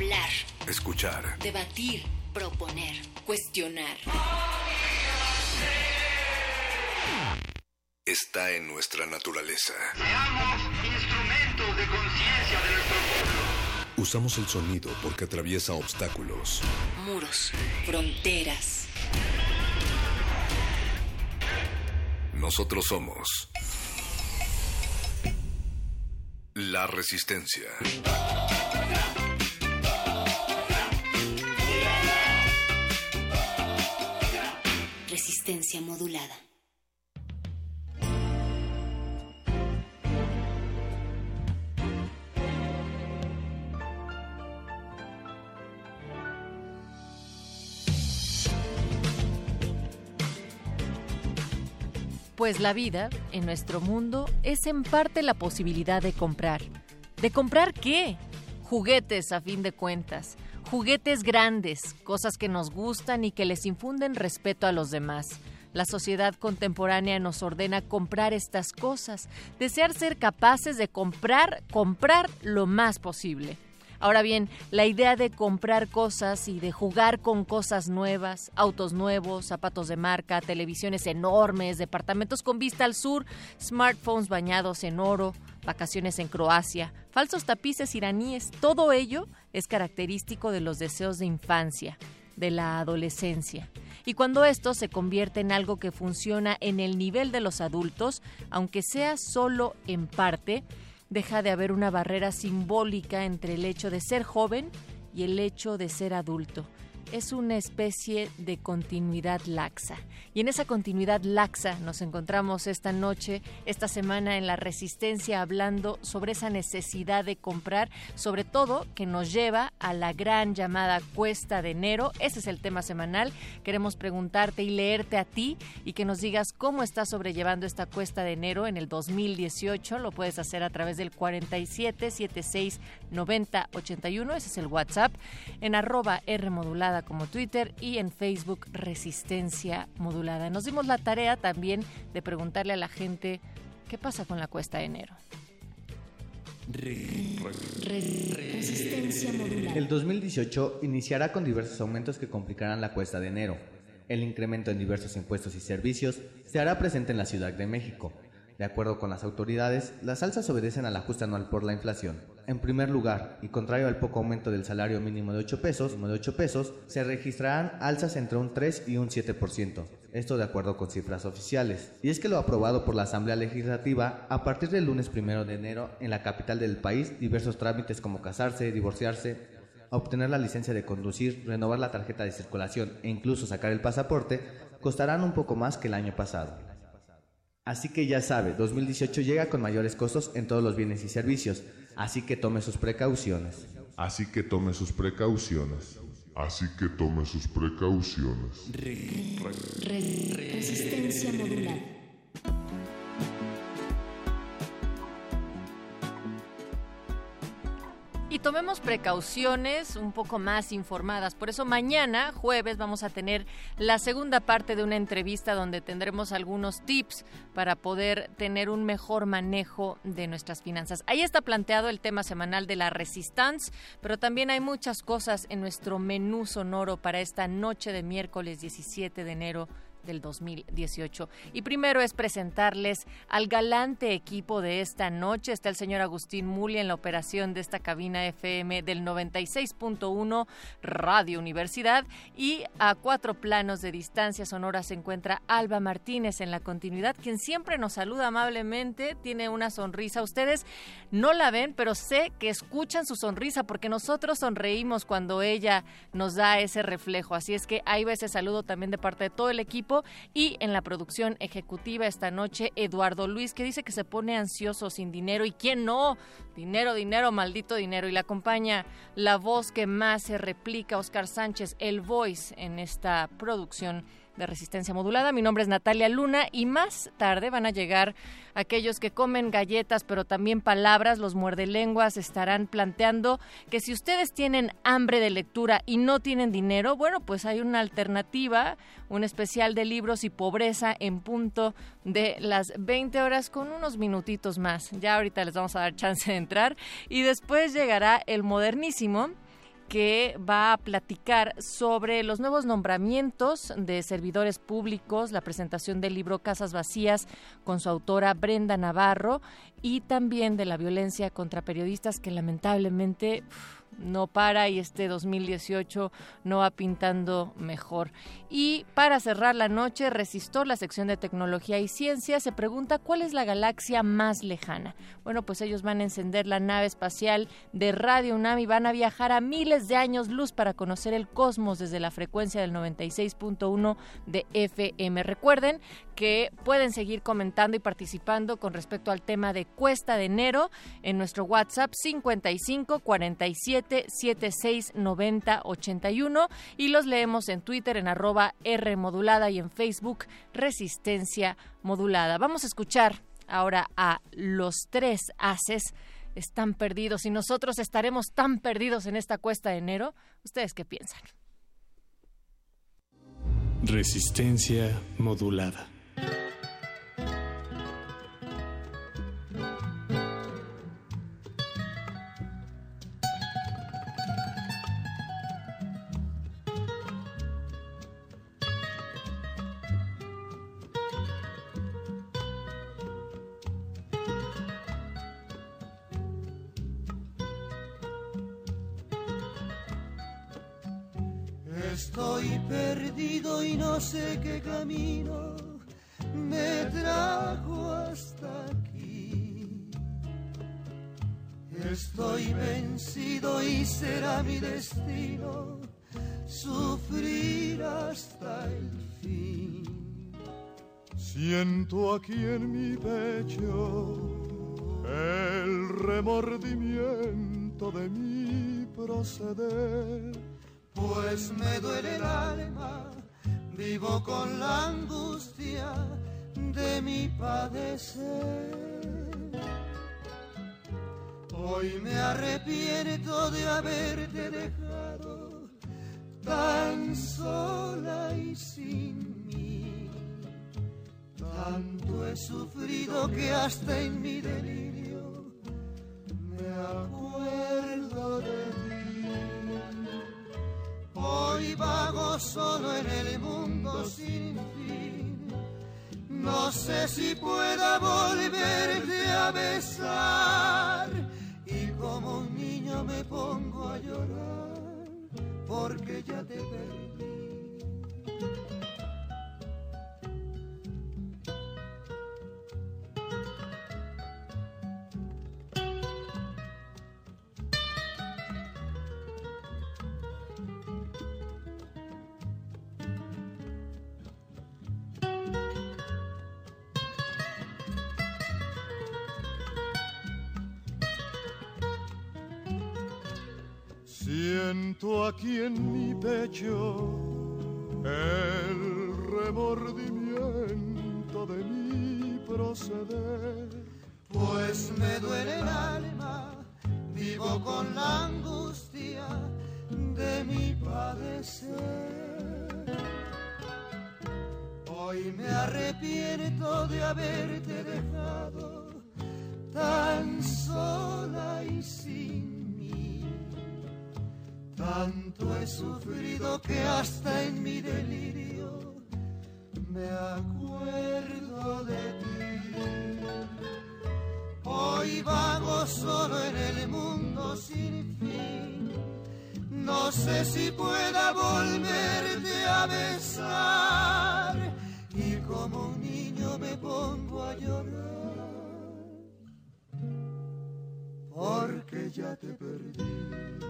Hablar. Escuchar. Debatir. Proponer. Cuestionar. Está en nuestra naturaleza. Seamos instrumentos de conciencia de nuestro pueblo. Usamos el sonido porque atraviesa obstáculos. Muros. Fronteras. Nosotros somos la resistencia. Modulada. Pues la vida, en nuestro mundo, es en parte la posibilidad de comprar. ¿De comprar qué? Juguetes, a fin de cuentas. Juguetes grandes, cosas que nos gustan y que les infunden respeto a los demás. La sociedad contemporánea nos ordena comprar estas cosas, desear ser capaces de comprar, comprar lo más posible. Ahora bien, la idea de comprar cosas y de jugar con cosas nuevas, autos nuevos, zapatos de marca, televisiones enormes, departamentos con vista al sur, smartphones bañados en oro, vacaciones en Croacia, falsos tapices iraníes, todo ello es característico de los deseos de infancia, de la adolescencia. Y cuando esto se convierte en algo que funciona en el nivel de los adultos, aunque sea solo en parte, deja de haber una barrera simbólica entre el hecho de ser joven y el hecho de ser adulto. Es una especie de continuidad laxa. Y en esa continuidad laxa nos encontramos esta noche, esta semana en la Resistencia, hablando sobre esa necesidad de comprar, sobre todo que nos lleva a la gran llamada cuesta de enero. Ese es el tema semanal. Queremos preguntarte y leerte a ti y que nos digas cómo estás sobrellevando esta cuesta de enero en el 2018. Lo puedes hacer a través del 47 76 90 81. Ese es el WhatsApp. En arroba como Twitter y en Facebook Resistencia Modulada. Nos dimos la tarea también de preguntarle a la gente qué pasa con la cuesta de enero. Resistencia modulada. El 2018 iniciará con diversos aumentos que complicarán la cuesta de enero. El incremento en diversos impuestos y servicios se hará presente en la Ciudad de México. De acuerdo con las autoridades, las alzas obedecen al ajuste anual por la inflación. En primer lugar, y contrario al poco aumento del salario mínimo de 8 pesos, de 8 pesos, se registrarán alzas entre un 3 y un 7%. Esto de acuerdo con cifras oficiales. Y es que lo aprobado por la Asamblea Legislativa, a partir del lunes primero de enero, en la capital del país, diversos trámites como casarse, divorciarse, obtener la licencia de conducir, renovar la tarjeta de circulación e incluso sacar el pasaporte, costarán un poco más que el año pasado. Así que ya sabe, 2018 llega con mayores costos en todos los bienes y servicios, así que tome sus precauciones. Así que tome sus precauciones. Así que tome sus precauciones. Resistencia modulada. Y tomemos precauciones un poco más informadas. Por eso mañana, jueves, vamos a tener la segunda parte de una entrevista donde tendremos algunos tips para poder tener un mejor manejo de nuestras finanzas. Ahí está planteado el tema semanal de la resistance, pero también hay muchas cosas en nuestro menú sonoro para esta noche de miércoles 17 de enero del 2018. Y primero es presentarles al galante equipo de esta noche. Está el señor Agustín Muli en la operación de esta cabina FM del 96.1 Radio Universidad y a cuatro planos de distancia sonora se encuentra Alba Martínez en la continuidad, quien siempre nos saluda amablemente, tiene una sonrisa. Ustedes no la ven, pero sé que escuchan su sonrisa porque nosotros sonreímos cuando ella nos da ese reflejo. Así es que ahí va ese saludo también de parte de todo el equipo y en la producción ejecutiva esta noche Eduardo Luis que dice que se pone ansioso sin dinero. Y quién no, dinero, dinero, maldito dinero. Y le acompaña la voz que más se replica Oscar Sánchez, el voice en esta producción de resistencia modulada. Mi nombre es Natalia Luna y más tarde van a llegar aquellos que comen galletas, pero también palabras. Los muerdelenguas estarán planteando que si ustedes tienen hambre de lectura y no tienen dinero, bueno, pues hay una alternativa, un especial de libros y pobreza en punto de las 20 horas con unos minutitos más. Ya ahorita les vamos a dar chance de entrar y después llegará el modernísimo que va a platicar sobre los nuevos nombramientos de servidores públicos, la presentación del libro Casas Vacías con su autora Brenda Navarro y también de la violencia contra periodistas que lamentablemente no para y este 2018 no va pintando mejor. Y para cerrar la noche, Resistor, la sección de tecnología y ciencia, se pregunta cuál es la galaxia más lejana. Bueno, pues ellos van a encender la nave espacial de Radio UNAM y van a viajar a miles de años luz para conocer el cosmos desde la frecuencia del 96.1 de FM. Recuerden que pueden seguir comentando y participando con respecto al tema de cuesta de enero en nuestro WhatsApp 55 47 76 90 81 y los leemos en Twitter en arroba R modulada y en Facebook Resistencia Modulada. Vamos a escuchar ahora a los tres haces están perdidos y nosotros estaremos tan perdidos en esta cuesta de enero. ¿Ustedes qué piensan? Resistencia modulada. No sé qué camino me trajo hasta aquí. Estoy vencido y será mi destino sufrir hasta el fin. Siento aquí en mi pecho el remordimiento de mi proceder pues me duele el alma, vivo con la angustia de mi padecer. Hoy me arrepiento de haberte dejado tan sola y sin mí. Tanto he sufrido que hasta en mi delirio me acuerdo de ti. Hoy vago solo en el mundo sin fin. No sé si pueda volverte a besar. Y como un niño me pongo a llorar porque ya te perdí. Siento aquí en mi pecho el remordimiento de mi proceder. Pues me duele el alma, vivo con la angustia de mi padecer. Hoy me arrepiento de haberte dejado tan sola y sin tanto he sufrido que hasta en mi delirio me acuerdo de ti. Hoy vago solo en el mundo sin fin. No sé si pueda volverte a besar. Y como un niño me pongo a llorar. Porque ya te perdí.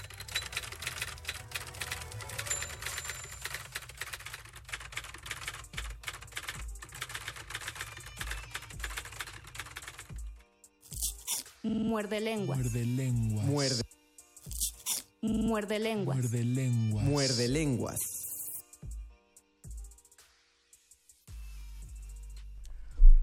Muerde lenguas. Muerde lenguas. Muerde. Muerde lenguas. Muerde lenguas. Muerde lenguas.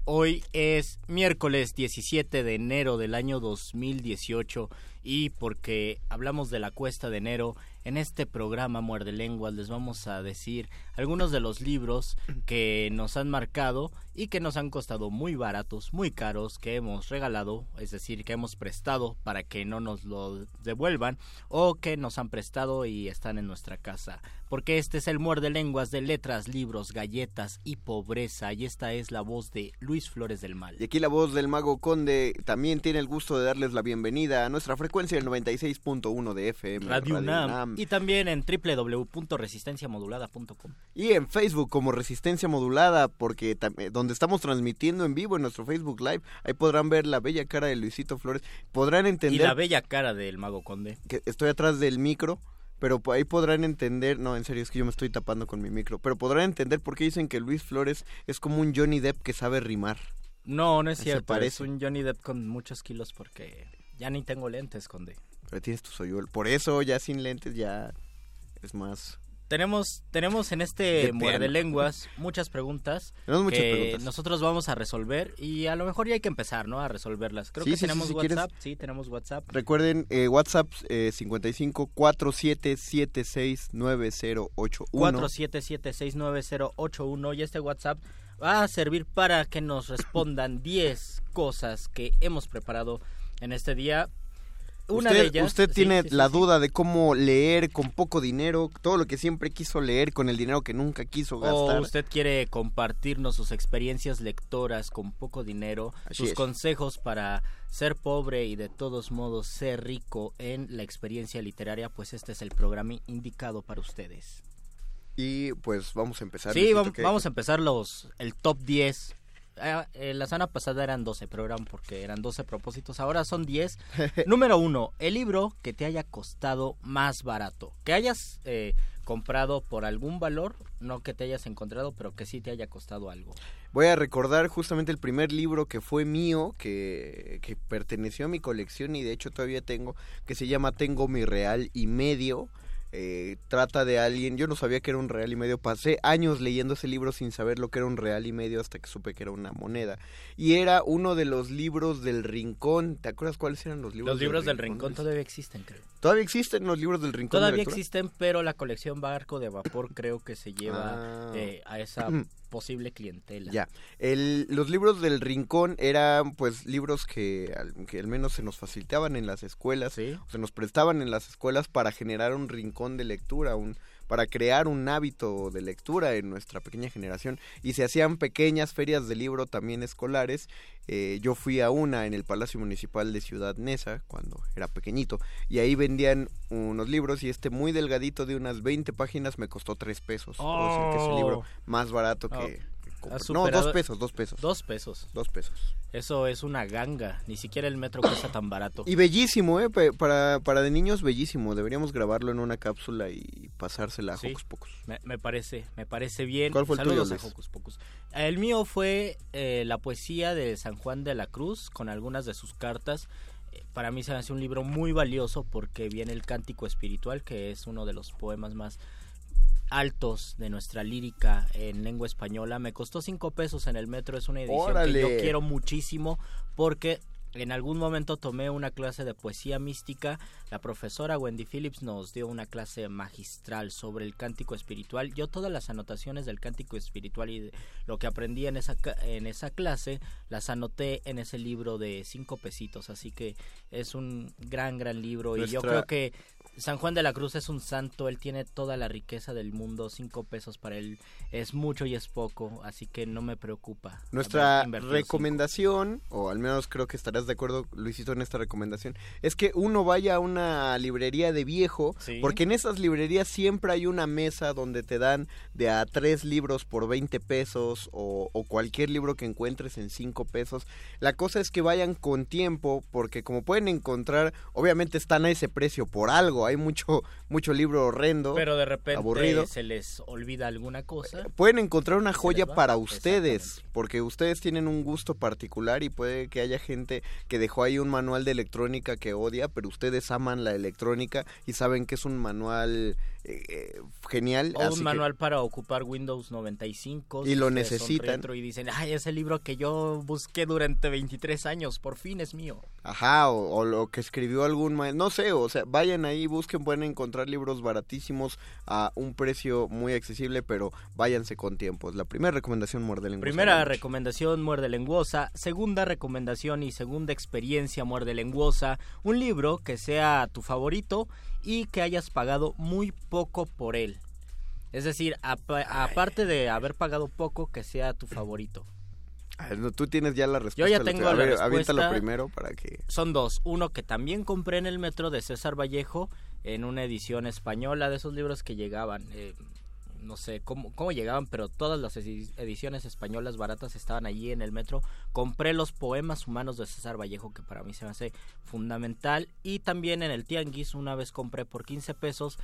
Hoy es miércoles 17 de enero del año 2018 y porque hablamos de la cuesta de enero, en este programa Muerde Lenguas les vamos a decir algunos de los libros que nos han marcado y que nos han costado muy baratos, muy caros, que hemos regalado, es decir, que hemos prestado para que no nos lo devuelvan o que nos han prestado y están en nuestra casa. Porque este es el Muerde Lenguas de letras, libros, galletas y pobreza y esta es la voz de Luis Flores del Mal. Y aquí la voz del Mago Conde también tiene el gusto de darles la bienvenida a nuestra frecuencia del 96.1 de FM. Radio, Radio UNAM. Y también en www.resistenciamodulada.com. Y en Facebook como Resistencia Modulada, porque donde estamos transmitiendo en vivo en nuestro Facebook Live, ahí podrán ver la bella cara de Luisito Flores. Podrán entender. Y la bella cara del Mago Conde. Que estoy atrás del micro. Pero ahí podrán entender, no, en serio, es que yo me estoy tapando con mi micro, pero podrán entender por qué dicen que Luis Flores es como un Johnny Depp que sabe rimar. No, no es cierto, parece. es un Johnny Depp con muchos kilos porque ya ni tengo lentes, Conde. Pero tienes tu soyuelo. Por eso, ya sin lentes, ya es más. Tenemos, tenemos en este Muerde Lenguas muchas preguntas tenemos muchas que preguntas. nosotros vamos a resolver y a lo mejor ya hay que empezar, ¿no? A resolverlas. Creo sí, que sí, tenemos sí, WhatsApp. Sí, tenemos WhatsApp. Recuerden, eh, WhatsApp eh, 55 4776 9081. 4776 9081 y este WhatsApp va a servir para que nos respondan 10 cosas que hemos preparado en este día. Una usted, de ellas, usted sí, tiene sí, sí, la sí. duda de cómo leer con poco dinero, todo lo que siempre quiso leer con el dinero que nunca quiso gastar. O usted quiere compartirnos sus experiencias lectoras con poco dinero, Así sus es. consejos para ser pobre y de todos modos ser rico en la experiencia literaria, pues este es el programa indicado para ustedes. Y pues vamos a empezar. Sí, Luisito, vam- que- vamos a empezar los el top 10. Ah, eh, la semana pasada eran 12 programas porque eran 12 propósitos, ahora son 10. Número uno, el libro que te haya costado más barato. Que hayas eh, comprado por algún valor, no que te hayas encontrado, pero que sí te haya costado algo. Voy a recordar justamente el primer libro que fue mío, que, que perteneció a mi colección y de hecho todavía tengo, que se llama Tengo mi real y medio. Eh, trata de alguien, yo no sabía que era un real y medio, pasé años leyendo ese libro sin saber lo que era un real y medio hasta que supe que era una moneda. Y era uno de los libros del rincón, ¿te acuerdas cuáles eran los libros? Los libros del rincón todavía existen, creo. ¿Todavía existen los libros del rincón? Todavía existen, pero la colección Barco de Vapor creo que se lleva Ah. eh, a esa posible clientela. Ya, el, los libros del rincón eran pues libros que al, que al menos se nos facilitaban en las escuelas, o se nos prestaban en las escuelas para generar un rincón de lectura, un para crear un hábito de lectura en nuestra pequeña generación y se hacían pequeñas ferias de libro también escolares. Eh, yo fui a una en el Palacio Municipal de Ciudad Neza cuando era pequeñito y ahí vendían unos libros y este muy delgadito de unas 20 páginas me costó 3 pesos. Puedo decir que es el libro Oh. más barato que... Oh. No, dos pesos, dos pesos. Dos pesos. Dos pesos. Eso es una ganga. Ni siquiera el metro cuesta tan barato. Y bellísimo, ¿eh? Para, para de niños, bellísimo. Deberíamos grabarlo en una cápsula y pasársela a Sí. Hocus Pocus. Me, me parece, me parece bien. ¿Cuál fue el tuyo, Saludos Luis? a Hocus Pocus. El mío fue eh, la poesía de San Juan de la Cruz con algunas de sus cartas. Eh, Para mí se me hace un libro muy valioso porque viene el Cántico Espiritual, que es uno de los poemas más altos de nuestra lírica en lengua española. Me costó cinco pesos en el metro, es una edición ¡Órale! que yo quiero muchísimo porque en algún momento tomé una clase de poesía mística. La profesora Wendy Phillips nos dio una clase magistral sobre el cántico espiritual. Yo todas las anotaciones del cántico espiritual y de lo que aprendí en esa, en esa clase las anoté en ese libro de cinco pesitos. Así que es un gran, gran libro y yo creo que San Juan de la Cruz es un santo, él tiene toda la riqueza del mundo, cinco pesos para él es mucho y es poco, así que no me preocupa. Nuestra recomendación, o al menos creo que estarás de acuerdo, Luisito, en esta recomendación, es que uno vaya a una librería de viejo, porque en esas librerías siempre hay una mesa donde te dan de a tres libros por 20 pesos o, o cualquier libro que encuentres en cinco pesos. La cosa es que vayan con tiempo, porque como pueden encontrar, obviamente están a ese precio por algo hay mucho mucho libro horrendo, pero de repente aburrido. se les olvida alguna cosa. Pueden encontrar una joya para ustedes, porque ustedes tienen un gusto particular y puede que haya gente que dejó ahí un manual de electrónica que odia, pero ustedes aman la electrónica y saben que es un manual eh, genial. O un manual para ocupar Windows 95. Y lo necesitan. Y dicen, ay, ese libro que yo busqué durante 23 años, por fin es mío. Ajá, o, lo que escribió algún maestro, no sé, o sea, vayan ahí, busquen, pueden encontrar libros baratísimos a un precio muy accesible, pero váyanse con tiempo. La primera recomendación muerde lenguosa. Primera recomendación muerde lenguosa, segunda recomendación y segunda experiencia muerde lenguosa, un libro que sea tu favorito y que hayas pagado muy poco por él. Es decir, aparte de haber pagado poco, que sea tu favorito. tú tienes ya la respuesta. Yo ya tengo la respuesta. primero para que... Son dos. Uno que también compré en el metro de César Vallejo en una edición española de esos libros que llegaban. Eh, no sé cómo, cómo llegaban, pero todas las ediciones españolas baratas estaban allí en el metro. Compré los poemas humanos de César Vallejo, que para mí se me hace fundamental. Y también en el Tianguis, una vez compré por 15 pesos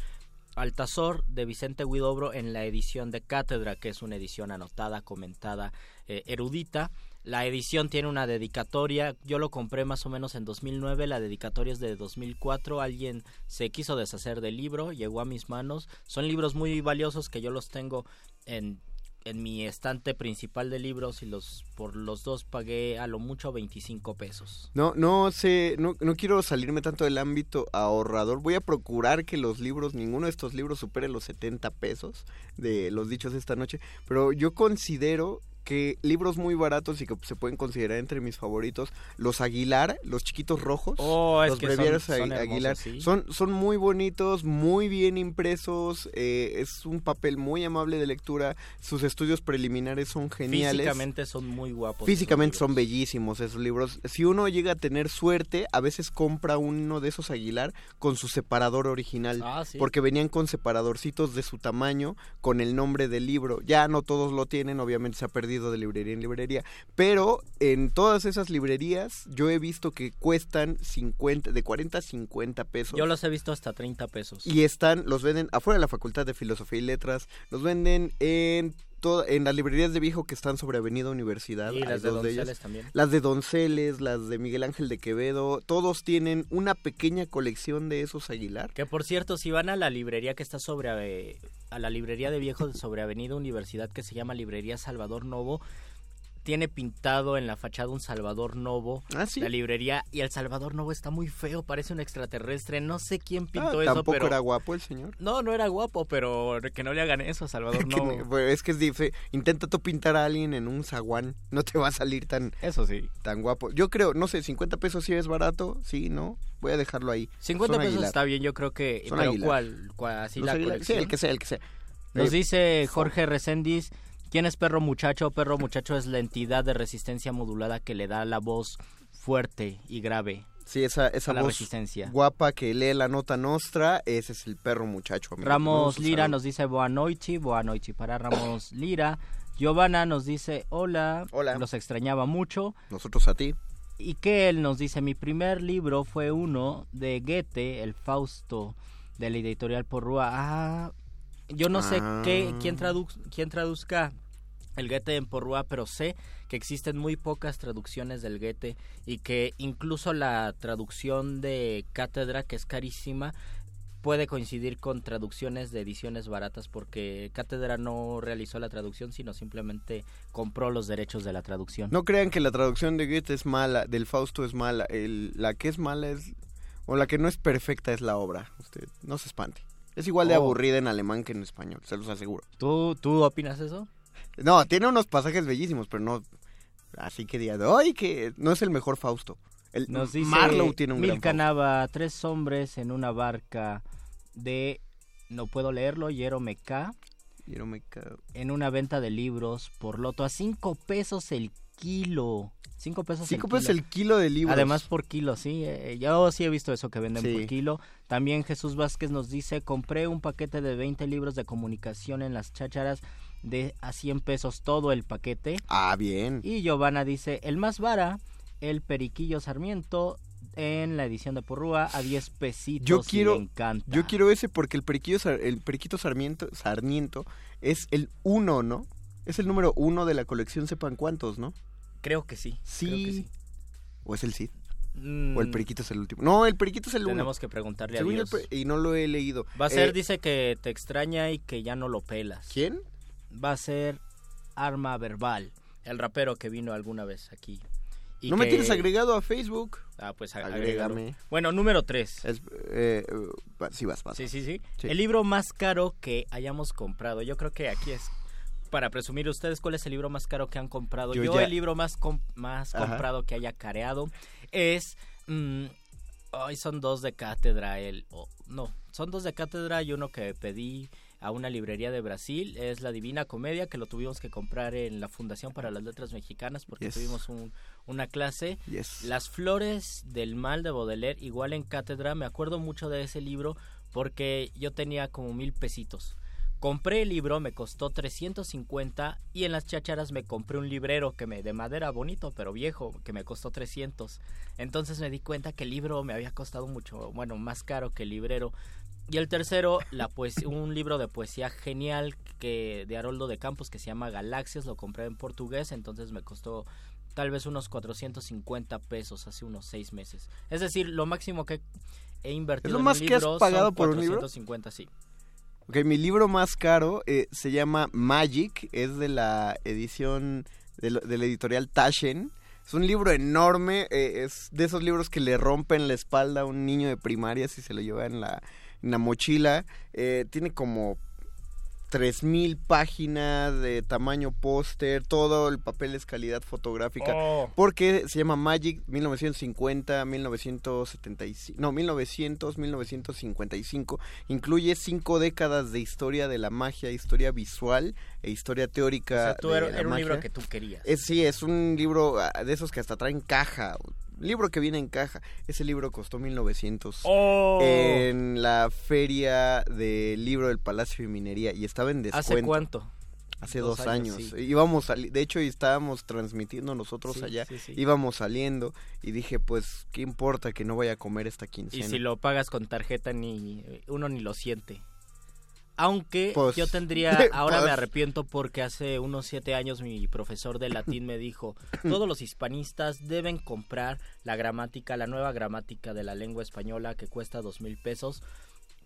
Altazor de Vicente Huidobro en la edición de Cátedra, que es una edición anotada, comentada, eh, erudita. La edición tiene una dedicatoria, yo lo compré más o menos en 2009, la dedicatoria es de 2004, alguien se quiso deshacer del libro, llegó a mis manos, son libros muy valiosos que yo los tengo en, en mi estante principal de libros y los por los dos pagué a lo mucho 25 pesos. No, no sé, no, no quiero salirme tanto del ámbito ahorrador, voy a procurar que los libros, ninguno de estos libros supere los 70 pesos de los dichos de esta noche, pero yo considero que libros muy baratos y que se pueden considerar entre mis favoritos, los Aguilar, los chiquitos rojos, oh, los breviarios Aguilar, son, son muy bonitos, muy bien impresos, eh, es un papel muy amable de lectura, sus estudios preliminares son geniales. Físicamente son muy guapos. Físicamente son bellísimos esos libros. Si uno llega a tener suerte, a veces compra uno de esos Aguilar con su separador original, ah, porque venían con separadorcitos de su tamaño, con el nombre del libro. Ya no todos lo tienen, obviamente se ha perdido de librería en librería, pero en todas esas librerías yo he visto que cuestan 50, de 40 a 50 pesos. Yo los he visto hasta 30 pesos. Y están, los venden afuera de la Facultad de Filosofía y Letras, los venden en en las librerías de viejo que están sobre Avenida Universidad. Y las de Donceles también. Las de Donceles, las de Miguel Ángel de Quevedo, todos tienen una pequeña colección de esos Aguilar. Que por cierto, si van a la librería que está sobre eh, a la librería de viejo sobre Avenida Universidad que se llama Librería Salvador Novo, tiene pintado en la fachada un Salvador Novo, ¿Ah, la librería, y el Salvador Novo está muy feo, parece un extraterrestre, no sé quién pintó ah, eso, tampoco era guapo el señor. No, no era guapo, pero que no le hagan eso a Salvador Novo. es que es difícil, intenta tú pintar a alguien en un zaguán, no te va a salir tan... Eso sí. Tan guapo. Yo creo, no sé, 50 pesos sí es barato, sí, ¿no? Voy a dejarlo ahí. 50 pesos está bien, yo creo que... pero ¿cuál? Así la colección? Sí, el que sea, el que sea. Nos eh, dice Jorge Reséndiz ¿Quién es Perro Muchacho? Perro Muchacho es la entidad de resistencia modulada que le da la voz fuerte y grave. Sí, esa, esa voz resistencia. guapa que lee la nota nostra, ese es el Perro Muchacho. Ramos Lira nos dice boa noite, boa noite para Ramos Lira. Giovanna nos dice hola, hola. Los extrañaba mucho. Nosotros a ti. Y que él nos dice, mi primer libro fue uno de Goethe, el Fausto, de la editorial Porrúa. Ah, yo no sé qué, quién, tradu quién traduzca el Goethe en Porrúa, pero sé que existen muy pocas traducciones del Goethe y que incluso la traducción de Cátedra, que es carísima, puede coincidir con traducciones de ediciones baratas porque Cátedra no realizó la traducción, sino simplemente compró los derechos de la traducción. No crean que la traducción de Goethe es mala, del Fausto es mala, la que es mala es, o la que no es perfecta es la obra, usted no se espante. Es igual de oh. aburrida en alemán que en español, se los aseguro. ¿Tú, tú opinas eso? No, tiene unos pasajes bellísimos, pero no. Así que diga, ¡ay! Que no es el mejor Fausto. El, Nos dice Marlowe tiene un Mil Canava, tres hombres en una barca de, no puedo leerlo, Yero Meca. Yero Meca. En una venta de libros por loto a 5 pesos el kilo. 5 pesos Cinco el pesos kilo. el kilo de libros. Además por kilo, sí. eh, yo sí he visto eso que venden Sí. por kilo. También Jesús Vázquez nos dice, compré un paquete de 20 libros de comunicación en las chácharas de a 100 pesos todo el paquete. Ah, bien. Y Giovanna dice, el más vara, el Periquillo Sarmiento en la edición de Porrúa a 10 pesitos. Yo quiero, le encanta. yo quiero ese porque el periquillo, el periquito Sarmiento, Sarmiento es el uno, ¿no? Es el número uno de la colección, sepan cuántos, ¿no? Creo que sí. Sí. creo que sí. ¿O es el Cid? Mm, ¿O el periquito es el último? No, el periquito es el uno. Tenemos que preguntarle a Según Dios. y no lo he leído. Va a ser, Eh, dice que te extraña y que ya no lo pelas. ¿Quién? Va a ser Arma Verbal, el rapero que vino alguna vez aquí. Y no me tienes agregado a Facebook. Ah, pues a- Agrégame. Bueno, número 3. Es, eh, sí, vas, vas. Sí, sí, sí, Sí. El libro más caro que hayamos comprado. Yo creo que aquí es para presumir ustedes cuál es el libro más caro que han comprado. Yo Yo, ya- el libro más com- más Ajá. comprado que haya careado es mm, ay, son dos de cátedra el no, son dos de cátedra y uno que pedí a una librería de Brasil es La Divina Comedia que lo tuvimos que comprar en la Fundación para las Letras Mexicanas porque Yes. tuvimos un- una clase Yes. las flores del mal de Baudelaire, igual en cátedra, me acuerdo mucho de ese libro porque yo tenía como mil pesitos. Compré el libro, me costó 350 y en las chacharas me compré un librero que me de madera bonito pero viejo que me costó 300. Entonces me di cuenta que el libro me había costado mucho, bueno, más caro que el librero. Y el tercero, la poesía, un libro de poesía genial que de Haroldo de Campos que se llama Galaxias, lo compré en portugués, entonces me costó tal vez unos 450 pesos hace unos seis meses. Es decir, lo máximo que he invertido ¿Es lo en más un que has pagado son por un libro? 450, sí. Ok, mi libro más caro eh, se llama Magic, es de la edición de, lo- de la editorial Taschen. Es un libro enorme, eh, es de esos libros que le rompen la espalda a un niño de primaria si se lo lleva en la, en la mochila. Eh, tiene como 3000 páginas de tamaño póster, todo el papel es calidad fotográfica. Oh. Porque se llama Magic 1950, 1975, no, 1900, 1955. Incluye cinco décadas de historia de la magia, historia visual e historia O teórica. sea, tú de era, la era un libro que tú querías. Es, sí, es un libro ah, de esos que hasta traen caja. Libro que viene en caja. Ese libro costó 1900 ¡Oh! en la feria del libro del Palacio de Minería y estaba en descuento. ¿Hace cuánto? Hace Dos dos, años, años. sí. Íbamos de hecho estábamos transmitiendo nosotros Sí, allá. sí. Íbamos saliendo y dije, pues, ¿qué importa que no vaya a comer esta Y quincena? si lo pagas con tarjeta ni uno ni lo siente. Aunque Pues, yo tendría, ahora me arrepiento porque hace unos siete años mi profesor de latín me dijo, todos los hispanistas deben comprar la gramática, la nueva gramática de la lengua española que cuesta dos mil pesos,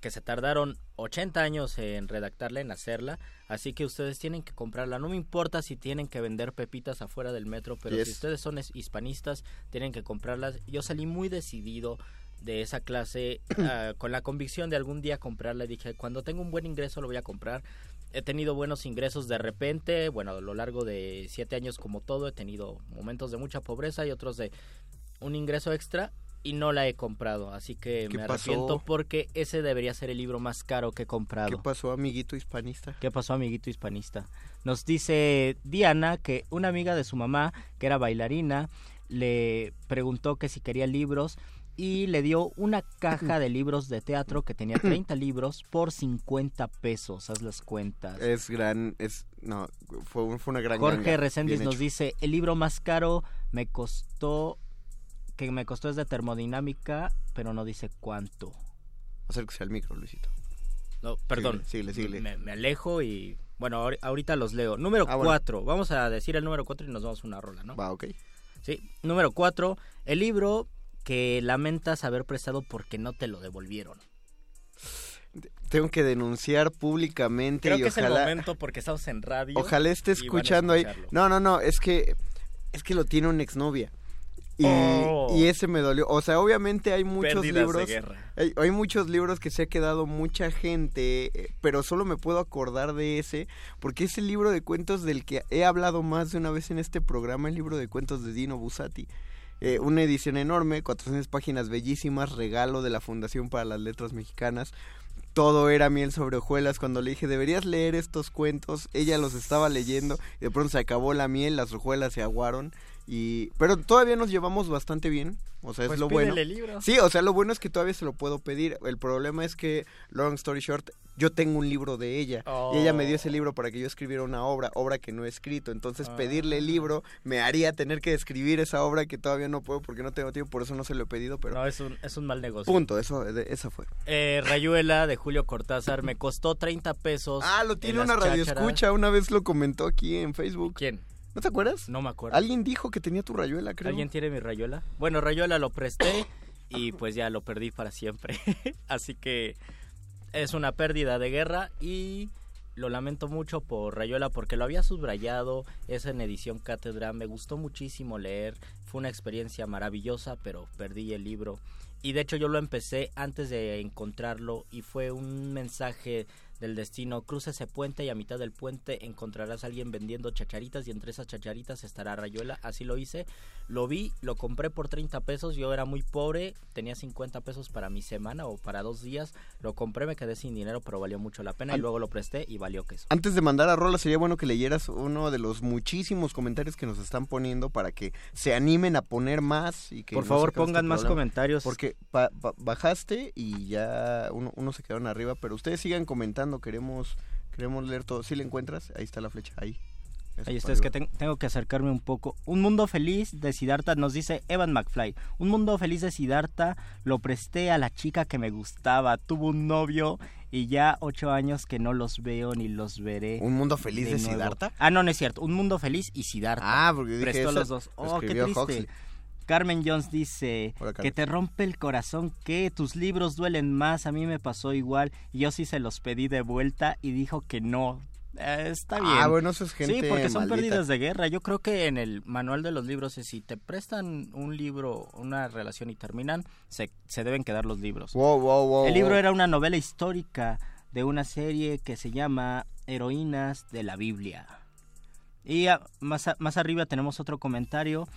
que se tardaron 80 años en redactarla, en hacerla, así que ustedes tienen que comprarla. No me importa si tienen que vender pepitas afuera del metro, pero Yes. si ustedes son hispanistas, tienen que comprarlas. Yo salí muy decidido de esa clase ah, con la convicción de algún día comprarla. Dije, cuando tengo un buen ingreso lo voy a comprar. He tenido buenos ingresos de repente, bueno, a lo largo de siete años como todo, he tenido momentos de mucha pobreza y otros de un ingreso extra y no la he comprado. Así que ¿Qué me pasó? arrepiento porque ese debería ser el libro más caro que he comprado. ¿Qué pasó, amiguito hispanista? ¿Qué pasó, amiguito hispanista? Nos dice Diana que una amiga de su mamá, que era bailarina, le preguntó que si quería libros y le dio una caja de libros de teatro que tenía 30 libros por 50 pesos. Haz las cuentas. Es gran, es, no, fue, fue una gran Jorge ganga. Reséndiz nos hecho. dice, el libro más caro me costó, que me costó es de termodinámica, pero no dice cuánto. Acérquese al micro, Luisito. No, perdón. Síguele, síguele. Me, me alejo y... Bueno, ahori- ahorita los leo. Número Ah, bueno. 4. Vamos a decir el número 4 y nos vamos a una rola, ¿no? Va, ok. Sí. Número 4. El libro que lamentas haber prestado porque no te lo devolvieron. Tengo que denunciar públicamente Creo y que es el ojalá, momento porque estamos en radio. ojalá esté escuchando ahí. No, no, no, es que, es que lo tiene una exnovia. Y, Oh. y ese me dolió. O sea, obviamente hay muchos Pérdidas libros. Hay, hay muchos libros que se ha quedado mucha gente, eh, pero solo me puedo acordar de ese, porque es el libro de cuentos del que he hablado más de una vez en este programa, el libro de cuentos de Dino Busati. Eh, una edición enorme, 400 páginas bellísimas, regalo de la Fundación para las Letras Mexicanas, todo era miel sobre hojuelas. Cuando le dije, deberías leer estos cuentos, ella los estaba leyendo y de pronto se acabó la miel, las hojuelas se aguaron. Y, pero todavía nos llevamos bastante bien. O sea, es Pues lo bueno. libro. Sí, o sea, lo bueno es que todavía se lo puedo pedir. El problema es que, long story short, yo tengo un libro de ella. Y ella me dio ese libro para que yo escribiera una obra, obra que no he escrito. Entonces, Ah. pedirle el libro me haría tener que escribir esa obra que todavía no puedo porque no tengo tiempo. Por eso no se lo he pedido, pero... No, es un, es un mal negocio. Punto, eso, de- esa fue. Eh, Rayuela de Julio Cortázar me costó 30 pesos. Ah, lo tiene una radio escucha. Una vez lo comentó aquí en Facebook. ¿Quién? ¿No te acuerdas? No me acuerdo. Alguien dijo que tenía tu rayuela, creo. ¿Alguien tiene mi Rayuela? Bueno, Rayuela lo presté y pues ya lo perdí para siempre. Así que es una pérdida de guerra y lo lamento mucho por Rayuela porque lo había subrayado, es en edición cátedra, me gustó muchísimo leer, fue una experiencia maravillosa, pero perdí el libro. Y de hecho yo lo empecé antes de encontrarlo y fue un mensaje del destino, cruza ese puente y a mitad del puente encontrarás a alguien vendiendo chacharitas y entre esas chacharitas estará Rayuela, así lo hice, lo vi, lo compré por 30 pesos, yo era muy pobre, tenía 50 pesos para mi semana o para dos días, lo compré, me quedé sin dinero, pero valió mucho la pena y luego lo presté y valió queso. Antes de mandar a Rola, sería bueno que leyeras uno de los muchísimos comentarios que nos están poniendo para que se animen a poner más y que Por no favor, acabe pongan este más comentarios. Porque ba- ba- bajaste y ya uno, se quedaron arriba, pero ustedes sigan comentando, queremos queremos leer todo. Si le encuentras, ahí está la flecha, ahí. Eso, Ahí está, es que tengo que acercarme un poco. Un mundo feliz de Siddhartha nos dice Evan McFly. Un mundo feliz de Siddhartha lo presté a la chica que me gustaba. Tuvo un novio y ya ocho años que no los veo ni los veré. ¿Un mundo feliz de nuevo. Siddhartha? Ah, no, no es cierto. Un mundo feliz y Siddhartha. Ah, porque dije, Prestó los dos. Oh, qué triste. Huxley. Carmen Jones dice Hola, Carmen. que te rompe el corazón, que tus libros duelen más, a mí me pasó igual y yo sí se los pedí de vuelta y dijo que no. Eh, está bien. Ah, bueno, eso es gente Sí, porque son maldita. pérdidas de guerra. Yo creo que en el manual de los libros es si te prestan un libro, una relación y terminan, se, se deben quedar los libros. Wow, wow, wow, el libro era una novela histórica de una serie que se llama Heroínas de la Biblia. Y a- más, a- más arriba tenemos otro comentario.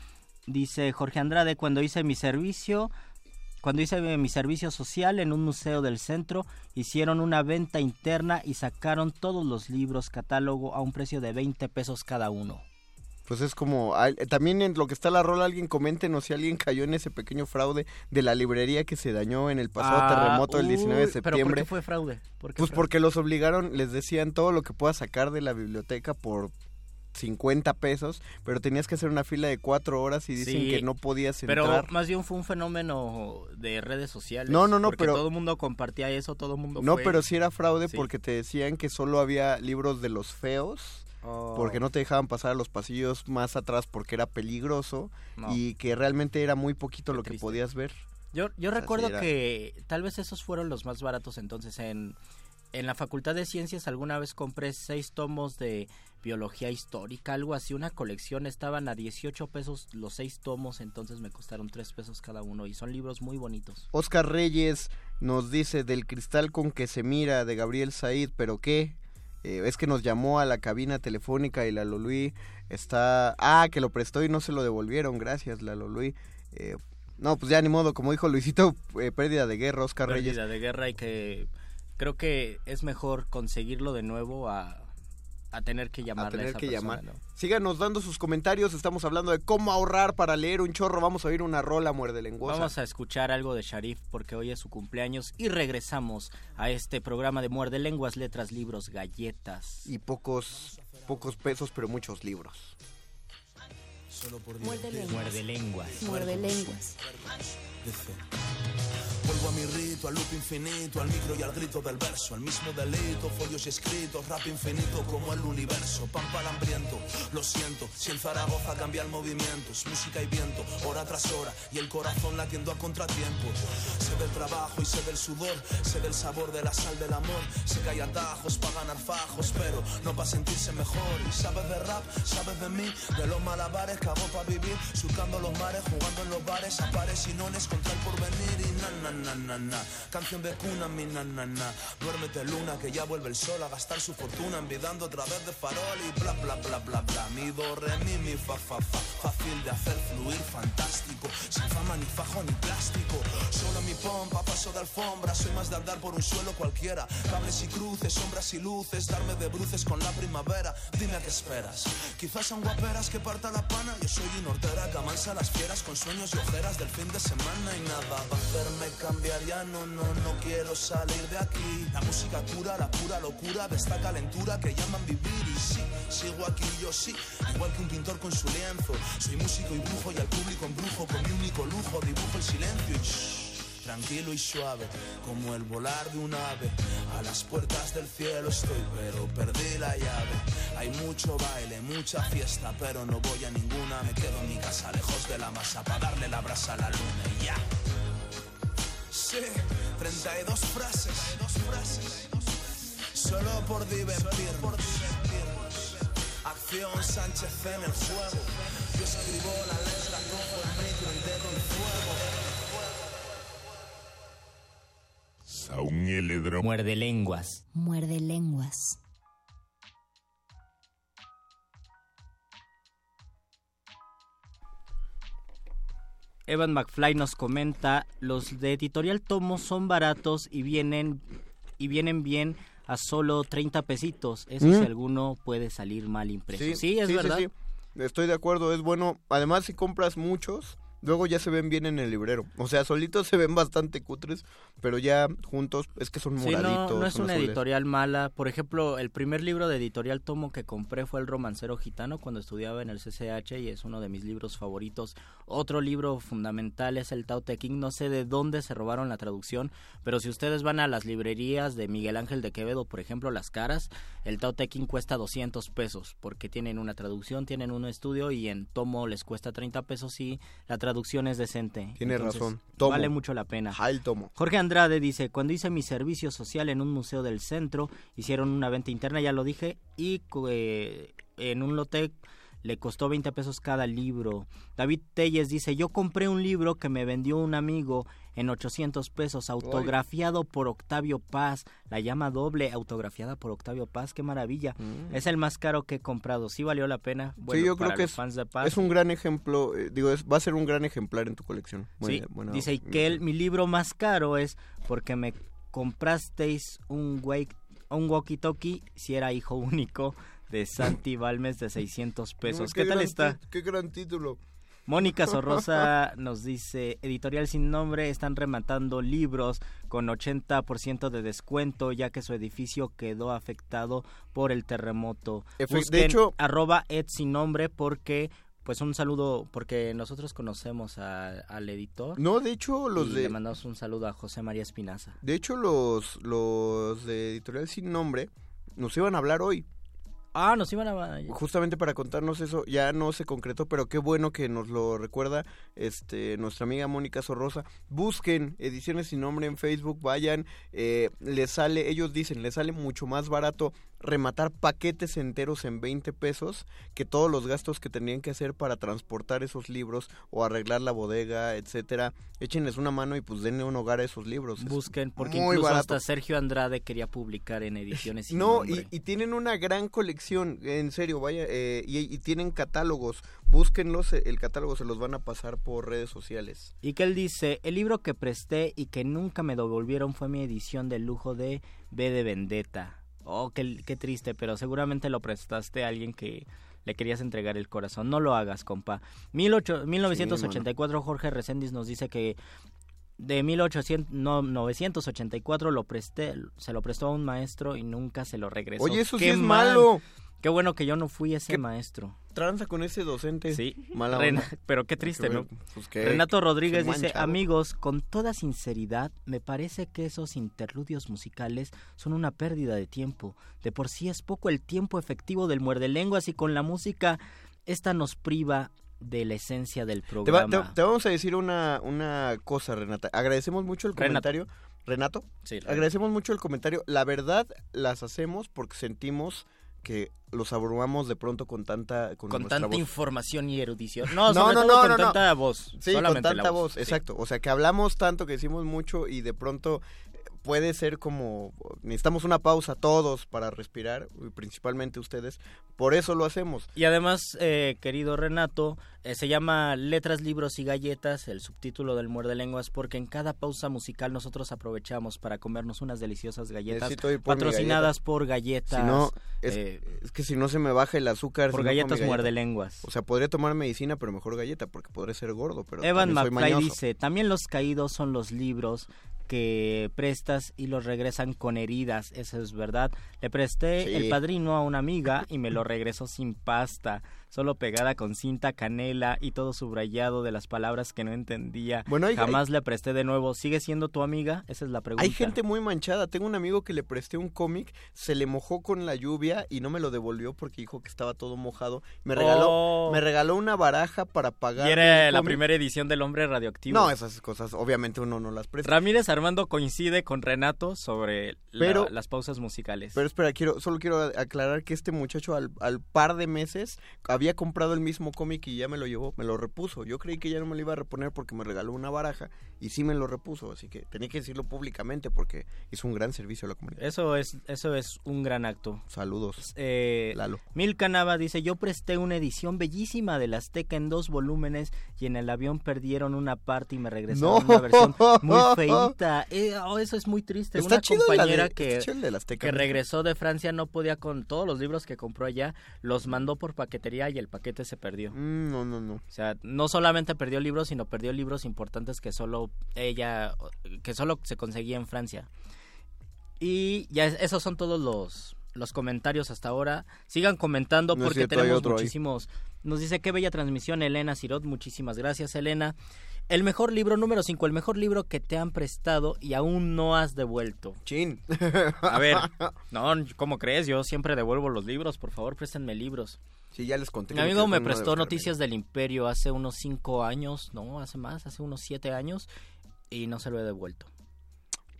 Dice Jorge Andrade, cuando hice mi servicio, cuando hice mi servicio social en un museo del centro, hicieron una venta interna y sacaron todos los libros catálogo a un precio de 20 pesos cada uno. Pues es como, también en lo que está la rola, alguien coméntenos si alguien cayó en ese pequeño fraude de la librería que se dañó en el pasado Ah, terremoto del 19 de septiembre. ¿Pero por qué fue fraude? ¿Por qué Pues fraude? porque los obligaron, les decían todo lo que puedas sacar de la biblioteca por 50 pesos, pero tenías que hacer una fila de cuatro horas y dicen Sí, que no podías Pero entrar. más bien fue un fenómeno de redes sociales. No, no, no, porque pero- todo el mundo compartía eso, todo el mundo No, fue- pero sí era fraude Sí. porque te decían que solo había libros de los feos. Oh. Porque no te dejaban pasar a los pasillos más atrás porque era peligroso No. y que realmente era muy poquito lo que podías ver. Yo, yo O sea, recuerdo sí que tal vez esos fueron los más baratos entonces en, en la Facultad de Ciencias alguna vez compré seis tomos de biología histórica, algo así, una colección, estaban a 18 pesos los seis tomos, entonces me costaron 3 pesos cada uno y son libros muy bonitos. Oscar Reyes nos dice del cristal con que se mira de Gabriel Said, pero qué, Eh, es que nos llamó a la cabina telefónica y la Lolui está... Ah, que lo prestó y no se lo devolvieron, gracias la Lolui. Eh, no, pues ya ni modo, como dijo Luisito, eh, pérdida de guerra, Oscar Reyes. Pérdida de guerra y que creo que es mejor conseguirlo de nuevo a, a tener que a llamarle a, tener esa que persona, llamar. ¿no? Síganos dando sus comentarios, estamos hablando de cómo ahorrar para leer un chorro, vamos a oír una rola muerde lenguosa. Vamos a escuchar algo de Sharif porque hoy es su cumpleaños y regresamos a este programa de Muerde Lenguas, Letras, Libros, Galletas. Y pocos, pocos pesos, pero muchos libros. Muerde lenguas. Muerde lenguas. Muerde lenguas. Vuelvo a mi rito, al loop infinito, al micro y al grito del verso, al mismo delito, folios escritos, rap infinito como el universo, pan para el hambriento, lo siento, si el Zaragoza cambia el movimiento, es música y viento, hora tras hora, y el corazón latiendo a contratiempo. Sé del trabajo y sé del sudor, sé del sabor de la sal del amor, sé que hay atajos para ganar fajos, pero no para sentirse mejor. Y sabes de rap, sabes de mí, de los malabares que para vivir, surcando los mares, jugando en los bares, a pares y nones contra el porvenir y na na na. na na. Canción de cuna, mi na na na. Duérmete luna, que ya vuelve el sol a gastar su fortuna envidando otra vez de farol y bla bla bla bla bla. Mi do, mi, mi, fa, fa, fa. Fácil de hacer fluir, fantástico. Sin fama ni fajo ni plástico. Solo mi pompa, paso de alfombra. Soy más de andar por un suelo cualquiera. Cables y cruces, sombras y luces. Darme de bruces con la primavera. Dime a qué esperas. Quizás son guaperas que parta la pana. Yo soy un hortera que amansa las fieras con sueños y ojeras del fin de semana. Y nada va a hacerme cambiar. Ya no, no, no quiero salir de aquí. La música cura, la pura locura de esta calentura que llaman vivir. Y sí, sigo aquí, yo sí. Igual que un pintor con su lienzo. Soy músico y brujo y al público embrujo. Con mi único lujo dibujo el silencio. Y shh, tranquilo y suave, como el volar de un ave. A las puertas del cielo estoy, pero perdí la llave. Hay mucho baile, mucha fiesta, pero no voy a ninguna. Me quedo en mi casa, lejos de la masa, para darle la brasa a la luna y ya. Sí, 32 frases, 32 frases, solo por divertirnos. Acción Sánchez en el juego. Yo escribo la letra, cojo el micro y dedo el fuego. Muerde lenguas. Muerde lenguas. Evan McFly nos comenta, los de Editorial Tomo son baratos y vienen y vienen bien a solo 30 pesitos. Eso Mm. si alguno puede salir mal impreso. Sí, es verdad. sí. Estoy de acuerdo, es bueno. Además, si compras muchos, luego ya se ven bien en el librero. O sea, solitos se ven bastante cutres, pero ya juntos es que son Sí, moraditos. no, no es una azules. editorial mala. Por ejemplo, el primer libro de Editorial Tomo que compré fue El Romancero Gitano cuando estudiaba en el CCH y es uno de mis libros favoritos. Otro libro fundamental es el Tao Te King. No sé de dónde se robaron la traducción, pero si ustedes van a las librerías de Miguel Ángel de Quevedo, por ejemplo, Las Caras, el Tao Te King cuesta 200 pesos porque tienen una traducción, tienen un estudio y en Tomo les cuesta 30 pesos y la traducción es decente. Tiene Entonces, razón. Tomo. Vale mucho la pena. Ajá, el tomo. Jorge Andrade dice, cuando hice mi servicio social en un museo del centro, hicieron una venta interna, ya lo dije, y eh, en un lote le costó 20 pesos cada libro. David Telles dice, yo compré un libro que me vendió un amigo en 800 pesos, autografiado por Octavio Paz, la llama doble, autografiada por Octavio Paz, qué maravilla. Es el más caro que he comprado, sí valió la pena. Bueno, sí, yo creo que es, fans de Paz. es un gran ejemplo. eh, digo, es, va a ser un gran ejemplar en tu colección. Buena- Sí, buena- dice y que el- mi libro más caro es porque me comprasteis un, wake, un walkie-talkie si era hijo único de Santi Balmes de 600 pesos. ¿Qué, tal está? Qué gran título. Mónica Sorrosa nos dice, editorial sin nombre, están rematando libros con 80% de descuento ya que su edificio quedó afectado por el terremoto. De hecho- arroba ed sin nombre porque, pues un saludo, porque nosotros conocemos a- al editor. No, de hecho, los y de- Le mandamos un saludo a José María Espinaza. De hecho, los, los de Editorial Sin Nombre nos iban a hablar hoy. Ah, nos iban a... Justamente para contarnos eso, ya no se concretó, pero qué bueno que nos lo recuerda este nuestra amiga Mónica Sorrosa. Busquen Ediciones Sin Nombre en Facebook, vayan, eh, les sale, ellos dicen, les sale mucho más barato rematar paquetes enteros en 20 pesos que todos los gastos que tenían que hacer para transportar esos libros o arreglar la bodega, etcétera. Échenles una mano y pues denle un hogar a esos libros. Busquen, porque muy incluso barato. hasta Sergio Andrade quería publicar en ediciones sin No, y, y tienen una gran colección, en serio, vaya, eh, y, y tienen catálogos. Búsquenlos, eh, el catálogo se los van a pasar por redes sociales. Y que él dice, el libro que presté y que nunca me devolvieron fue mi edición de lujo de B de Vendetta. Oh, qué, qué triste, pero seguramente lo prestaste a alguien que le querías entregar el corazón. No lo hagas, compa. 18 1984, Jorge Reséndiz nos dice que de 1800, no, 984 lo presté, se lo prestó a un maestro y nunca se lo regresó. Oye, eso sí ¡Qué es mal! malo. Qué bueno que yo no fui ese maestro. Tranza con ese docente. Sí, Mala Rena- onda. pero qué triste, ¿no? pues que- Renato Rodríguez dice, amigos, con toda sinceridad, me parece que esos interludios musicales son una pérdida de tiempo. De por sí es poco el tiempo efectivo del muerde lenguas y con la música, esta nos priva de la esencia del Te, va- programa. te- te vamos a decir una, una cosa, Renata. Agradecemos mucho el Renato. comentario. Renato, Sí, Renato. agradecemos mucho el comentario. La verdad, las hacemos porque sentimos que los abrumamos de pronto con tanta con, tanta voz. información y erudición. No, sobre todo con tanta voz. Sí, con tanta voz, Sí. exacto. O sea, que hablamos tanto, que decimos mucho y de pronto puede ser como necesitamos una pausa todos para respirar, y principalmente ustedes. Por eso lo hacemos. Y además, eh, querido Renato, eh, se llama Letras, Libros y Galletas, el subtítulo del Muerde Lenguas, porque en cada pausa musical nosotros aprovechamos para comernos unas deliciosas galletas por patrocinadas galleta. por galletas. Si no, es, eh, es que si no se me baja el azúcar. por si no galletas galleta. muerde lenguas. O sea, podría tomar medicina, pero mejor galleta, porque podré ser gordo, pero Evan McFly dice, también los caídos son los libros que prestas y los regresan con heridas, eso es verdad. Le presté Sí. el padrino a una amiga y me lo regresó sin pasta, solo pegada con cinta canela y todo subrayado de las palabras que no entendía. Bueno, hay- Jamás le presté de nuevo. ¿Sigue siendo tu amiga? Esa es la pregunta. Hay gente muy manchada. Tengo un amigo que le presté un cómic, se le mojó con la lluvia y no me lo devolvió porque dijo que estaba todo mojado. Me regaló, Oh. me regaló una baraja para pagar. Y era la primera edición del hombre radioactivo. No, esas cosas obviamente uno no las presta. Ramírez Armando coincide con Renato sobre la- las pausas musicales. Pero espera, quiero, solo quiero aclarar que este muchacho al, al par de meses había comprado el mismo cómic y ya me lo llevó, me lo repuso. Yo creí que ya no me lo iba a reponer porque me regaló una baraja y sí me lo repuso, así que tenía que decirlo públicamente porque hizo un gran servicio a la comunidad. Eso es, eso es un gran acto. Saludos. Eh, Lalo. Milka Nava dice, yo presté una edición bellísima del Azteca en dos volúmenes y en el avión perdieron una parte y me regresaron No. una versión muy feita. Eh, oh, eso es muy triste. Está una chido compañera de- que, está chido el del Azteca, que ¿no? regresó de Francia no podía con todos los libros que compró allá, los mandó por paquetería y el paquete se perdió. Mm, no, no, no. O sea, no solamente perdió libros, sino perdió libros importantes que solo ella, que solo se conseguía en Francia. Y ya es- esos son todos los, los comentarios hasta ahora. Sigan comentando No porque cierto, tenemos ahí. muchísimos. Nos dice qué bella transmisión Elena Sirot, muchísimas gracias Elena. El mejor libro número 5, el mejor libro que te han prestado y aún no has devuelto. Chin. A ver, no, ¿cómo crees? Yo siempre devuelvo los libros, por favor, préstenme libros. Sí, ya les conté. Mi amigo me de prestó. Noticias del Imperio hace unos cinco años, no, hace más, hace unos siete años, y no se lo he devuelto.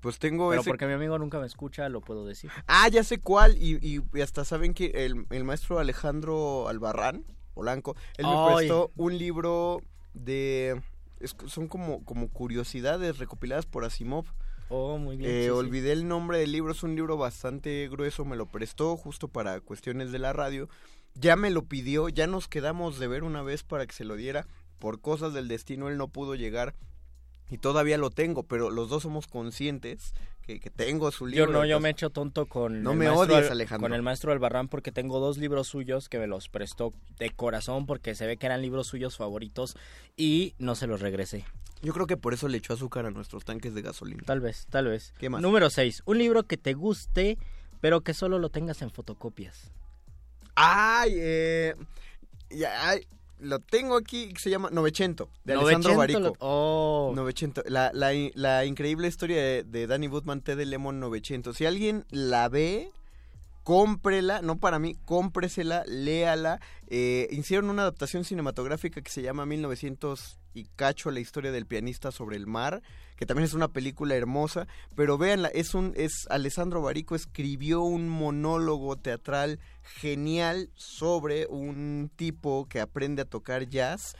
Pues tengo Pero ese... porque mi amigo nunca me escucha, lo puedo decir. Ah, ya sé cuál. Y, y- y hasta saben que el, el maestro Alejandro Albarrán, Polanco, él me Ay. prestó un libro de... es- son como, como curiosidades recopiladas por Asimov. Oh, muy bien. Eh, sí, sí. olvidé el nombre del libro, es un libro bastante grueso, me lo prestó justo para cuestiones de la radio. Ya me lo pidió, ya nos quedamos de ver una vez para que se lo diera. Por cosas del destino él no pudo llegar y todavía lo tengo, pero los dos somos conscientes que, que tengo su libro. Yo no, yo me echo tonto con No el me odies, Al- Alejandro. con el maestro Albarrán porque tengo dos libros suyos que me los prestó de corazón porque se ve que eran libros suyos favoritos y no se los regresé. Yo creo que por eso le echó azúcar a nuestros tanques de gasolina. Tal vez, tal vez. ¿Qué más? Número 6. Un libro que te guste, pero que solo lo tengas en fotocopias. Ay, eh, ya, ay, lo tengo aquí, que se llama Novecento, de Alessandro Novecento Barico. lo- oh. Novecento, la, la, la increíble historia de, de Danny Woodman, T de Lemon Novecento. Si alguien la ve, cómprela, no para mí, cómpresela, léala. Eh, hicieron una adaptación cinematográfica que se llama 1900 y cacho, la historia del pianista sobre el mar, que también es una película hermosa, pero véanla, es un, es Alessandro Barico escribió un monólogo teatral genial sobre un tipo que aprende a tocar jazz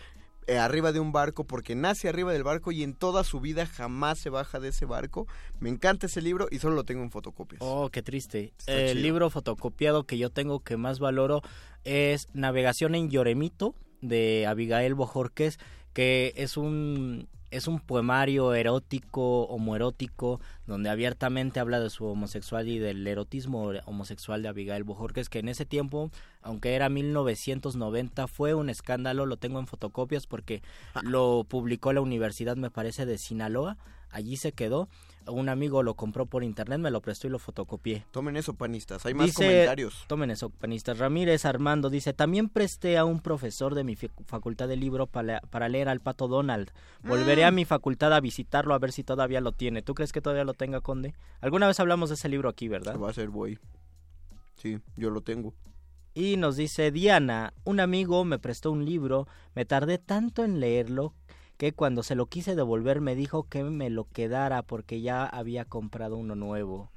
eh, arriba de un barco porque nace arriba del barco y en toda su vida jamás se baja de ese barco. Me encanta ese libro y solo lo tengo en fotocopias. Oh, qué triste. El libro fotocopiado que yo tengo que más valoro es Navegación en Lloremito de Abigail Bojorquez, que es un es un poemario erótico, homoerótico, donde abiertamente habla de su homosexual y del erotismo homosexual de Abigail Bojorquez, que en ese tiempo, aunque era 1990, fue un escándalo, lo tengo en fotocopias porque lo publicó la Universidad, me parece, de Sinaloa, allí se quedó, un amigo lo compró por internet, me lo prestó y lo fotocopié. Tomen eso, panistas. Hay más Dice- comentarios. Tomen eso, panistas. Ramírez Armando dice, también presté a un profesor de mi facultad de libro para, para leer al Pato Donald. Volveré a Mm. mi facultad a visitarlo a ver si todavía lo tiene. ¿Tú crees que todavía lo tenga, Conde? Alguna vez hablamos de ese libro aquí, ¿verdad? Va a ser boy. Sí, yo lo tengo. Y nos dice Diana, un amigo me prestó un libro, me tardé tanto en leerlo que cuando se lo quise devolver me dijo que me lo quedara porque ya había comprado uno nuevo.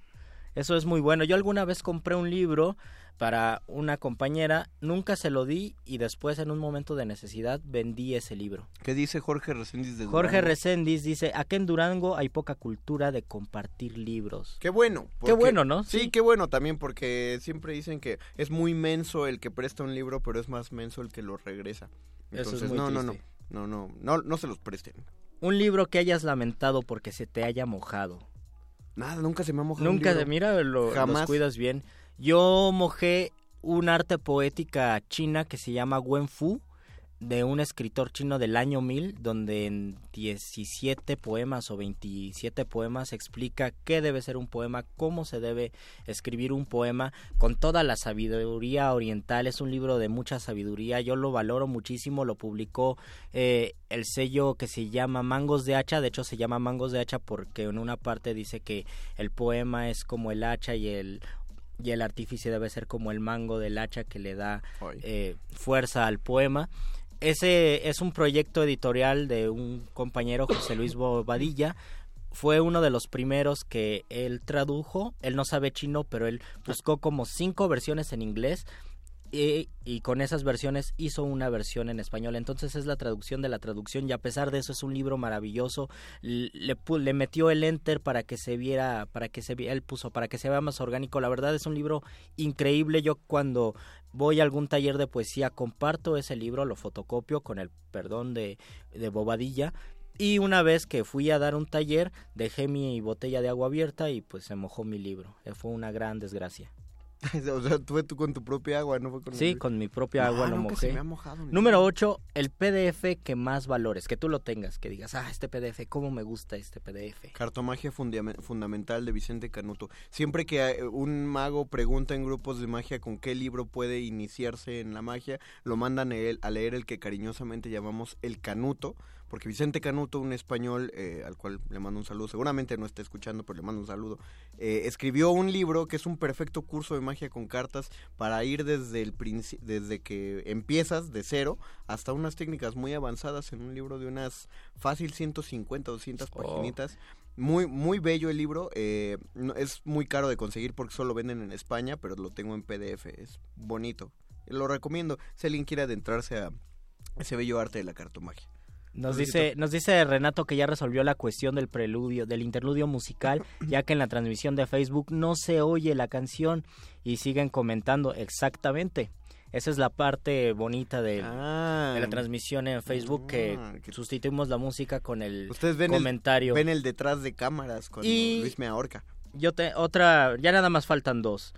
Eso es muy bueno. Yo alguna vez compré un libro para una compañera, nunca se lo di y después en un momento de necesidad vendí ese libro. ¿Qué dice Jorge Reséndiz de Jorge Reséndiz dice, aquí en Durango hay poca cultura de compartir libros. Qué bueno. Qué bueno, ¿no? Sí, qué bueno también porque siempre dicen que es muy menso el que presta un libro, pero es más menso el que lo regresa. Entonces, Eso es muy no, no, no. No, no, no, no se los presten. Un libro que hayas lamentado porque se te haya mojado. Nada, nunca se me ha mojado un Nunca, libro. mira, lo, Jamás. los cuidas bien. Yo mojé un arte poética china que se llama Wen Fu, de un escritor chino del año 1000, donde en 17 poemas o 27 poemas explica qué debe ser un poema, cómo se debe escribir un poema, con toda la sabiduría oriental. Es un libro de mucha sabiduría, yo lo valoro muchísimo, lo publicó eh, el sello que se llama Mangos de Hacha, de hecho se llama Mangos de Hacha porque en una parte dice que el poema es como el hacha y el y el artífice debe ser como el mango del hacha que le da eh, fuerza al poema. Ese es un proyecto editorial de un compañero, José Luis Bobadilla. Fue uno de los primeros que él tradujo. Él no sabe chino, pero él buscó como cinco versiones en inglés y, y con esas versiones hizo una versión en español. Entonces es la traducción de la traducción y a pesar de eso es un libro maravilloso. Le, le metió el enter para que se viera, para que se vi- él puso para que se vea más orgánico. La verdad es un libro increíble. Yo cuando voy a algún taller de poesía comparto ese libro, lo fotocopio con el perdón de, de Bobadilla. Y una vez que fui a dar un taller, dejé mi botella de agua abierta y pues se mojó mi libro. Fue una gran desgracia. o sea, tú, tú con tu propia agua, ¿no? Fue con Sí, el- con mi propia agua No, lo mojé. se me ha mojado ni Número nada. 8, el PDF que más valores, que tú lo tengas, que digas, ah, este PDF, cómo me gusta este PDF. Cartomagia fundamental de Vicente Canuto. Siempre que eh, un mago pregunta en grupos de magia con qué libro puede iniciarse en la magia, lo mandan a, él- a leer el que cariñosamente llamamos El Canuto, porque Vicente Canuto, un español eh, al cual le mando un saludo, seguramente no está escuchando, pero le mando un saludo, eh, escribió un libro que es un perfecto curso de magia con cartas para ir desde el desde que empiezas de cero hasta unas técnicas muy avanzadas en un libro de unas fácil 150 200 paginitas. Muy muy bello el libro eh, no- es muy caro de conseguir porque solo venden en España pero lo tengo en PDF es bonito. Lo recomiendo si alguien quiere adentrarse a ese bello arte de la cartomagia Nos dice, nos dice Renato que ya resolvió la cuestión del preludio, del interludio musical, ya que en la transmisión de Facebook no se oye la canción y siguen comentando exactamente. Esa es la parte bonita de, de la transmisión en Facebook, que Ah, que- sustituimos la música con el ustedes ven comentario. el ven el detrás de cámaras cuando Y- Luis me ahorca Yo te, otra, ya nada más faltan dos.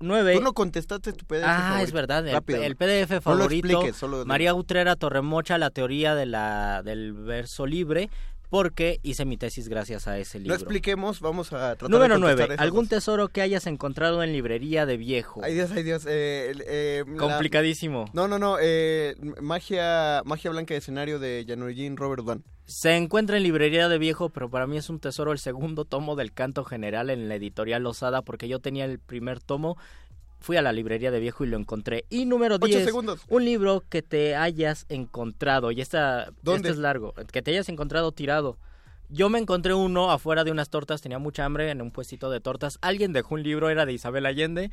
Nueve. tú no contestaste tu PDF Ah, favorito. es verdad, el, Rápido. el PDF No lo favorito. expliques, solo- María Utrera Torremocha, la teoría de la, del verso libre, porque hice mi tesis gracias a ese no libro. expliquemos vamos a tratar Número de contestar 9. esas ¿Algún tesoro que hayas encontrado en librería de viejo? Ay Dios, ay Dios. eh, eh, la- Complicadísimo. No, no, no. eh, magia, magia blanca de escenario de Janojin Robert Van. Se encuentra en librería de viejo, pero para mí es un tesoro el segundo tomo del canto general en la editorial Losada, porque yo tenía el primer tomo. Fui a la librería de viejo y lo encontré. Y número Ocho 10. segundos. Un libro que te hayas encontrado. Y esta, ¿Dónde? este es largo. Que te hayas encontrado tirado. Yo me encontré uno afuera de unas tortas, tenía mucha hambre en un puestito de tortas. Alguien dejó un libro, era de Isabel Allende.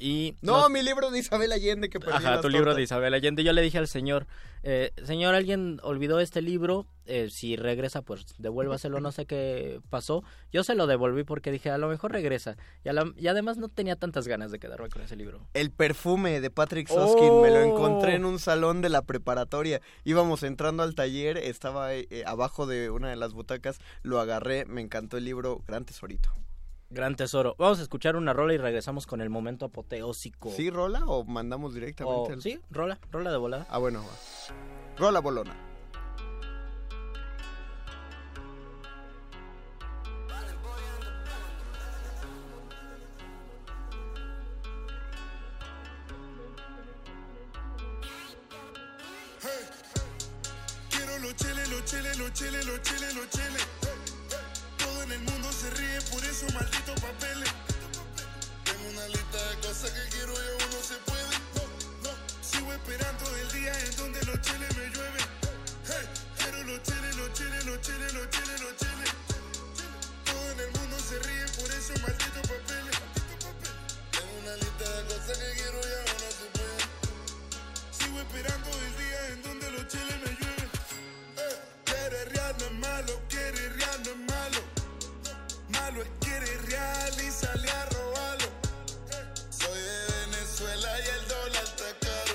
Y No, mi libro de Isabel Allende que perdí Ajá, tu libro de Isabel Allende. Yo le dije al señor, eh, señor, alguien olvidó este libro, eh, si regresa, pues devuélvaselo, no sé qué pasó. Yo se lo devolví porque dije, a lo mejor regresa. Y, a la- y además no tenía tantas ganas de quedarme con ese libro. El perfume de Patrick Soskin me lo Oh. encontré en un salón de la preparatoria. Íbamos entrando al taller, estaba eh, abajo de una de las butacas, lo agarré, me encantó el libro, gran tesorito. Gran tesoro. Vamos a escuchar una rola y regresamos con el momento apoteósico. ¿Sí, rola o mandamos directamente? O- al- Sí, rola, rola de volada. Ah, bueno, va. Rola bolona. Quiero los cheles, los cheles, los cheles, los cheles, los cheles en el mundo se ríe por esos malditos papeles. Tengo una lista de cosas que quiero y aún no se puede. No, no. Sigo esperando el día en donde los chiles me llueven. Quiero los chiles, los chiles, los chiles, los chiles, los chiles. Todo en el mundo se ríe por esos malditos papeles. Tengo una lista de cosas que quiero y aún no se puede. Sigo esperando el día en donde los chiles me llueven. Hey, quiere real no es malo, quiere real no es malo malo, es que eres real y sale a robarlo. Soy de Venezuela y el dólar está caro.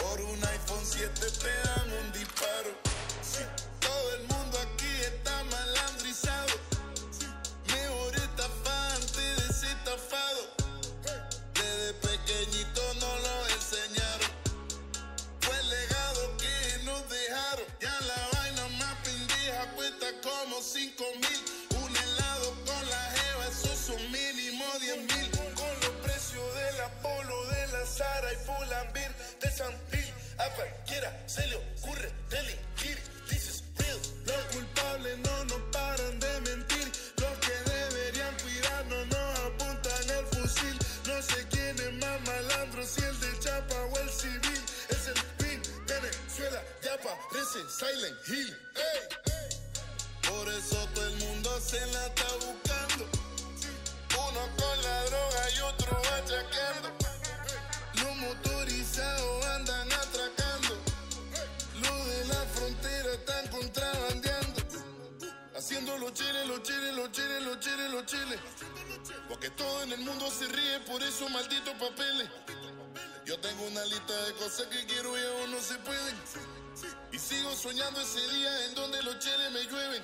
Por un iPhone 7 te dan un disparo. Sí, todo el mundo Sara y Fulambir, de Santil. A cualquiera se le ocurre delinquir. This is real. Los culpables no nos paran de mentir. Los que deberían cuidarnos nos apuntan el fusil. No sé quién es más malandro, si el de Chapa o el civil. Es el pin, Venezuela, ya parece Silent Hill. Ey. Por eso todo el mundo se la está buscando. Uno con la droga y otro achacando. Motorizados andan atracando. Los de la frontera están contrabandeando. Haciendo los chiles, los chiles, los chiles, los chiles, los chiles. Porque todo en el mundo se ríe por esos malditos papeles. Yo tengo una lista de cosas que quiero y aún no se pueden. Y sigo soñando ese día en donde los chiles me llueven.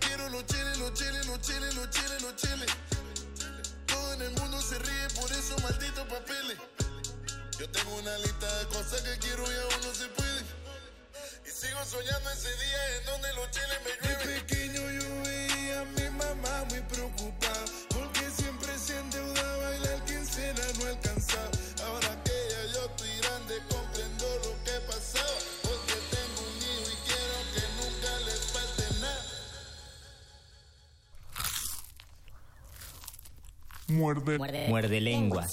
Quiero los chiles, los chiles, los chiles, los chiles, los chiles. Todo en el mundo se ríe por esos malditos papeles. Yo tengo una lista de cosas que quiero y aún no se puede. Y sigo soñando ese día en donde los chiles me llueven. De pequeño yo veía a mi mamá muy preocupada. Porque siempre se endeudaba y la quincena no alcanzaba. Ahora que ya yo estoy grande comprendo lo que pasaba. Porque tengo un hijo y quiero que nunca les falte nada. Muerde. Muerde lenguas.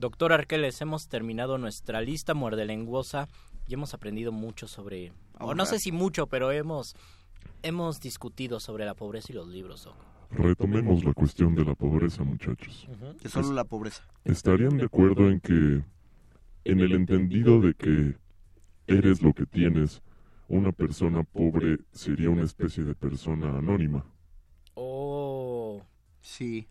Doctor Arqueles, hemos terminado nuestra lista muerdelenguosa y hemos aprendido mucho sobre... O no sé si mucho, pero hemos, hemos discutido sobre la pobreza y los libros, Doc. Retomemos la cuestión de la pobreza, muchachos. Que solo la pobreza. ¿Estarían de acuerdo en que, en el entendido de que eres lo que tienes, una persona pobre sería una especie de persona anónima? Oh. Sí.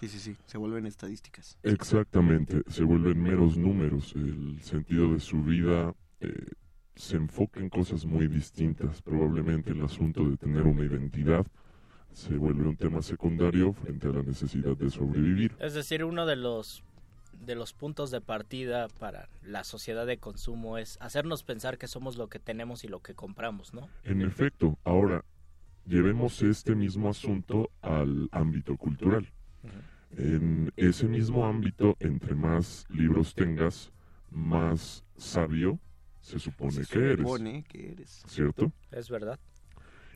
Sí, sí, sí. Se vuelven estadísticas. Exactamente, se vuelven meros números. El sentido de su vida eh, se enfoca en cosas muy distintas. Probablemente el asunto de tener una identidad se vuelve un tema secundario frente a la necesidad de sobrevivir. Es decir, uno de los de los puntos de partida para la sociedad de consumo es hacernos pensar que somos lo que tenemos y lo que compramos, ¿no? En efecto, ahora llevemos este mismo asunto al ámbito cultural. En ese mismo ámbito, entre más libros tengas, más sabio se supone Se que eres. supone que eres. ¿Cierto? Es verdad.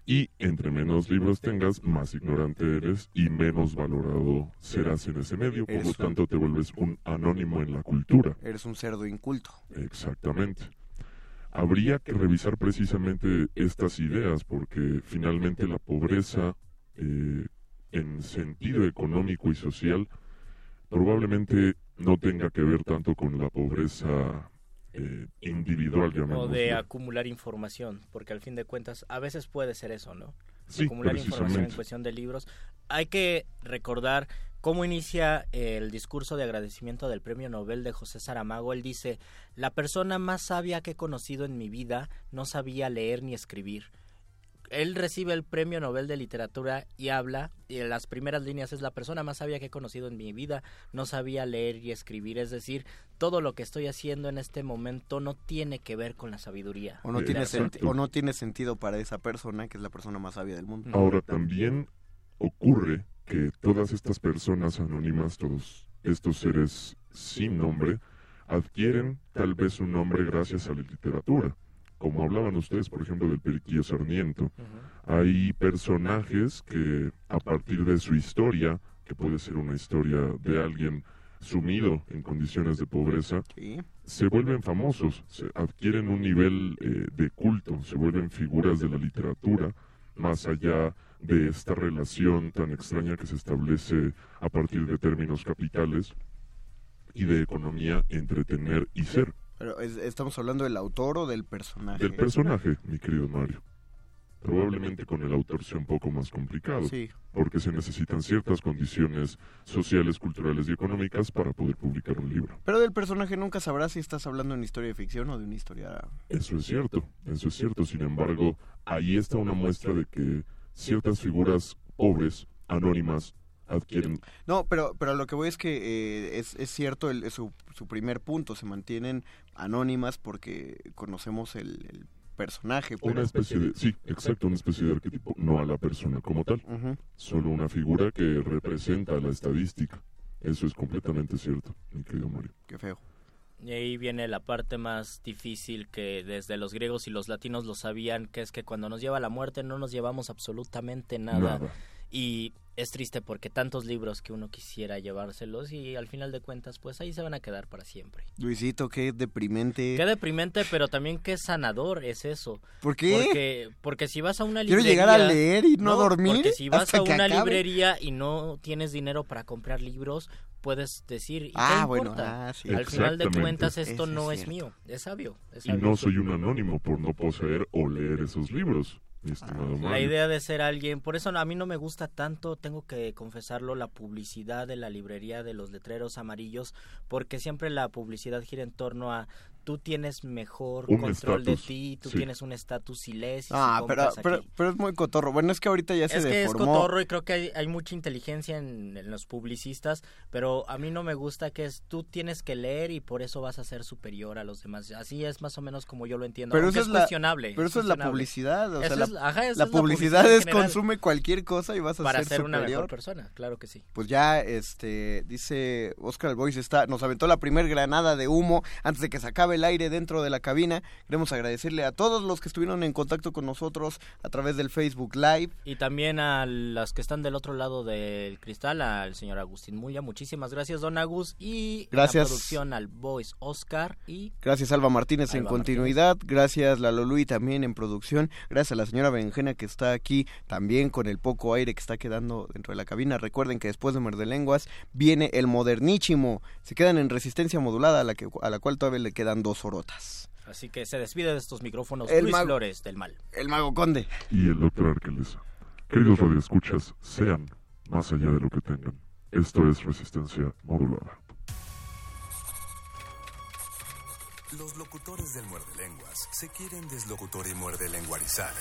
Y entre menos libros tengas, más ignorante eres y menos valorado serás en ese medio. Por lo un- tanto, te vuelves un anónimo en la cultura. Eres un cerdo inculto. Exactamente. Habría que revisar precisamente estas ideas porque finalmente la pobreza eh, en sentido económico y social probablemente no tenga que ver tanto con la pobreza eh, individual, O de acumular información, porque al fin de cuentas a veces puede ser eso, ¿no? Sí, acumular información en cuestión de libros. Hay que recordar cómo inicia el discurso de agradecimiento del Premio Nobel de José Saramago. Él dice, la persona más sabia que he conocido en mi vida no sabía leer ni escribir. Él recibe el Premio Nobel de Literatura y habla, y en las primeras líneas es la persona más sabia que he conocido en mi vida, no sabía leer y escribir, es decir, todo lo que estoy haciendo en este momento no tiene que ver con la sabiduría. O no, tiene o no tiene sentido para esa persona, que es la persona más sabia del mundo. Ahora también ocurre que todas estas personas anónimas, todos estos seres sin nombre, adquieren tal vez un nombre gracias a la literatura. Como hablaban ustedes, por ejemplo, del Periquillo Sarmiento. Hay personajes que a partir de su historia, que puede ser una historia de alguien sumido en condiciones de pobreza, se vuelven famosos, se adquieren un nivel eh, de culto, se vuelven figuras de la literatura, más allá de esta relación tan extraña que se establece a partir de términos capitales y de economía entre tener y ser. Pero ¿Estamos hablando del autor o del personaje? Del personaje, mi querido Mario. Probablemente con el autor sea un poco más complicado, sí. porque se necesitan ciertas condiciones sociales, culturales y económicas para poder publicar un libro. Pero del personaje nunca sabrás si estás hablando de una historia de ficción o de una historia... Eso es cierto, eso es cierto. Sin embargo, ahí está una muestra de que ciertas figuras pobres, anónimas, adquieren... No, pero, pero lo que voy es que eh, es, es, cierto el, su, su, primer punto, se mantienen anónimas porque conocemos el, el personaje. Una especie de, sí, exacto, una especie de arquetipo, no a la persona como tal, uh -huh. solo una figura que representa la estadística. Eso es completamente cierto, mi querido Mario. Qué feo. Y ahí viene la parte más difícil que desde los griegos y los latinos lo sabían, que es que cuando nos lleva la muerte no nos llevamos absolutamente nada. Nada. Y es triste porque tantos libros que uno quisiera llevárselos y al final de cuentas pues ahí se van a quedar para siempre. Luisito, qué deprimente. Qué deprimente, pero también qué sanador es eso. ¿Por qué? Porque, porque si vas a una Quiero librería... llegar a leer y no, no dormir. Porque si vas hasta a una acabe. librería y no tienes dinero para comprar libros, puedes decir, ¿y Ah, qué bueno, ah, sí. Al final de cuentas esto Eso no es es, mío, es sabio. Es Y sabio. no soy un anónimo por no poseer o leer esos libros, estimado Mario. La idea de ser alguien, por eso a mí no me gusta tanto, tengo que confesarlo, la publicidad de la librería de los letreros amarillos, porque siempre la publicidad gira en torno a tú tienes mejor Un control de ti, tú sí. tienes un estatus y Ah, si pero, pero, es muy cotorro. Bueno, es que ahorita ya se Es que es deformó. cotorro y creo que hay, hay mucha inteligencia en, en los publicistas, pero a mí no me gusta que es tú tienes que leer y por eso vas a ser superior a los demás. Así es más o menos como yo lo entiendo. Pero eso es, es la- cuestionable. Pero eso es la publicidad. O sea, Eso la, es- ajá, la es publicidad es general. consume cualquier cosa y vas a para ser ser una mejor persona, claro que sí. Pues ya, este, dice Oscar el Boys está, nos aventó la primer granada de humo antes de que se acabe el aire dentro de la cabina. Queremos agradecerle a todos los que estuvieron en contacto con nosotros a través del Facebook Live. Y también a las que están del otro lado del cristal, al señor Agustín Mulla. Muchísimas gracias, don Agus. Y Gracias. la producción al Voice Oscar. Y Gracias Alba Martínez en continuidad, gracias Lalo Luis también en producción, gracias a la señora Benjena que está aquí también con el poco aire que está quedando dentro de la cabina. Recuerden que después de Muerde Lenguas viene el modernísimo. Se quedan en resistencia modulada a la, que, a la cual todavía le quedan dos orotas. así que se despide de estos micrófonos El Luis mago- Flores del Mal. El Mago Conde. Y el doctor Arqueles. Queridos radioescuchas, sean más allá de lo que tengan. Esto es resistencia modulada. Los locutores del muerde lenguas se quieren deslocutor y muerde lenguarizar.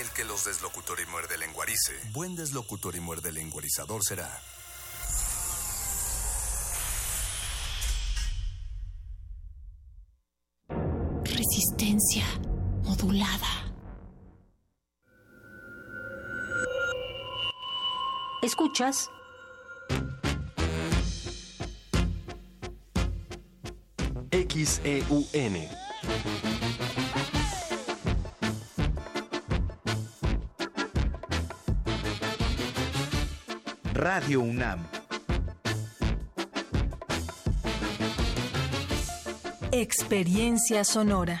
El que los deslocutor y muerde lenguarice, buen deslocutor y muerde lenguarizador será. Resistencia modulada. Escuchas XEUN. Radio UNAM. Experiencia sonora.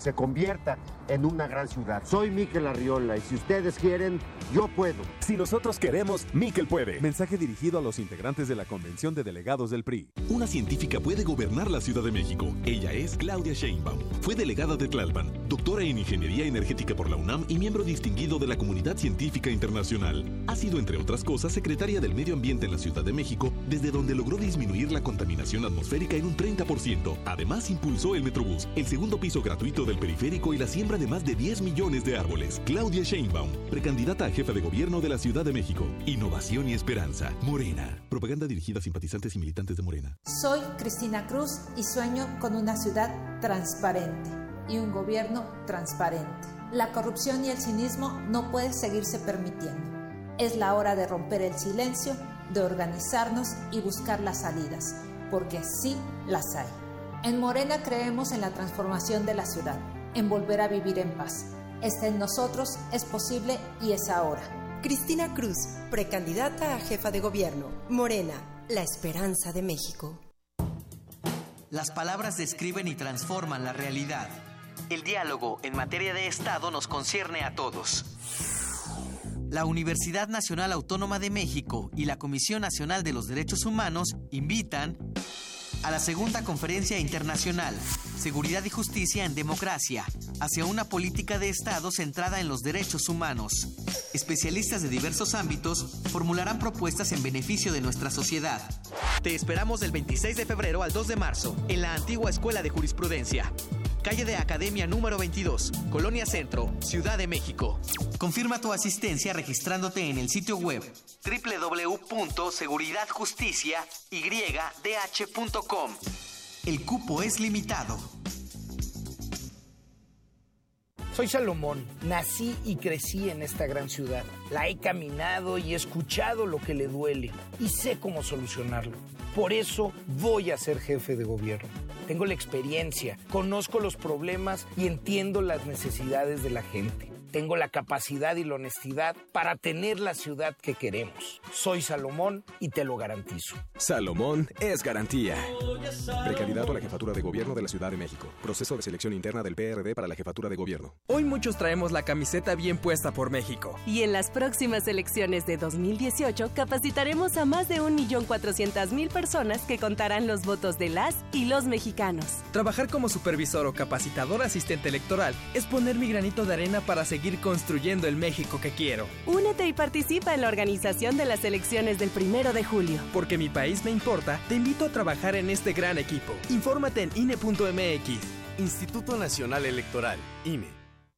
se convierta en una gran ciudad. Soy Miquel Arriola y si ustedes quieren, yo puedo. Si nosotros queremos, Miquel puede. Mensaje dirigido a los integrantes de la Convención de Delegados del PRI. Una científica puede gobernar la Ciudad de México. Ella es Claudia Sheinbaum. Fue delegada de Tlalpan, doctora en Ingeniería Energética por la UNAM y miembro distinguido de la Comunidad Científica Internacional. Ha sido, entre otras cosas, secretaria del Medio Ambiente en la Ciudad de México, desde donde logró disminuir la contaminación atmosférica en un 30%. Además, impulsó el Metrobús, el segundo piso gratuito del periférico y la siembra de más de 10 millones de árboles. Claudia Sheinbaum, precandidata a jefa de gobierno de la Ciudad de México. Innovación y esperanza. Morena. Propaganda dirigida a simpatizantes y militantes de Morena. Soy Cristina Cruz y sueño con una ciudad transparente y un gobierno transparente. La corrupción y el cinismo no pueden seguirse permitiendo. Es la hora de romper el silencio, de organizarnos y buscar las salidas, porque sí las hay. En Morena creemos en la transformación de la ciudad en volver a vivir en paz. Está en nosotros, es posible y es ahora. Cristina Cruz, precandidata a jefa de gobierno. Morena, la esperanza de México. Las palabras describen y transforman la realidad. El diálogo en materia de Estado nos concierne a todos. La Universidad Nacional Autónoma de México y la Comisión Nacional de los Derechos Humanos invitan a la segunda conferencia internacional, Seguridad y Justicia en Democracia, hacia una política de Estado centrada en los derechos humanos. Especialistas de diversos ámbitos formularán propuestas en beneficio de nuestra sociedad. Te esperamos del 26 de febrero al 2 de marzo en la antigua Escuela de Jurisprudencia. Calle de Academia número 22, Colonia Centro, Ciudad de México. Confirma tu asistencia registrándote en el sitio web www.seguridadjusticiaydh.com. El cupo es limitado. Soy Salomón, nací y crecí en esta gran ciudad. La he caminado y escuchado lo que le duele y sé cómo solucionarlo. Por eso voy a ser jefe de gobierno. Tengo la experiencia, conozco los problemas y entiendo las necesidades de la gente. Tengo la capacidad y la honestidad para tener la ciudad que queremos. Soy Salomón y te lo garantizo. Salomón es garantía. Precandidato a la jefatura de gobierno de la Ciudad de México. Proceso de selección interna del PRD para la jefatura de gobierno. Hoy muchos traemos la camiseta bien puesta por México. Y en las próximas elecciones de 2018 capacitaremos a más de 1.400.000 personas que contarán los votos de las y los mexicanos. Trabajar como supervisor o capacitador asistente electoral es poner mi granito de arena para seguir seguir construyendo el México que quiero. Únete y participa en la organización de las elecciones del primero de julio. Porque mi país me importa, te invito a trabajar en este gran equipo. Infórmate en INE.mx. Instituto Nacional Electoral, INE.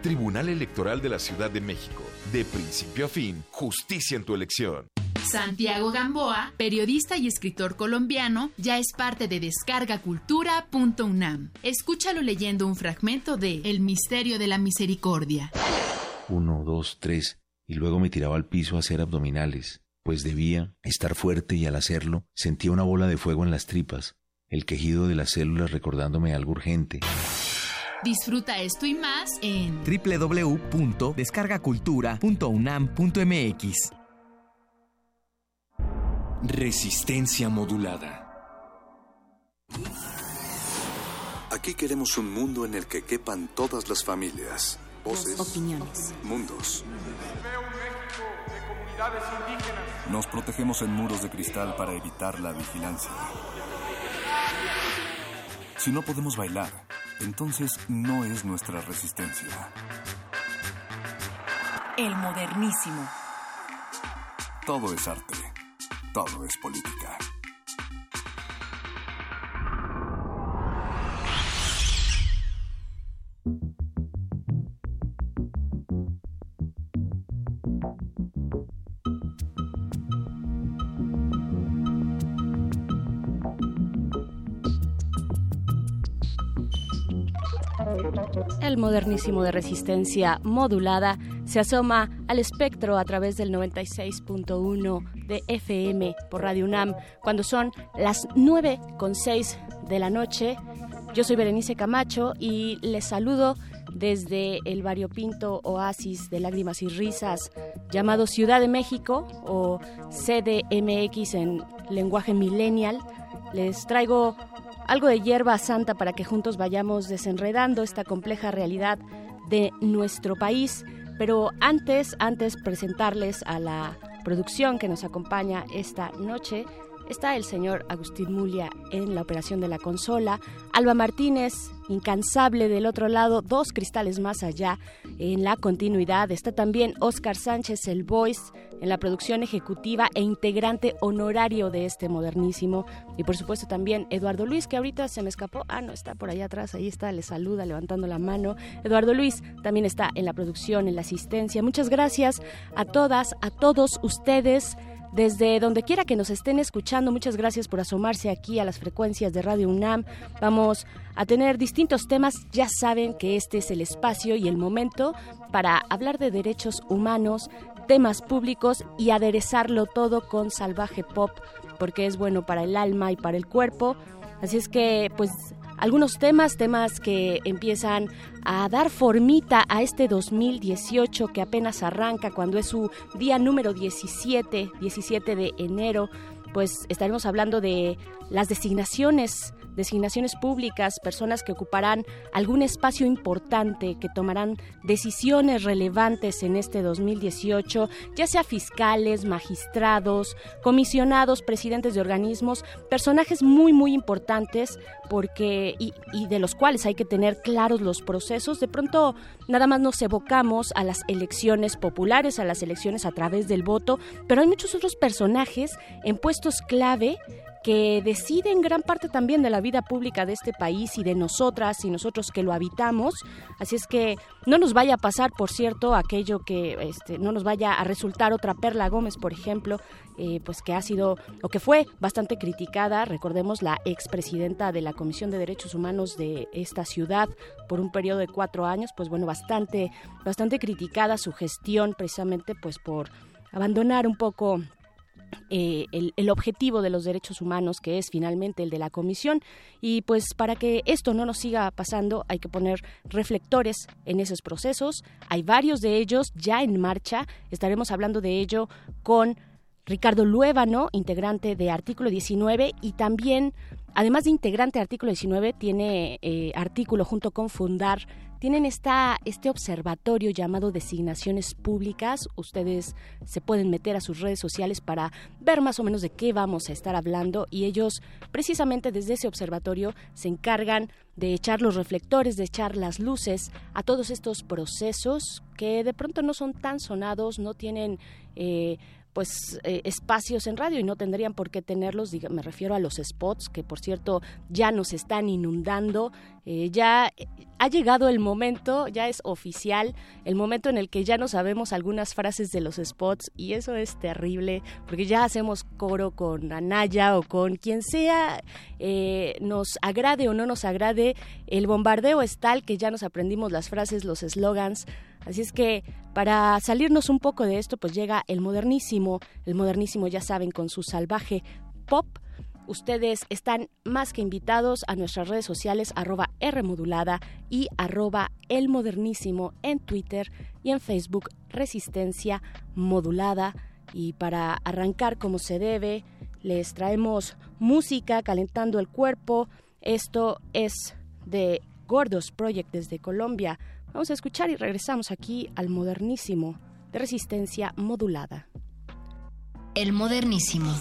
Tribunal Electoral de la Ciudad de México. De principio a fin, justicia en tu elección. Santiago Gamboa, periodista y escritor colombiano, ya es parte de descargacultura.unam. Escúchalo leyendo un fragmento de El misterio de la misericordia. Uno, dos, tres, y luego me tiraba al piso a hacer abdominales, pues debía estar fuerte y al hacerlo sentía una bola de fuego en las tripas, el quejido de las células recordándome algo urgente. Disfruta esto y más en www.descargacultura.unam.mx. Resistencia modulada. Aquí queremos un mundo en el que quepan todas las familias, voces, opiniones, mundos. Nos protegemos en muros de cristal para evitar la vigilancia. Si no podemos bailar, entonces no es nuestra resistencia. El modernísimo. Todo es arte. Todo es política. El modernísimo de resistencia modulada se asoma al espectro a través del 96.1 de FM por Radio UNAM, cuando son las 9 con 6 de la noche. Yo soy Berenice Camacho y les saludo desde el variopinto oasis de lágrimas y risas llamado Ciudad de México o CDMX en lenguaje millennial. Les traigo algo de hierba santa para que juntos vayamos desenredando esta compleja realidad de nuestro país. Pero antes, antes presentarles a la producción que nos acompaña esta noche, está el señor Agustín Mulia en la operación de la consola, Alba Martínez, incansable del otro lado, dos cristales más allá en la continuidad, está también Oscar Sánchez, el voice, en la producción ejecutiva e integrante honorario de este modernísimo, y por supuesto también Eduardo Luis, que ahorita se me escapó, ah, no, está por allá atrás, ahí está, le saluda levantando la mano. Eduardo Luis también está en la producción, en la asistencia. Muchas gracias a todas, a todos ustedes desde donde quiera que nos estén escuchando, muchas gracias por asomarse aquí a las frecuencias de Radio UNAM. Vamos a tener distintos temas. Ya saben que este es el espacio y el momento para hablar de derechos humanos, temas públicos y aderezarlo todo con salvaje pop, porque es bueno para el alma y para el cuerpo. Así es que, pues, algunos temas, temas que empiezan a dar formita a este 2018 que apenas arranca cuando es su día número 17, 17 de enero, pues estaremos hablando de las designaciones designaciones públicas, personas que ocuparán algún espacio importante, que tomarán decisiones relevantes en este 2018, ya sea fiscales, magistrados, comisionados, presidentes de organismos, personajes muy, muy importantes porque y, y de los cuales hay que tener claros los procesos. De pronto nada más nos evocamos a las elecciones populares, a las elecciones a través del voto, pero hay muchos otros personajes en puestos clave que deciden gran parte también de la vida pública de este país y de nosotras y nosotros que lo habitamos. Así es que no nos vaya a pasar, por cierto, aquello que este, no nos vaya a resultar otra Perla Gómez, por ejemplo, eh, pues que ha sido o que fue bastante criticada, recordemos la expresidenta de la Comisión de Derechos Humanos de esta ciudad por un periodo de cuatro años, pues bueno, bastante, bastante criticada su gestión precisamente pues por abandonar un poco eh, el, objetivo de los derechos humanos, que es finalmente el de la Comisión. Y pues para que esto no nos siga pasando, hay que poner reflectores en esos procesos. Hay varios de ellos ya en marcha. Estaremos hablando de ello con Ricardo Luébano, integrante de Artículo 19, y también, además de integrante de Artículo 19, tiene eh, artículo junto con Fundar tienen esta, este observatorio llamado Designaciones Públicas. Ustedes se pueden meter a sus redes sociales para ver más o menos de qué vamos a estar hablando y ellos precisamente desde ese observatorio se encargan de echar los reflectores, de echar las luces a todos estos procesos que de pronto no son tan sonados, no tienen... Eh, pues eh, espacios en radio y no tendrían por qué tenerlos, me refiero a los spots que por cierto ya nos están inundando, eh, ya ha llegado el momento, ya es oficial, el momento en el que ya no sabemos algunas frases de los spots y eso es terrible porque ya hacemos coro con Anaya o con quien sea, eh, nos agrade o no nos agrade, el bombardeo es tal que ya nos aprendimos las frases, los eslogans, Así es que para salirnos un poco de esto, pues llega el modernísimo, el modernísimo ya saben, con su salvaje pop. Ustedes están más que invitados a nuestras redes sociales arroba Rmodulada y arroba El Modernísimo en Twitter y en Facebook Resistencia Modulada. Y para arrancar como se debe, les traemos música calentando el cuerpo. Esto es de Gordos Project desde Colombia. Vamos a escuchar y regresamos aquí al modernísimo de resistencia modulada. El modernísimo.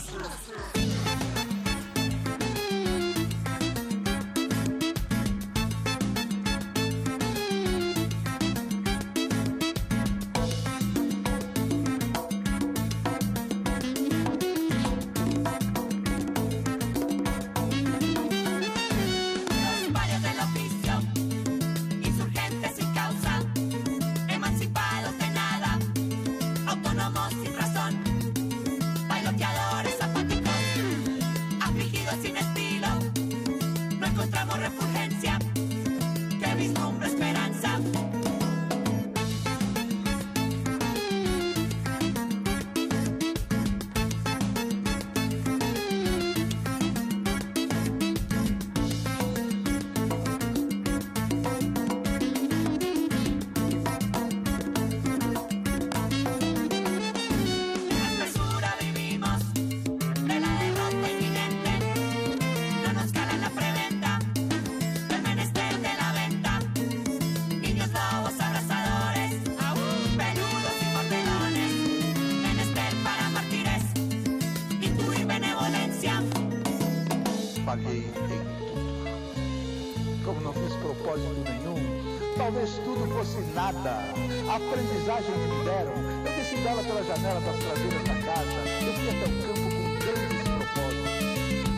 Que me deram, eu desci dela pela janela das traseiras da casa, eu fui até o campo com grandes propósitos.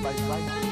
Mas lá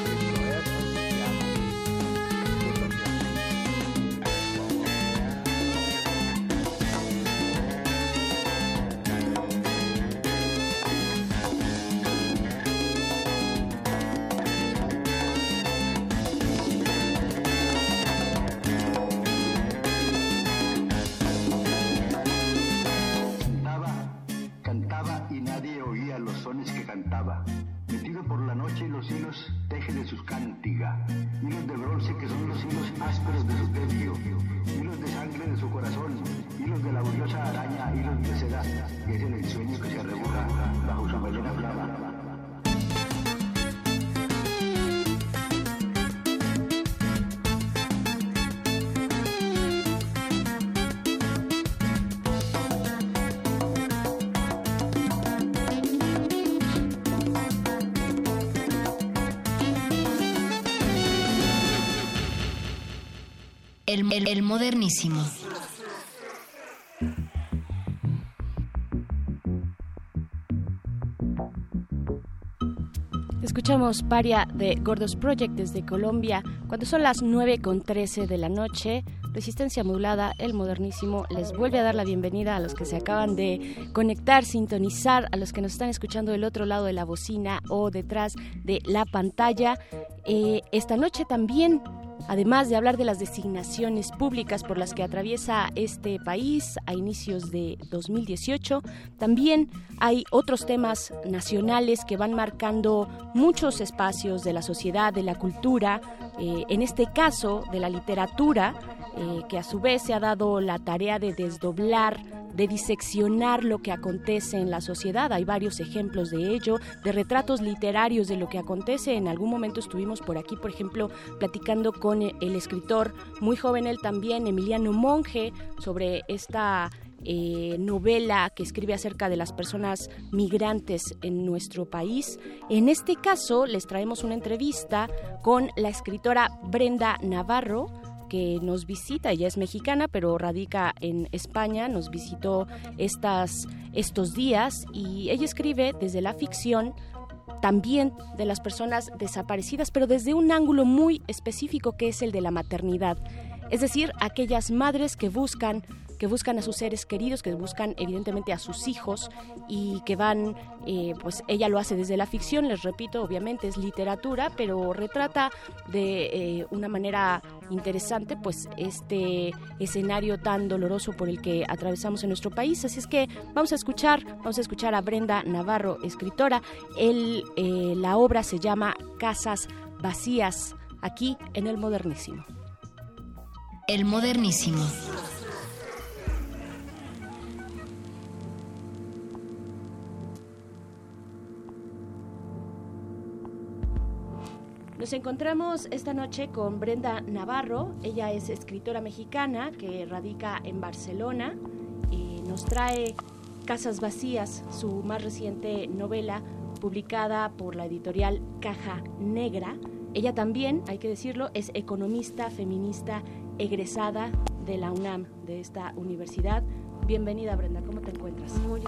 El, el- modernísimo. Escuchamos Paria de Gordos Project desde Colombia. Cuando son las 9 con 13 de la noche, Resistencia Modulada, el modernísimo, les vuelve a dar la bienvenida a los que se acaban de conectar, sintonizar, a los que nos están escuchando del otro lado de la bocina o detrás de la pantalla. Eh, esta noche también Además de hablar de las designaciones públicas por las que atraviesa este país a inicios de 2018, también hay otros temas nacionales que van marcando muchos espacios de la sociedad, de la cultura, eh, en este caso de la literatura, eh, que a su vez se ha dado la tarea de desdoblar de diseccionar lo que acontece en la sociedad. Hay varios ejemplos de ello, de retratos literarios de lo que acontece. En algún momento estuvimos por aquí, por ejemplo, platicando con el escritor, muy joven él también, Emiliano Monge, sobre esta eh, novela que escribe acerca de las personas migrantes en nuestro país. En este caso, les traemos una entrevista con la escritora Brenda Navarro, que nos visita, ella es mexicana, pero radica en España, nos visitó estas, estos días y ella escribe desde la ficción también de las personas desaparecidas, pero desde un ángulo muy específico que es el de la maternidad. Es decir, aquellas madres que buscan que buscan a sus seres queridos, que buscan evidentemente a sus hijos y que van, eh, pues ella lo hace desde la ficción, les repito, obviamente es literatura, pero retrata de eh, una manera interesante pues este escenario tan doloroso por el que atravesamos en nuestro país. Así es que vamos a escuchar, vamos a escuchar a Brenda Navarro, escritora. Eh, la obra se llama Casas Vacías, aquí en el Modernísimo. El modernísimo. Nos encontramos esta noche con Brenda Navarro. Ella es escritora mexicana que radica en Barcelona y nos trae Casas Vacías, su más reciente novela publicada por la editorial Caja Negra. Ella también, hay que decirlo, es economista feminista egresada de la UNAM, de esta universidad. Bienvenida Brenda, ¿cómo te encuentras? Muy,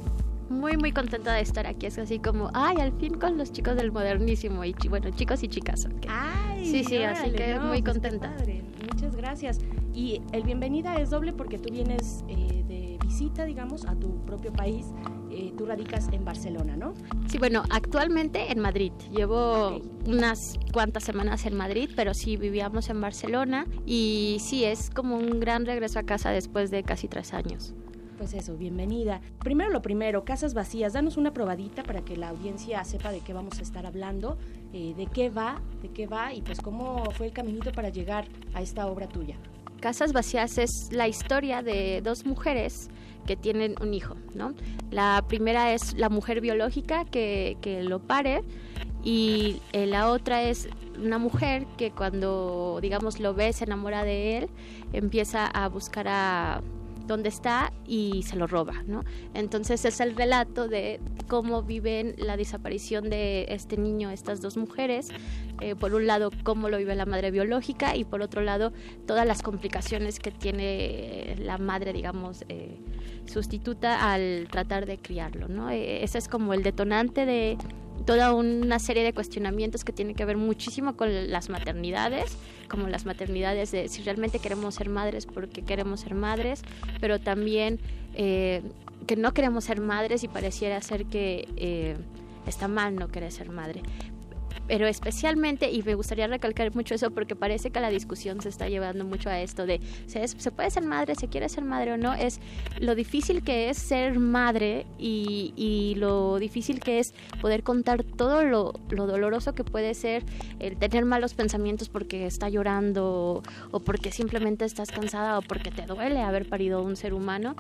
muy, muy contenta de estar aquí. Es así como, ay, al fin con los chicos del modernísimo. Y bueno, chicos y chicas. ok. Ay, sí, sí, así órale, que no, muy pues contenta. padre. Muchas gracias. Y el bienvenida es doble porque tú vienes eh, de visita, digamos, a tu propio país. Eh, tú radicas en Barcelona, ¿no? Sí, bueno, actualmente en Madrid. Llevo unas cuantas semanas en Madrid, pero sí vivíamos en Barcelona. Y sí, es como un gran regreso a casa después de casi tres años. Pues eso, bienvenida. Primero lo primero, Casas Vacías, danos una probadita para que la audiencia sepa de qué vamos a estar hablando, eh, de qué va, de qué va y pues cómo fue el caminito para llegar a esta obra tuya. Casas Vacías es la historia de dos mujeres que tienen un hijo, ¿no? La primera es la mujer biológica que, que lo pare y eh, la otra es una mujer que cuando, digamos, lo ve, se enamora de él, empieza a buscar a, dónde está y se lo roba, ¿no? Entonces es el relato de cómo viven la desaparición de este niño, estas dos mujeres. Eh, por un lado, cómo lo vive la madre biológica y por otro lado, todas las complicaciones que tiene la madre, digamos, eh, sustituta al tratar de criarlo, ¿no? Eh, ese es como el detonante de toda una serie de cuestionamientos que tienen que ver muchísimo con las maternidades, como las maternidades de si realmente queremos ser madres porque queremos ser madres, pero también eh, que no queremos ser madres y pareciera ser que eh, está mal no querer ser madre pero especialmente, y me gustaría recalcar mucho eso porque parece que la discusión se está llevando mucho a esto de ¿se, se puede ser madre, se quiere ser madre o no, es lo difícil que es ser madre y, lo difícil que es poder contar todo lo, lo, doloroso que puede ser el tener malos pensamientos porque está llorando o porque simplemente estás cansada o porque te duele haber parido un ser humano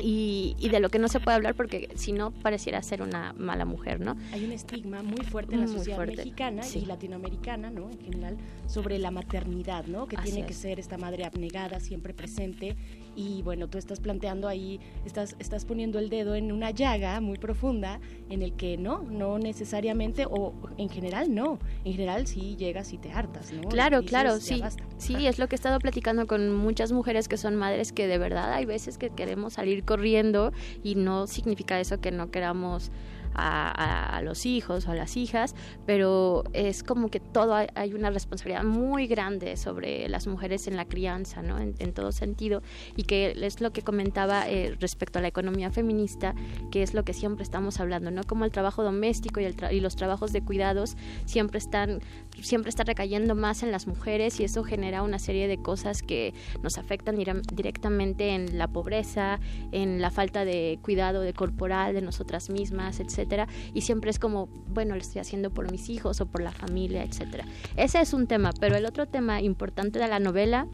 y, y, de lo que no se puede hablar porque si no pareciera ser una mala mujer, ¿no? Hay un estigma muy fuerte en la sociedad mexicana y latinoamericana, ¿no? En general, sobre la maternidad, ¿no? Que tiene que ser esta madre abnegada, siempre presente y bueno, tú estás planteando ahí, estás, estás poniendo el dedo en una llaga muy profunda en el que no, no necesariamente, o en general no, en general sí llegas y te hartas, ¿no? Claro, claro, sí, sí, es lo que he estado platicando con muchas mujeres que son madres que de verdad hay veces que queremos salir corriendo y no significa eso que no queramos a, los hijos o a las hijas, pero es como que todo hay, una responsabilidad muy grande sobre las mujeres en la crianza, ¿no? En, todo sentido, y que es lo que comentaba eh, respecto a la economía feminista, que es lo que siempre estamos hablando, ¿no? Como el trabajo doméstico y, el y los trabajos de cuidados siempre están, siempre está recayendo más en las mujeres y eso genera una serie de cosas que nos afectan directamente en la pobreza, en la falta de cuidado de corporal de nosotras mismas, etc y siempre es como, bueno, lo estoy haciendo por mis hijos o por la familia, etcétera. Ese es un tema, pero el otro tema importante de la novela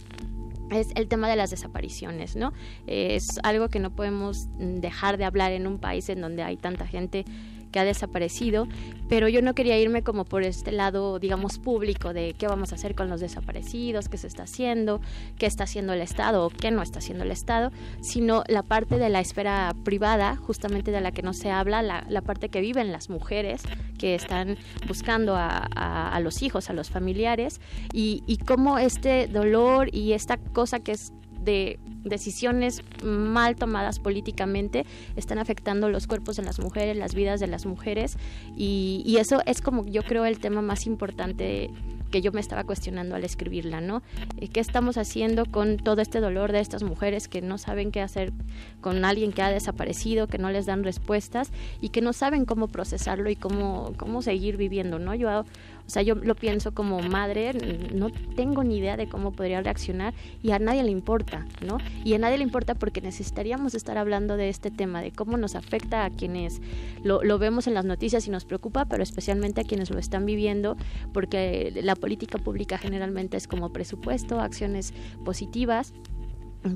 es el tema de las desapariciones, ¿no? Es algo que no podemos dejar de hablar en un país en donde hay tanta gente que ha desaparecido, pero yo no quería irme como por este lado, digamos, público de qué vamos a hacer con los desaparecidos, qué se está haciendo, qué está haciendo el Estado o qué no está haciendo el Estado, sino la parte de la esfera privada, justamente de la que no se habla, la, parte que viven las mujeres que están buscando a, los hijos, a los familiares, y cómo este dolor y esta cosa que es de decisiones mal tomadas políticamente están afectando los cuerpos de las mujeres, las vidas de las mujeres y, y eso es como yo creo el tema más importante que yo me estaba cuestionando al escribirla, ¿no? Eh, ¿Qué estamos haciendo con todo este dolor de estas mujeres que no saben qué hacer con alguien que ha desaparecido, que no les dan respuestas y que no saben cómo procesarlo y cómo, cómo seguir viviendo, ¿no? Yo, o sea, yo lo pienso como madre, no tengo ni idea de cómo podría reaccionar y a nadie le importa, ¿no? Y a nadie le importa porque necesitaríamos estar hablando de este tema, de cómo nos afecta a quienes lo, lo vemos en las noticias y nos preocupa, pero especialmente a quienes lo están viviendo, porque la política pública generalmente es como presupuesto, acciones positivas,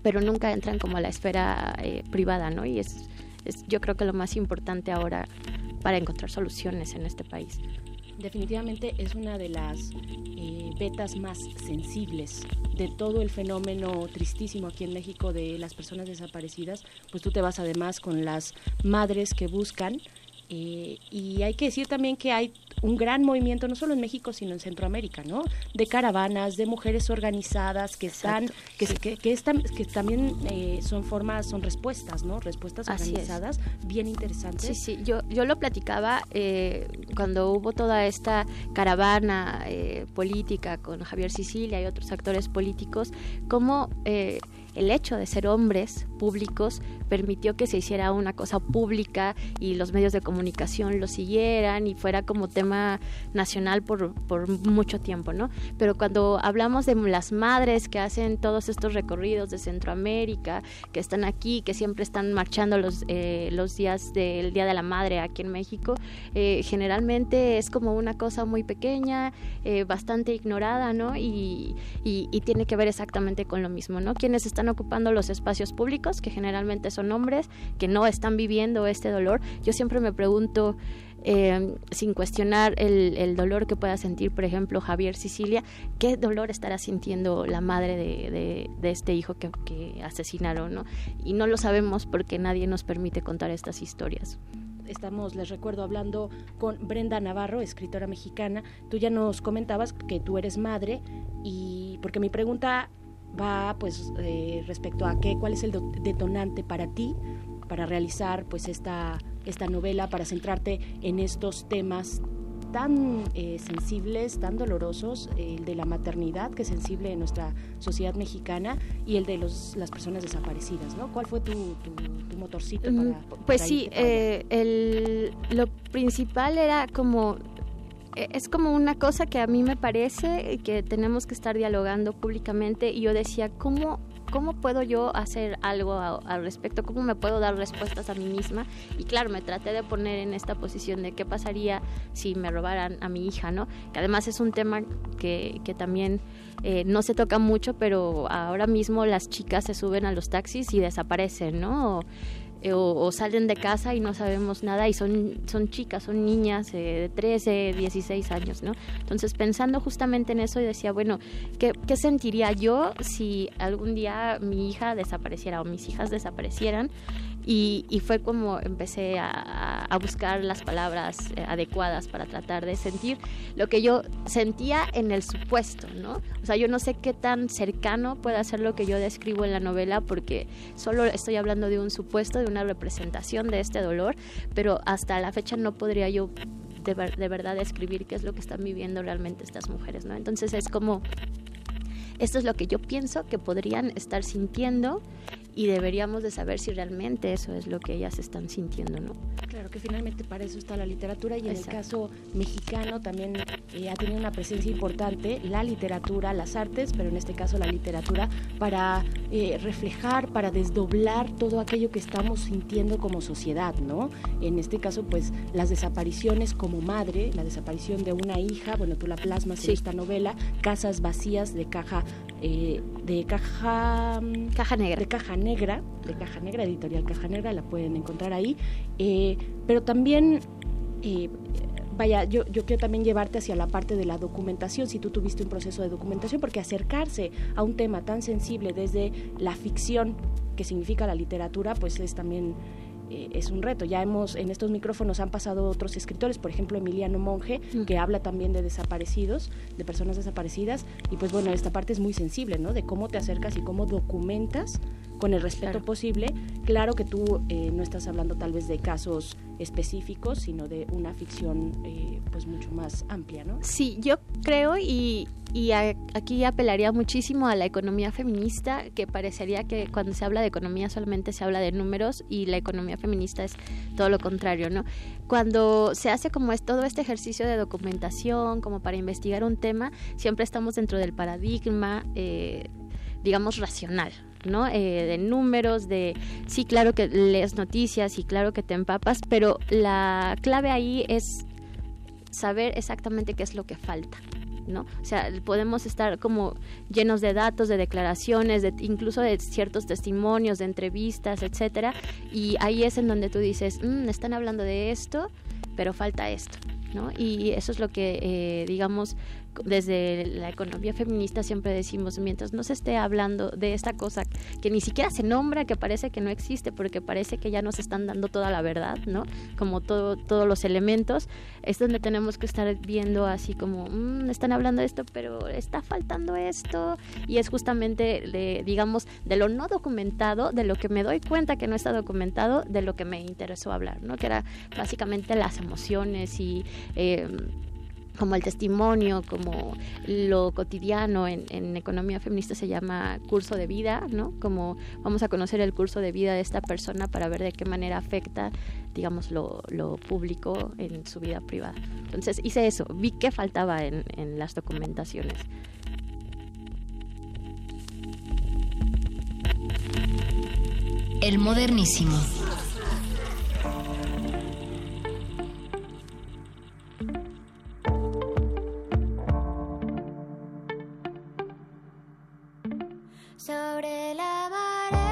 pero nunca entran como a la esfera eh, privada, ¿no? Y es, es yo creo que lo más importante ahora para encontrar soluciones en este país definitivamente es una de las eh, vetas más sensibles de todo el fenómeno tristísimo aquí en México de las personas desaparecidas, pues tú te vas además con las madres que buscan eh, y hay que decir también que hay un gran movimiento, no solo en México, sino en Centroamérica, ¿no? De caravanas, de mujeres organizadas que están, que, que, que, están, que también eh, son formas, son respuestas, ¿no? Respuestas organizadas, bien interesantes. Sí, sí, yo, yo lo platicaba eh, cuando hubo toda esta caravana eh, política con Javier Sicilia y otros actores políticos, cómo el hecho de ser hombres públicos permitió que se hiciera una cosa pública y los medios de comunicación lo siguieran y fuera como tema nacional por, por mucho tiempo, ¿no? Pero cuando hablamos de las madres que hacen todos estos recorridos de Centroamérica, que están aquí, que siempre están marchando los, eh, los días del Día de la Madre aquí en México, eh, generalmente es como una cosa muy pequeña, eh, bastante ignorada, ¿no? Y, y, tiene que ver exactamente con lo mismo, ¿no? Quienes ocupando los espacios públicos, que generalmente son hombres, que no están viviendo este dolor. Yo siempre me pregunto, eh, sin cuestionar el, dolor que pueda sentir, por ejemplo, Javier Sicilia, qué dolor estará sintiendo la madre de, este hijo que, que asesinaron, ¿no? Y no lo sabemos porque nadie nos permite contar estas historias estamos, les recuerdo, hablando con Brenda Navarro, escritora mexicana. Tú ya nos comentabas que tú eres madre y porque mi pregunta va pues eh, respecto a qué, cuál es el detonante para ti para realizar pues esta, esta novela, para centrarte en estos temas tan eh, sensibles, tan dolorosos, el de la maternidad, que es sensible en nuestra sociedad mexicana, y el de los, las personas desaparecidas, ¿no? ¿Cuál fue tu, motorcito mm, para...? Pues sí, eh, el, lo principal era como es como una cosa que a mí me parece que tenemos que estar dialogando públicamente y yo decía, ¿cómo, cómo puedo yo hacer algo al respecto? ¿Cómo me puedo dar respuestas a mí misma? Y claro, me traté de poner en esta posición de qué pasaría si me robaran a mi hija, ¿no? Que además es un tema que, que también eh, no se toca mucho, pero ahora mismo las chicas se suben a los taxis y desaparecen, ¿no? O, salen de casa y no sabemos nada y son, son chicas, son niñas eh, de 13, 16 años, ¿no? Entonces pensando justamente en eso decía, bueno, ¿qué, ¿qué, sentiría yo si algún día mi hija desapareciera o mis hijas desaparecieran? Y, fue como empecé a, buscar las palabras eh, adecuadas para tratar de sentir lo que yo sentía en el supuesto, ¿no? O sea, yo no sé qué tan cercano puede ser lo que yo describo en la novela porque solo estoy hablando de un supuesto, de una representación de este dolor, pero hasta la fecha no podría yo de, de verdad describir qué es lo que están viviendo realmente estas mujeres, ¿no? Entonces es como esto es lo que yo pienso que podrían estar sintiendo y deberíamos de saber si realmente eso es lo que ellas están sintiendo, ¿no? Claro que finalmente para eso está la literatura y en el caso mexicano también eh, ha tenido una presencia importante la literatura, las artes, pero en este caso la literatura para eh, reflejar, para desdoblar todo aquello que estamos sintiendo como sociedad, ¿no? En este caso, pues las desapariciones como madre, la desaparición de una hija, bueno, tú la plasmas en esta novela, Casas vacías de caja eh, de caja caja negra. de caja negra de caja negra editorial caja negra la pueden encontrar ahí. Eh, pero también eh, vaya yo, yo quiero también llevarte hacia la parte de la documentación si tú tuviste un proceso de documentación porque acercarse a un tema tan sensible desde la ficción que significa la literatura pues es también eh, es un reto. Ya hemos, en estos micrófonos han pasado otros escritores, por ejemplo Emiliano Monge, que habla también de desaparecidos, de personas desaparecidas, y pues bueno, esta parte es muy sensible, ¿no? De cómo te acercas y cómo documentas con el respeto posible. Claro que tú eh, no estás hablando tal vez de casos específicos, sino de una ficción eh, pues mucho más amplia, ¿no? Sí, yo creo y, y aquí apelaría muchísimo a la economía feminista, que parecería que cuando se habla de economía solamente se habla de números y la economía feminista es todo lo contrario, ¿no? Cuando se hace como es todo este ejercicio de documentación, como para investigar un tema, siempre estamos dentro del paradigma, eh, digamos, racional, ¿no? Eh, de números, de sí, claro que lees noticias y claro que te empapas, pero la clave ahí es saber exactamente qué es lo que falta. ¿No? O sea, podemos estar como llenos de datos, de declaraciones, de, incluso de ciertos testimonios, de entrevistas, etcétera, y ahí es en donde tú dices, mm, están hablando de esto, pero falta esto, ¿no? Y eso es lo que, eh, digamos, desde la economía feminista siempre decimos, mientras no se esté hablando de esta cosa que ni siquiera se nombra, que parece que no existe, porque parece que ya nos están dando toda la verdad, ¿no? Como todo, todos los elementos, es donde tenemos que estar viendo así como, mm, están hablando de esto, pero está faltando esto, y es justamente, de, digamos, de lo no documentado, de lo que me doy cuenta que no está documentado, de lo que me interesó hablar, ¿no? Que era básicamente las emociones y... Eh, como el testimonio, como lo cotidiano en, economía feminista se llama curso de vida, ¿no? Como vamos a conocer el curso de vida de esta persona para ver de qué manera afecta, digamos, lo, público en su vida privada. Entonces hice eso, vi qué faltaba en, en las documentaciones. El modernísimo. Sobre la marea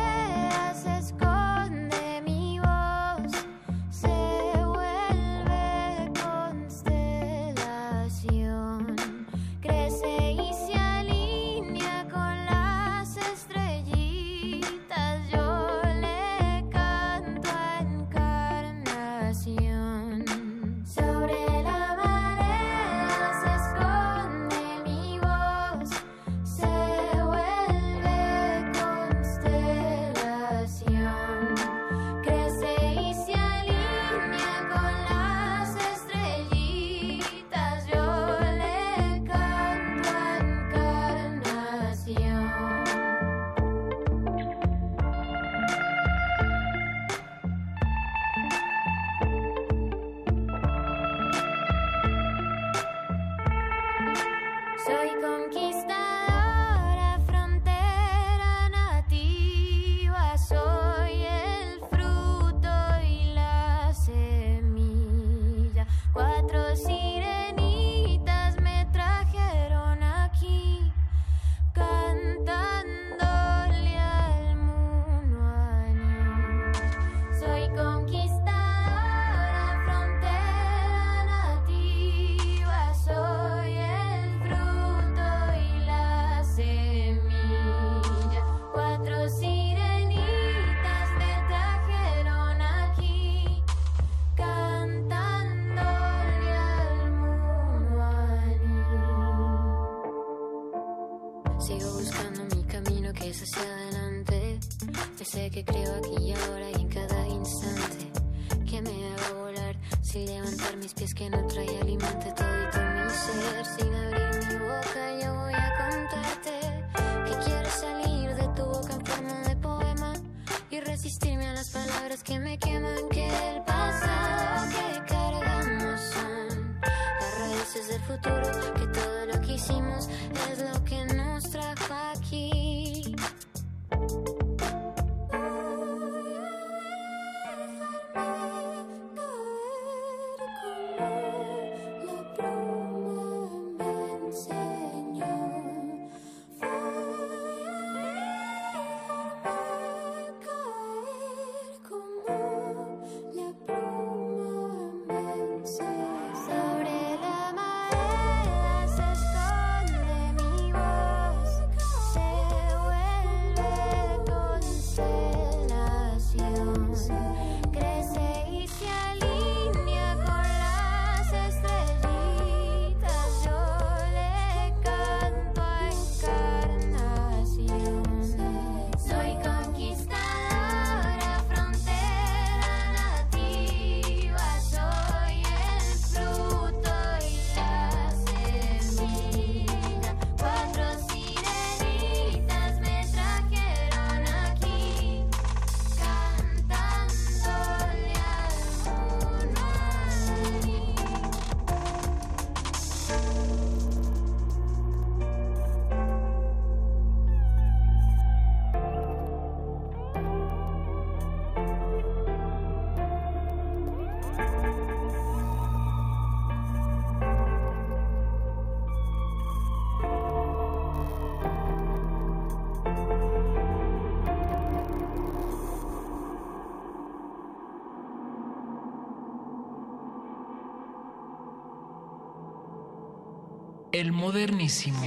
El modernísimo.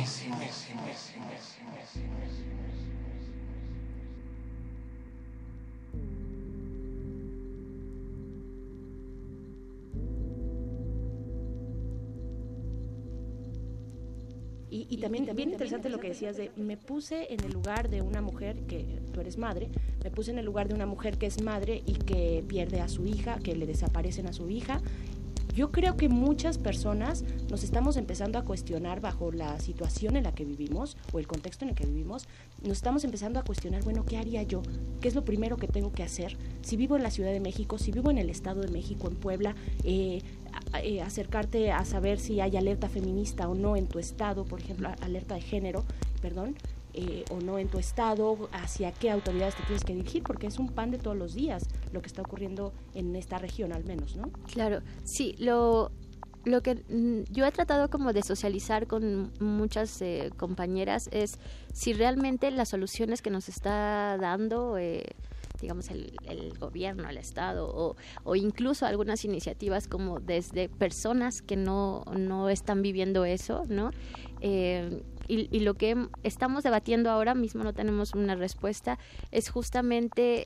Y, también interesante lo que decías de, me puse en el lugar de una mujer, que tú eres madre, me puse en el lugar de una mujer que es madre y que pierde a su hija, que le desaparecen a su hija. Yo creo que muchas personas nos estamos empezando a cuestionar bajo la situación en la que vivimos o el contexto en el que vivimos, nos estamos empezando a cuestionar, bueno, ¿qué haría yo? ¿Qué es lo primero que tengo que hacer? Si vivo en la Ciudad de México, si vivo en el Estado de México, en Puebla, eh, eh, acercarte a saber si hay alerta feminista o no en tu estado, por ejemplo, alerta de género, perdón, eh, o no en tu estado, hacia qué autoridades te tienes que dirigir, porque es un pan de todos los días lo que está ocurriendo en esta región al menos, ¿no? Claro, sí, lo, lo que mm, yo he tratado como de socializar con muchas eh, compañeras es si realmente las soluciones que nos está dando, eh, digamos, el, gobierno, el Estado, o, incluso algunas iniciativas como desde personas que no, no están viviendo eso, ¿no? Eh, y, lo que estamos debatiendo ahora mismo, no tenemos una respuesta, es justamente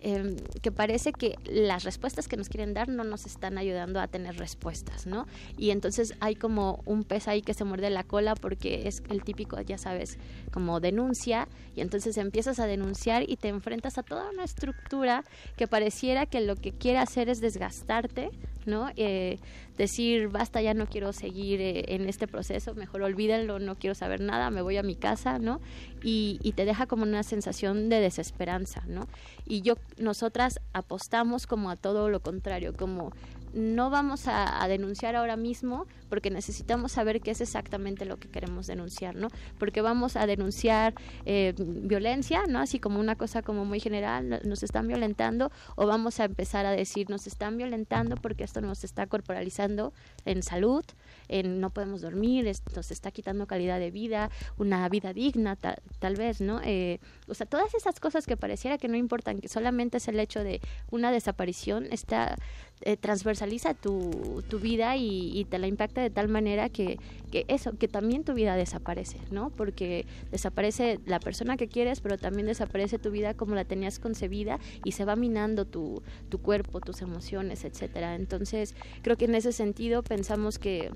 eh, que parece que las respuestas que nos quieren dar no nos están ayudando a tener respuestas, ¿no? Y entonces hay como un pez ahí que se muerde la cola porque es el típico, ya sabes, como denuncia y entonces empiezas a denunciar y te enfrentas a toda una estructura que pareciera que lo que quiere hacer es desgastarte, ¿no? Eh, decir, basta, ya no quiero seguir eh, en este proceso, mejor olvídenlo, no quiero saber nada, me voy a mi casa, ¿no? Y, y te deja como una sensación de desesperanza, ¿no? Y yo, nosotras apostamos como a todo lo contrario, como no vamos a, denunciar ahora mismo porque necesitamos saber qué es exactamente lo que queremos denunciar, ¿no? Porque vamos a denunciar eh, violencia, ¿no? Así como una cosa como muy general, nos están violentando, o vamos a empezar a decir, nos están violentando porque esto nos está corporalizando en salud, en no podemos dormir, nos está quitando calidad de vida, una vida digna, tal, vez, ¿no? Eh, o sea, todas esas cosas que pareciera que no importan, que solamente es el hecho de una desaparición, está eh, transversaliza tu, tu vida y, te la impacta de tal manera que, que, eso, que también tu vida desaparece, ¿no? Porque desaparece la persona que quieres, pero también desaparece tu vida como la tenías concebida y se va minando tu, tu cuerpo, tus emociones, etcétera. Entonces, creo que en ese sentido pensamos que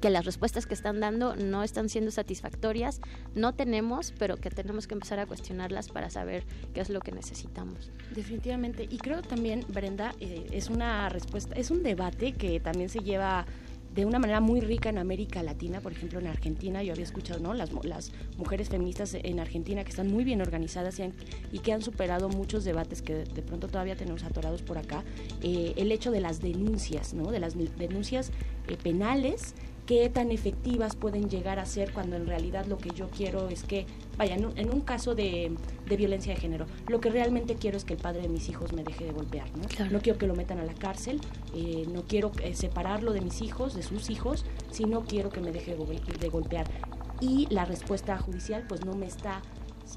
que las respuestas que están dando no están siendo satisfactorias, no tenemos, pero que tenemos que empezar a cuestionarlas para saber qué es lo que necesitamos. Definitivamente. Y creo también, Brenda, eh, es una respuesta, es un debate que también se lleva de una manera muy rica en América Latina, por ejemplo en Argentina, yo había escuchado ¿no? las, las mujeres feministas en Argentina que están muy bien organizadas y, que han superado muchos debates que de, pronto todavía tenemos atorados por acá, eh, el hecho de las denuncias, ¿no? de las denuncias eh, penales qué tan efectivas pueden llegar a ser cuando en realidad lo que yo quiero es que, vaya, en un, caso de, violencia de género, lo que realmente quiero es que el padre de mis hijos me deje de golpear, ¿no? No quiero que lo metan a la cárcel, eh, no quiero eh, separarlo de mis hijos, de sus hijos, sino quiero que me deje de golpear. Y la respuesta judicial pues no me está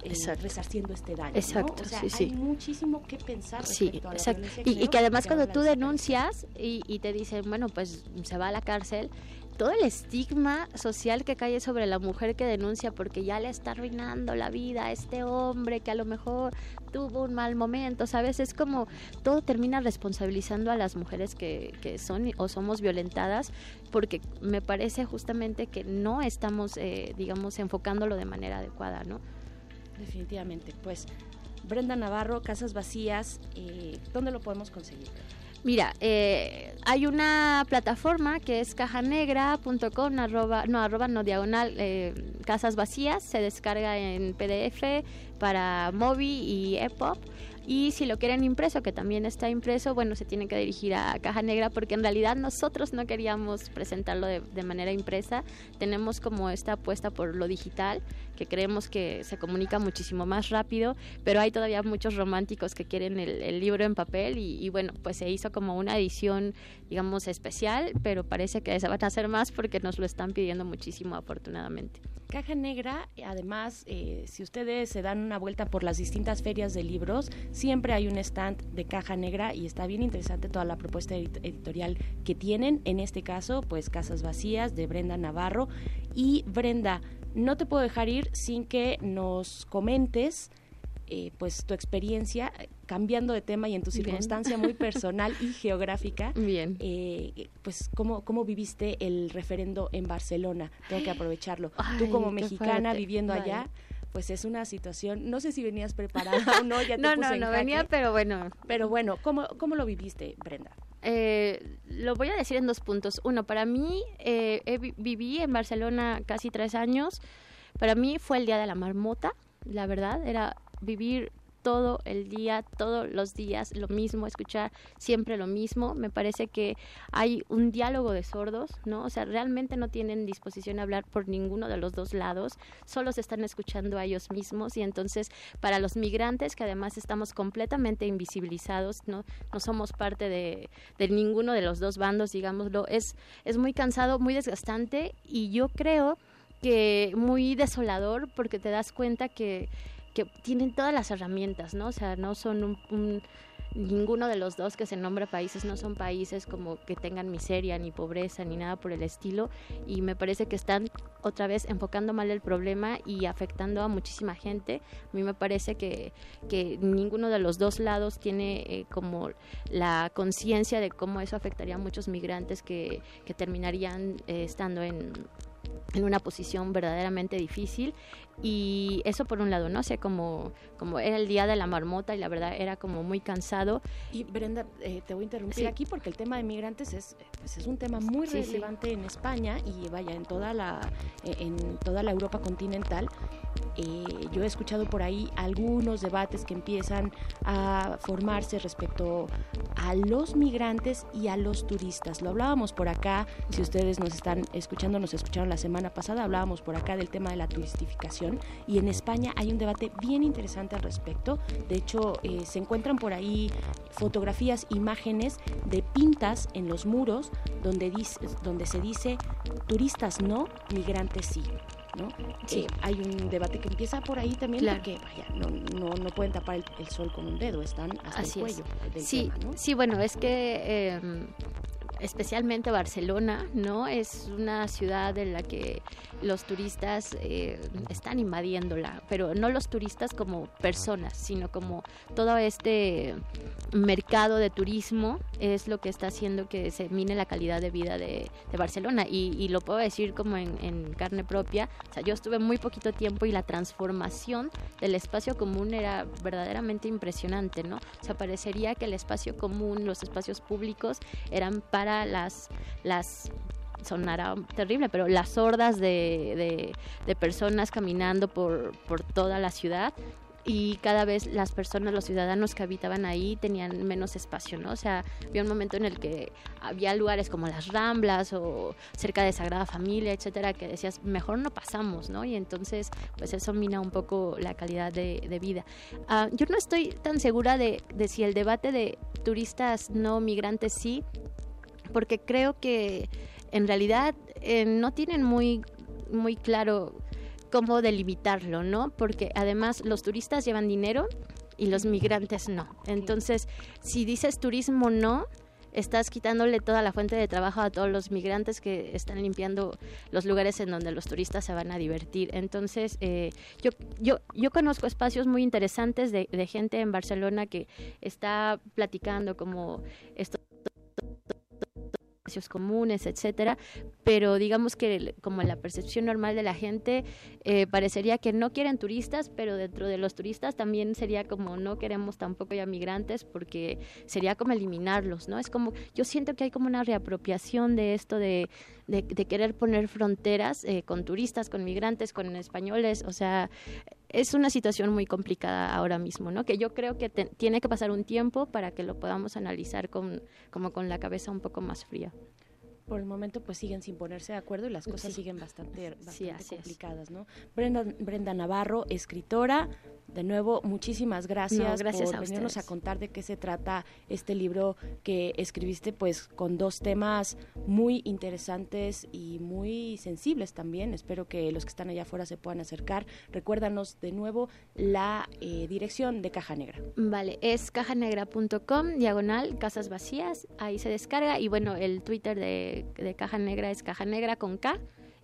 eh, resarciendo este daño. Exacto, ¿no? o sea, hay muchísimo que pensar. Sí, exacto. Y, y, que además cuando tú denuncias y, y, te dicen, bueno, pues se va a la cárcel, todo el estigma social que cae sobre la mujer que denuncia porque ya le está arruinando la vida a este hombre que a lo mejor tuvo un mal momento, ¿sabes? Es como todo termina responsabilizando a las mujeres que, que son o somos violentadas porque me parece justamente que no estamos, eh, digamos, enfocándolo de manera adecuada, ¿no? Definitivamente. Pues Brenda Navarro, Casas Vacías, eh, ¿dónde lo podemos conseguir? Mira, eh, hay una plataforma que es cajanegra.com, arroba, no, arroba no diagonal, eh, casas vacías, se descarga en PDF para Mobi y EPUB y si lo quieren impreso, que también está impreso, bueno, se tienen que dirigir a Caja Negra porque en realidad nosotros no queríamos presentarlo de, manera impresa. Tenemos como esta apuesta por lo digital, que creemos que se comunica muchísimo más rápido, pero hay todavía muchos románticos que quieren el, libro en papel y, bueno, pues se hizo como una edición, digamos, especial, pero parece que se van a hacer más porque nos lo están pidiendo muchísimo, afortunadamente. Caja Negra, además, eh, si ustedes se dan una vuelta por las distintas ferias de libros, siempre hay un stand de Caja Negra y está bien interesante toda la propuesta editorial que tienen. En este caso, pues Casas Vacías de Brenda Navarro. Y Brenda, no te puedo dejar ir sin que nos comentes eh, pues tu experiencia cambiando de tema y en tu circunstancia muy personal y geográfica. Bien. Eh, pues cómo, cómo viviste el referendo en Barcelona. Tengo que aprovecharlo. Tú como mexicana viviendo allá pues es una situación, no sé si venías preparada o no, ya te No, no, no venía, pero bueno. Pero bueno, ¿cómo, cómo lo viviste, Brenda? Eh, lo voy a decir en dos puntos. Uno, para mí, eh, viví en Barcelona casi tres años. Para mí fue el día de la marmota, la verdad. Era vivir todo el día, todos los días lo mismo, escuchar siempre lo mismo. Me parece que hay un diálogo de sordos, ¿no? O sea, realmente no tienen disposición a hablar por ninguno de los dos lados, solo se están escuchando a ellos mismos y entonces para los migrantes que además estamos completamente invisibilizados, no, no somos parte de, de ninguno de los dos bandos, digámoslo, es, es muy cansado, muy desgastante y yo creo que muy desolador porque te das cuenta que que tienen todas las herramientas, ¿no? O sea, no son un, ninguno de los dos que se nombra países no son países como que tengan miseria ni pobreza ni nada por el estilo y me parece que están otra vez enfocando mal el problema y afectando a muchísima gente. A mí me parece que, que ninguno de los dos lados tiene eh, como la conciencia de cómo eso afectaría a muchos migrantes que, que terminarían eh, estando en en una posición verdaderamente difícil y eso por un lado, ¿no? O sea, como, como era el día de la marmota y la verdad era como muy cansado. Y Brenda, eh, te voy a interrumpir aquí porque el tema de migrantes es, pues es un tema muy relevante en España y vaya, en toda la, en toda la Europa continental eh, yo he escuchado por ahí algunos debates que empiezan a formarse respecto a los migrantes y a los turistas. Lo hablábamos por acá, si ustedes nos están escuchando, nos escucharon la semana pasada, hablábamos por acá del tema de la turistificación y en España hay un debate bien interesante al respecto. De hecho, eh, se encuentran por ahí fotografías, imágenes de pintas en los muros donde, dice, donde se dice turistas no, migrantes sí. ¿no? Sí. Eh, hay un debate que empieza por ahí también porque vaya, no, no, no, pueden tapar el, sol con un dedo, están hasta el cuello. sí, sí, bueno, es que em, especialmente Barcelona, ¿no? Es una ciudad en la que los turistas eh, están invadiéndola, pero no los turistas como personas, sino como todo este mercado de turismo es lo que está haciendo que se mine la calidad de vida de, Barcelona. Y, lo puedo decir como en, carne propia. O sea, yo estuve muy poquito tiempo y la transformación del espacio común era verdaderamente impresionante, ¿no? O sea, parecería que el espacio común, los espacios públicos eran para las, las sonará terrible, pero las hordas de, de, personas caminando por, por toda la ciudad y cada vez las personas, los ciudadanos que habitaban ahí tenían menos espacio, ¿no? O sea, había un momento en el que había lugares como las Ramblas o cerca de Sagrada Familia, etcétera, que decías, mejor no pasamos, ¿no? Y entonces, pues eso mina un poco la calidad de, vida. Ah, yo no estoy tan segura de, de si el debate de turistas no migrantes sí, porque creo que en realidad eh, no tienen muy, muy claro cómo delimitarlo, ¿no? Porque además los turistas llevan dinero y los migrantes no. Entonces, si dices turismo no, estás quitándole toda la fuente de trabajo a todos los migrantes que están limpiando los lugares en donde los turistas se van a divertir. Entonces, eh, yo, yo, yo conozco espacios muy interesantes de, de gente en Barcelona que está platicando como esto comunes, etcétera, pero digamos que como la percepción normal de la gente eh, parecería que no quieren turistas, pero dentro de los turistas también sería como no queremos tampoco ya migrantes porque sería como eliminarlos, ¿no? Es como yo siento que hay como una reapropiación de esto de, de, querer poner fronteras eh, con turistas, con migrantes, con españoles, o sea, es una situación muy complicada ahora mismo, ¿no? Que yo creo que tiene que pasar un tiempo para que lo podamos analizar con, como con la cabeza un poco más fría por el momento pues siguen sin ponerse de acuerdo y las cosas siguen bastante, bastante complicadas, ¿no? Brenda, Brenda Navarro, escritora, de nuevo, muchísimas gracias, gracias por venirnos a contar de qué se trata este libro que escribiste, pues con dos temas muy interesantes y muy sensibles también. Espero que los que están allá afuera se puedan acercar. Recuérdanos de nuevo la eh, dirección de Caja Negra. Vale, es cajanegra.com, diagonal, casas vacías, ahí se descarga y bueno, el Twitter de, de Caja Negra es Caja Negra con K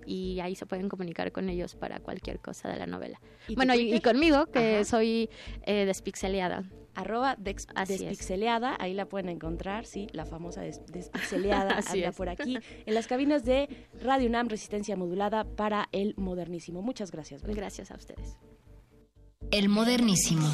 y ahí se pueden comunicar con ellos para cualquier cosa de la novela. bueno, y, conmigo, que soy eh, despixeleada arroba despixeleada, ahí la pueden encontrar, sí, la famosa despixeleada anda por aquí, en las cabinas de Radio UNAM Resistencia Modulada para el Modernísimo. Muchas gracias. Gracias a ustedes. El Modernísimo.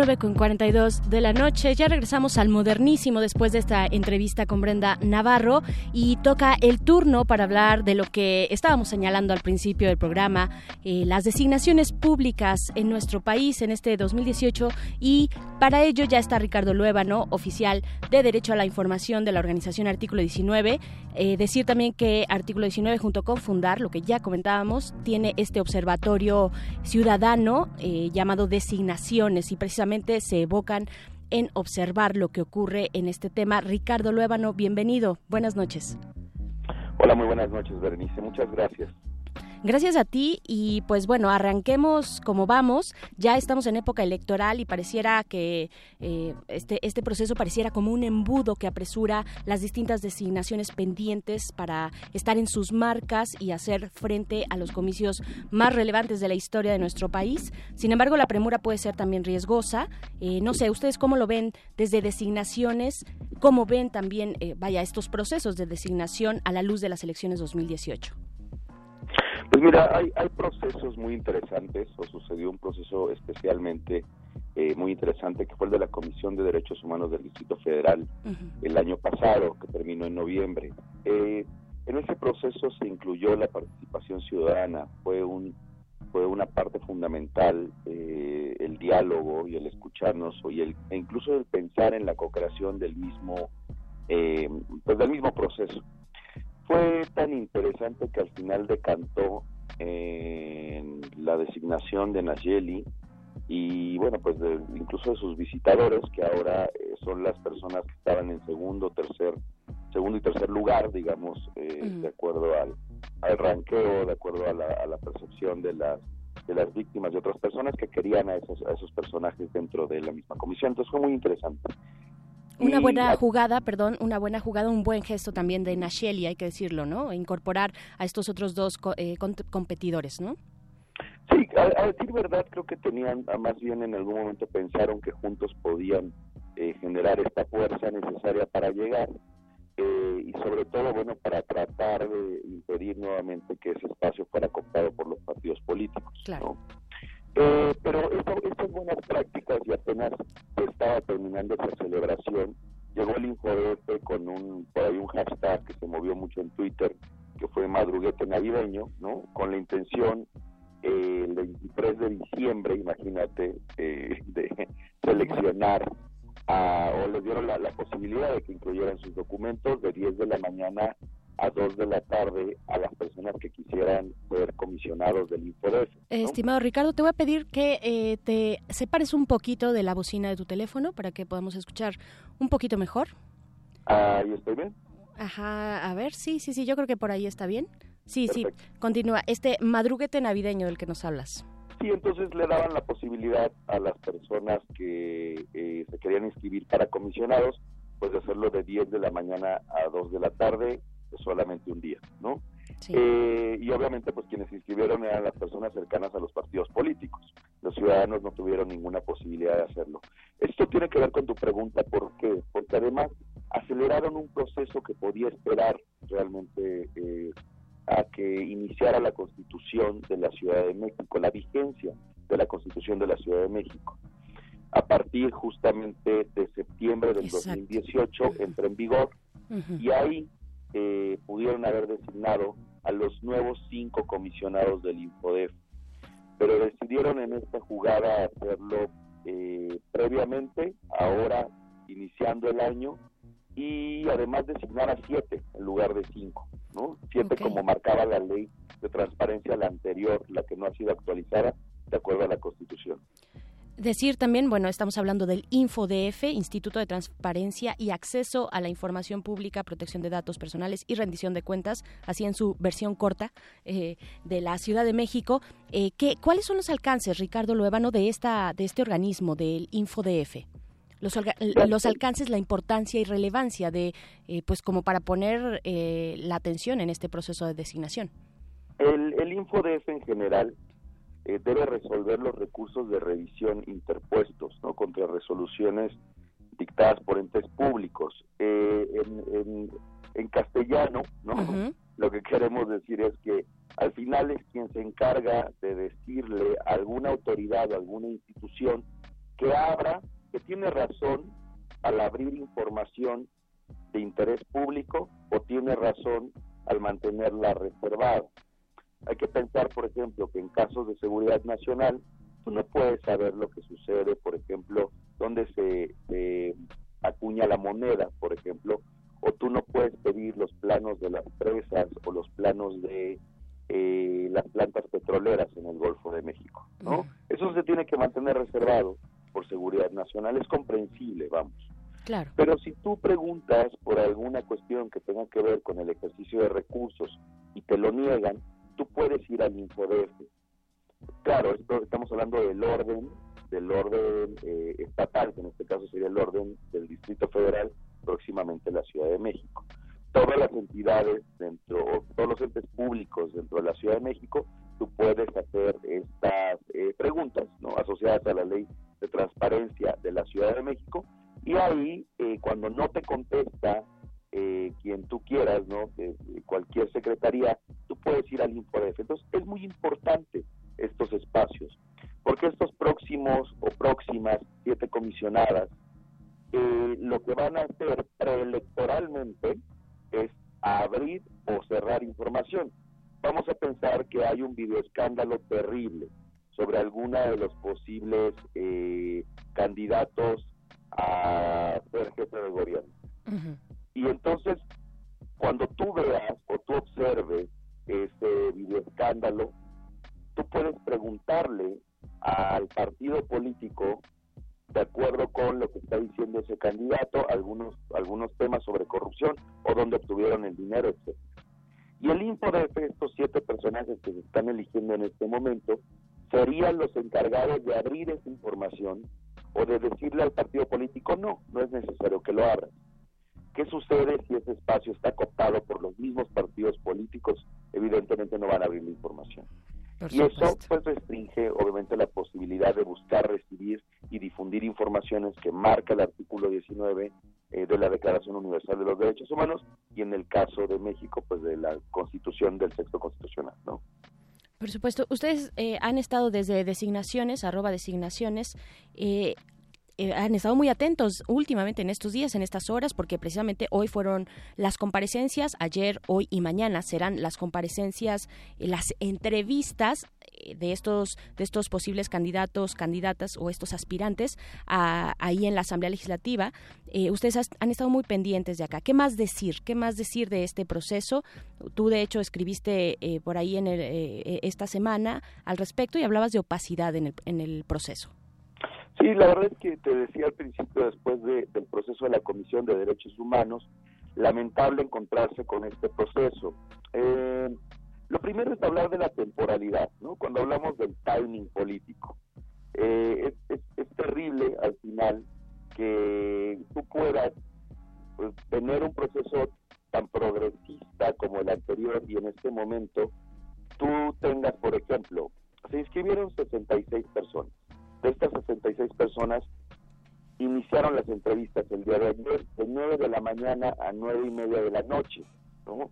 9 con 42 de la noche. Ya regresamos al modernísimo después de esta entrevista con Brenda Navarro y toca el turno para hablar de lo que estábamos señalando al principio del programa, eh, las designaciones públicas en nuestro país en este 2018 y para ello ya está Ricardo Luébano, oficial de Derecho a la Información de la organización Artículo 19. Eh, decir también que Artículo 19 junto con Fundar, lo que ya comentábamos, tiene este observatorio ciudadano eh, llamado Designaciones y precisamente se evocan en observar lo que ocurre en este tema. Ricardo Luébano, bienvenido. Buenas noches. Hola, muy buenas noches, Berenice. Muchas gracias. Gracias a ti y pues bueno, arranquemos como vamos. Ya estamos en época electoral y pareciera que eh, este, este proceso pareciera como un embudo que apresura las distintas designaciones pendientes para estar en sus marcas y hacer frente a los comicios más relevantes de la historia de nuestro país. Sin embargo, la premura puede ser también riesgosa. Eh, no sé, ¿ustedes cómo lo ven desde designaciones? ¿Cómo ven también, eh, vaya, estos procesos de designación a la luz de las elecciones 2018? Pues mira, hay, hay procesos muy interesantes, o sucedió un proceso especialmente eh, muy interesante, que fue el de la Comisión de Derechos Humanos del Distrito Federal el año pasado, que terminó en noviembre. Eh, en ese proceso se incluyó la participación ciudadana, fue un fue una parte fundamental eh, el diálogo y el escucharnos y el e incluso el pensar en la co-creación del mismo pues del mismo proceso tan interesante que al final decantó en la designación de Nayeli y bueno, pues incluso de sus visitadores, que ahora eh, son las personas que estaban en segundo, tercer, segundo y tercer lugar, digamos, eh, de acuerdo al, al ranqueo, de acuerdo a la, percepción de las de las víctimas y otras personas que querían a esos, a esos personajes dentro de la misma comisión. Entonces fue muy interesante. Una buena jugada, perdón, una buena jugada, un buen gesto también de Nacheli, hay que decirlo, ¿no? Incorporar a estos otros dos eh, competidores, ¿no? Sí, a, decir verdad, creo que tenían, más bien en algún momento pensaron que juntos podían eh, generar esta fuerza necesaria para llegar eh, y sobre todo, bueno, para tratar de impedir nuevamente que ese espacio fuera comprado por los partidos políticos. Claro. Eh, pero estas buenas prácticas y apenas estaba terminando esa celebración, llegó el Infodef con un, por ahí un hashtag que se movió mucho en Twitter, que fue madruguete navideño, ¿no? Con la intención eh, el 23 de diciembre, imagínate, eh, de seleccionar a, o les dieron la posibilidad de que incluyeran sus documentos de 10 de la mañana a 2 de la tarde a las personas que quisieran ser comisionados del INFODEF. Estimado Ricardo, te voy a pedir que eh, te separes un poquito de la bocina de tu teléfono para que podamos escuchar un poquito mejor. Ahí estoy bien. Ajá, a ver, sí, sí, sí, yo creo que por ahí está bien. Sí, sí, continúa. Este madruguete navideño del que nos hablas. Sí, entonces le daban la posibilidad a las personas que eh, se querían inscribir para comisionados, pues de hacerlo de 10 de la mañana a 2 de la tarde solamente un día, ¿no? Eh, y obviamente pues quienes se inscribieron eran las personas cercanas a los partidos políticos. Los ciudadanos no tuvieron ninguna posibilidad de hacerlo. Esto tiene que ver con tu pregunta, ¿por qué? Porque además aceleraron un proceso que podía esperar realmente eh, a que iniciara la constitución de la Ciudad de México, la vigencia de la constitución de la Ciudad de México. A partir justamente de septiembre del 2018 entra en vigor y ahí eh, pudieron haber designado a los nuevos cinco comisionados del Infodef, pero decidieron en esta jugada hacerlo eh, previamente, ahora iniciando el año, y además designar a siete en lugar de cinco, ¿no? Siete como marcaba la ley de transparencia la anterior, la que no ha sido actualizada de acuerdo a la Constitución. Decir también, bueno, estamos hablando del InfoDF, Instituto de Transparencia y Acceso a la Información Pública, Protección de Datos Personales y Rendición de Cuentas, así en su versión corta, eh, de la Ciudad de México. Eh, ¿qué, ¿Cuáles son los alcances, Ricardo Luébano, de, esta, de este organismo, del InfoDF? Los, los alcances, la importancia y relevancia de, eh, pues como para poner la atención en este proceso de designación. El, el InfoDF en general eh, debe resolver los recursos de revisión interpuestos ¿no? contra resoluciones dictadas por entes públicos. Eh, en, en, castellano, ¿no? lo que queremos decir es que al final es quien se encarga de decirle a alguna autoridad o alguna institución que abra, que tiene razón al abrir información de interés público o tiene razón al mantenerla reservada. Hay que pensar, por ejemplo, que en casos de seguridad nacional, tú no puedes saber lo que sucede, por ejemplo, dónde se, acuña la moneda, por ejemplo, o tú no puedes pedir los planos de las presas o los planos de eh, las plantas petroleras en el Golfo de México, ¿no? Eso se tiene que mantener reservado por seguridad nacional, es comprensible, vamos. Claro. Pero si tú preguntas por alguna cuestión que tenga que ver con el ejercicio de recursos y te lo niegan, tú puedes ir al Infodef. Claro, esto, estamos hablando del orden, del orden eh, estatal, que en este caso sería el orden del Distrito Federal, próximamente la Ciudad de México. Todas las entidades dentro, todos los entes públicos dentro de la Ciudad de México, tú puedes hacer estas eh, preguntas ¿no? asociadas a la ley de transparencia de la Ciudad de México y ahí eh, cuando no te contesta eh, quien tú quieras, ¿no? cualquier secretaría, tú puedes ir al InfoDef. Entonces es muy importante estos espacios, porque estos próximos o próximas siete comisionadas eh, lo que van a hacer preelectoralmente es abrir o cerrar información. Vamos a pensar que hay un videoescándalo terrible sobre alguna de los posibles eh, candidatos a ser jefe de gobierno. Y entonces, cuando tú veas o tú observes ese videoescándalo, tú puedes preguntarle al partido político de acuerdo con lo que está diciendo ese candidato, algunos, algunos temas sobre corrupción o dónde obtuvieron el dinero, etc. Y el InfoDF, estos siete personajes que se están eligiendo en este momento, serían los encargados de abrir esa información o de decirle al partido político, no, no es necesario que lo abran. ¿Qué sucede si ese espacio está cooptado por los mismos partidos políticos? Evidentemente no van a abrir la información y eso pues restringe obviamente la posibilidad de buscar, recibir y difundir informaciones que marca el artículo 19 eh, de la Declaración Universal de los Derechos Humanos y en el caso de México pues de la Constitución del Sexto Constitucional, ¿no? Por supuesto, ustedes eh, han estado desde designaciones, arroba designaciones, eh, eh, han estado muy atentos últimamente en estos días, en estas horas, porque precisamente hoy fueron las comparecencias, ayer, hoy y mañana serán las comparecencias, eh, las entrevistas eh, de estos de estos posibles candidatos, candidatas o estos aspirantes ahí en la Asamblea Legislativa. ustedes han estado muy pendientes de acá. ¿Qué más decir? ¿Qué más decir de este proceso? Tú de hecho escribiste por ahí en esta semana al respecto y hablabas de opacidad en el, en el proceso. Sí, la verdad es que te decía al principio, después del proceso de la Comisión de Derechos Humanos, lamentable encontrarse con este proceso. Eh, lo primero es hablar de la temporalidad, ¿no? Cuando hablamos del timing político. Eh, es, terrible al final que tú puedas pues, tener un proceso tan progresista como el anterior y en este momento tú tengas, por ejemplo, se inscribieron 66 personas de estas 66 personas iniciaron las entrevistas el día de ayer, de 9 de la mañana a 9 y media de la noche, ¿no?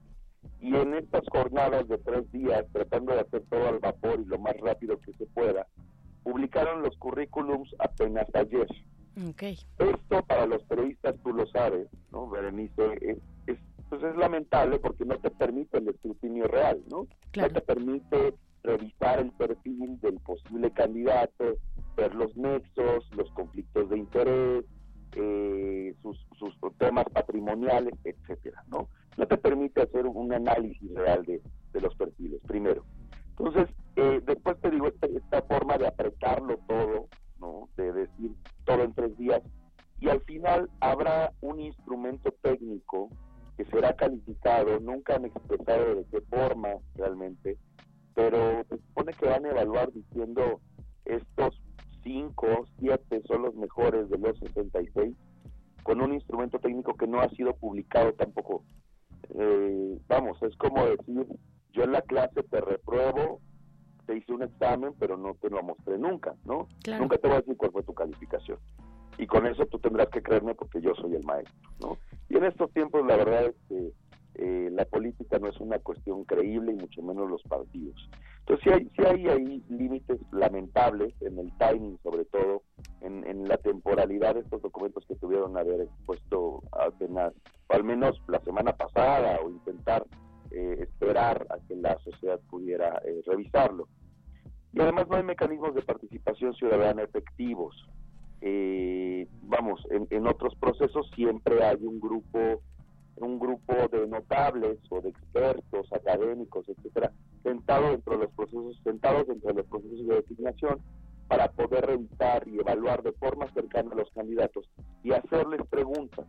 Y en estas jornadas de tres días, tratando de hacer todo al vapor y lo más rápido que se pueda, publicaron los currículums apenas ayer. Okay. Esto para los periodistas, tú lo sabes, ¿no, Berenice? Es, es, pues es lamentable porque no te permite el escrutinio real, ¿no? No te permite revisar el perfil del posible candidato, ver los nexos, los conflictos de interés, eh, sus, temas patrimoniales, etcétera, ¿no? No te permite hacer un análisis real de, los perfiles, primero. Entonces, eh, después te digo, esta, esta forma de apretarlo todo, ¿no? De decir todo en tres días, y al final habrá un instrumento técnico que será calificado, nunca han expresado de qué forma realmente, pero se supone que van a evaluar diciendo estos cinco, siete son los mejores de los 66, con un instrumento técnico que no ha sido publicado tampoco. Eh, vamos, es como decir, yo en la clase te repruebo, te hice un examen, pero no te lo mostré nunca, ¿no? Nunca te voy a decir cuál fue tu calificación. Y con eso tú tendrás que creerme porque yo soy el maestro, ¿no? Y en estos tiempos la verdad es que eh, la política no es una cuestión creíble y mucho menos los partidos. Entonces sí hay, sí hay ahí límites lamentables en el timing sobre todo, en, la temporalidad de estos documentos que tuvieron haber expuesto apenas, o al menos la semana pasada, o intentar eh, esperar a que la sociedad pudiera eh, revisarlo. Y además no hay mecanismos de participación ciudadana efectivos. Eh, vamos, en, en, otros procesos siempre hay un grupo un grupo de notables o de expertos académicos, etcétera, sentados dentro de los procesos, sentados dentro de los procesos de designación para poder revisar y evaluar de forma cercana a los candidatos y hacerles preguntas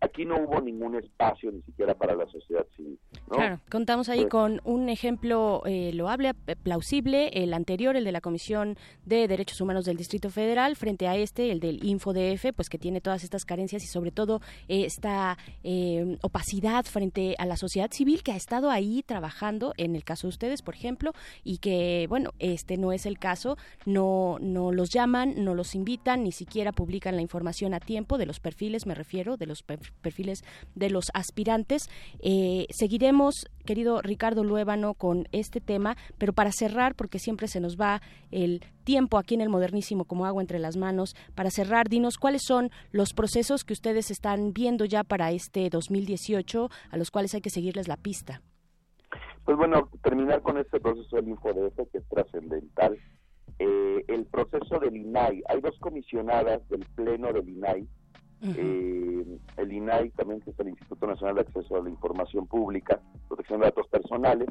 aquí no hubo ningún espacio ni siquiera para la sociedad civil. Claro, contamos ahí con un ejemplo eh, loable, plausible, el anterior, el de la Comisión de Derechos Humanos del Distrito Federal, frente a este, el del InfoDF, pues que tiene todas estas carencias y sobre todo eh, esta eh, opacidad frente a la sociedad civil que ha estado ahí trabajando, en el caso de ustedes, por ejemplo, y que, bueno, este no es el caso, no, no los llaman, no los invitan, ni siquiera publican la información a tiempo de los perfiles, me refiero, de los perfiles perfiles de los aspirantes. Eh, seguiremos, querido Ricardo Luébano, con este tema, pero para cerrar, porque siempre se nos va el tiempo aquí en el modernísimo como agua entre las manos, para cerrar, dinos cuáles son los procesos que ustedes están viendo ya para este 2018, a los cuales hay que seguirles la pista. Pues bueno, terminar con este proceso del InfoDF que es trascendental. Eh, el proceso del INAI, hay dos comisionadas del Pleno del INAI eh, el INAI también, que es el Instituto Nacional de Acceso a la Información Pública, Protección de Datos Personales,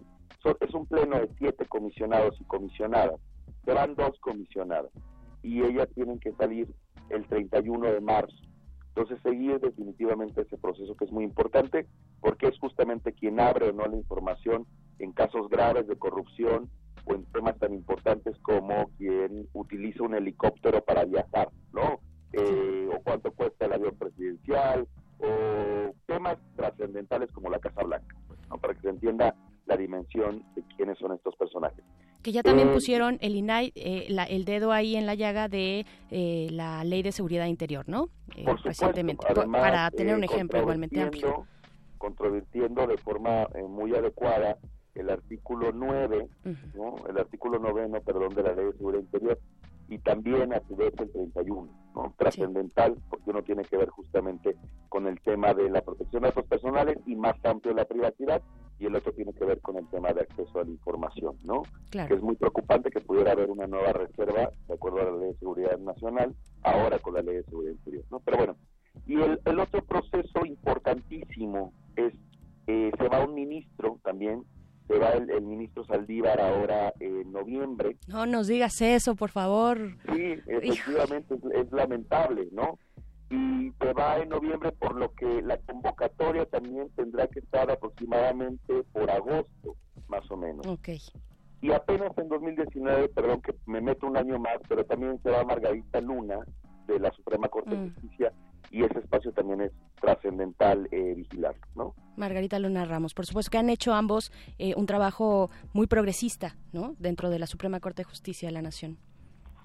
es un pleno de siete comisionados y comisionadas. Serán dos comisionadas y ellas tienen que salir el 31 de marzo. Entonces, seguir definitivamente ese proceso que es muy importante porque es justamente quien abre o no la información en casos graves de corrupción o en temas tan importantes como quien utiliza un helicóptero para viajar, ¿no? Eh, o cuánto cuesta el avión presidencial, o temas trascendentales como la Casa Blanca, para que se entienda la dimensión de quiénes son estos personajes. Que ya también eh, pusieron el INAI, eh, el dedo ahí en la llaga de la Ley de Seguridad Interior, ¿no? recientemente, para tener un ejemplo igualmente amplio. Controvirtiendo de forma muy adecuada el artículo 9, ¿no? el artículo noveno, perdón, de la Ley de Seguridad Interior, y también a su vez el 31, ¿no? trascendental, porque uno tiene que ver justamente con el tema de la protección de datos personales y más amplio la privacidad, y el otro tiene que ver con el tema de acceso a la información, ¿no? Que es muy preocupante que pudiera haber una nueva reserva, de acuerdo a la Ley de Seguridad Nacional, ahora con la Ley de Seguridad Interior, ¿no? Pero bueno, y el, el otro proceso importantísimo es, eh, se va un ministro también se va el, ministro Saldívar ahora en noviembre. No nos digas eso, por favor. Sí, efectivamente es, lamentable, ¿no? Y se va en noviembre por lo que la convocatoria también tendrá que estar aproximadamente por agosto, más o menos. Ok. Y apenas en 2019, perdón que me meto un año más, pero también se va Margarita Luna de la Suprema Corte de mm. Justicia y ese espacio también es trascendental eh, vigilar, ¿no? Margarita Luna Ramos, por supuesto que han hecho ambos eh, un trabajo muy progresista, ¿no? Dentro de la Suprema Corte de Justicia de la Nación.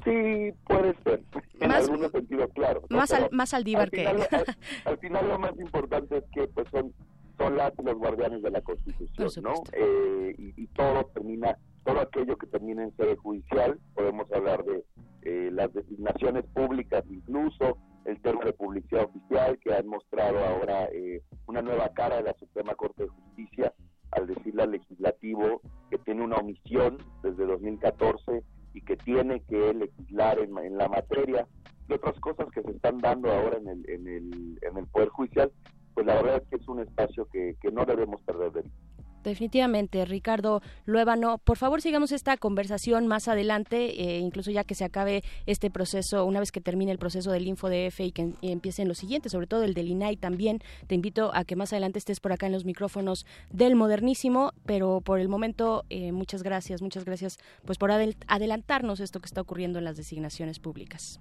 Sí, puede ser, en algún sentido, claro. Más, al, más aldívar que... al, final lo más importante es que pues son, son las los guardianes de la Constitución, ¿no? Eh, y, y, todo termina, todo aquello que termina en sede judicial, podemos hablar de eh, las designaciones públicas incluso, el tema de publicidad oficial que han mostrado ahora eh, una nueva cara de la Suprema Corte de Justicia al decirle al legislativo que tiene una omisión desde 2014 y que tiene que legislar en, la materia y otras cosas que se están dando ahora en el, en el, en el Poder Judicial, pues la verdad es que es un espacio que, que no debemos perder de vista. Definitivamente, Ricardo Luébano. Por favor, sigamos esta conversación más adelante, eh, incluso ya que se acabe este proceso, una vez que termine el proceso del InfoDF y que empiecen los siguientes, sobre todo el del INAI también. Te invito a que más adelante estés por acá en los micrófonos del Modernísimo, pero por el momento, eh, muchas gracias, muchas gracias pues por adelantarnos esto que está ocurriendo en las designaciones públicas.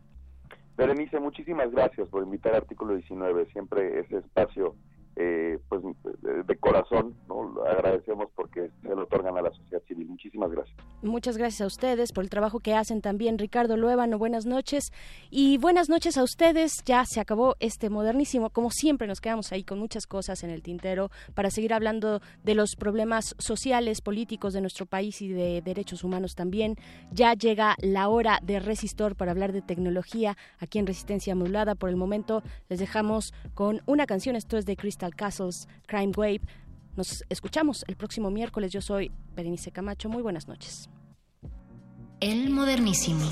Berenice, muchísimas gracias por invitar Artículo 19, siempre ese espacio eh, pues de corazón, ¿no? agradecemos porque se lo otorgan a la sociedad civil. Muchísimas gracias. Muchas gracias a ustedes por el trabajo que hacen también. Ricardo Luébano, buenas noches. Y buenas noches a ustedes. Ya se acabó este modernísimo. Como siempre nos quedamos ahí con muchas cosas en el tintero para seguir hablando de los problemas sociales, políticos de nuestro país y de derechos humanos también. Ya llega la hora de Resistor para hablar de tecnología aquí en Resistencia Modulada. Por el momento les dejamos con una canción. Esto es de Crystal Castles, Crime Wave. Nos escuchamos el próximo miércoles. Yo soy Berenice Camacho. Muy buenas noches. El modernísimo.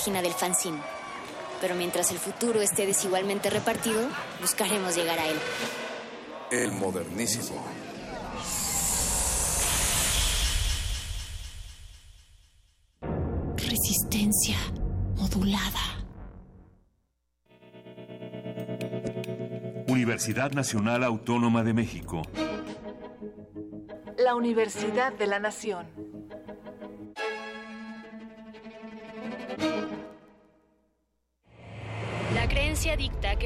Página del fanzine. Pero mientras el futuro esté desigualmente repartido, buscaremos llegar a él. El modernísimo. Resistencia modulada. Universidad Nacional Autónoma de México. La Universidad de la Nación.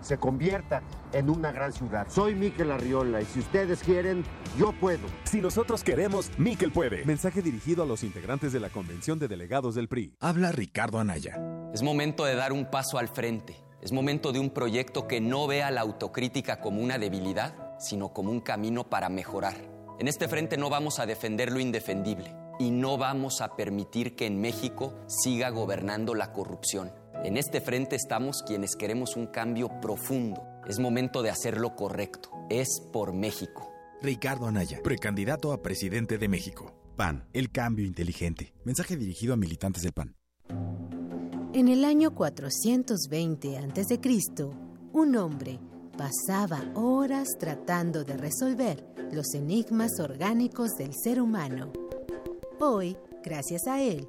se convierta en una gran ciudad. Soy Miquel Arriola y si ustedes quieren, yo puedo. Si nosotros queremos, Miquel puede. Mensaje dirigido a los integrantes de la Convención de Delegados del PRI. Habla Ricardo Anaya. Es momento de dar un paso al frente. Es momento de un proyecto que no vea la autocrítica como una debilidad, sino como un camino para mejorar. En este frente no vamos a defender lo indefendible y no vamos a permitir que en México siga gobernando la corrupción. En este frente estamos quienes queremos un cambio profundo Es momento de hacer lo correcto. Es por México. Ricardo Anaya, precandidato a presidente de México. PAN, el cambio inteligente. Mensaje dirigido a militantes del PAN. En el año 420 a.C., un hombre pasaba horas tratando de resolver los enigmas orgánicos del ser humano. Hoy, gracias a él,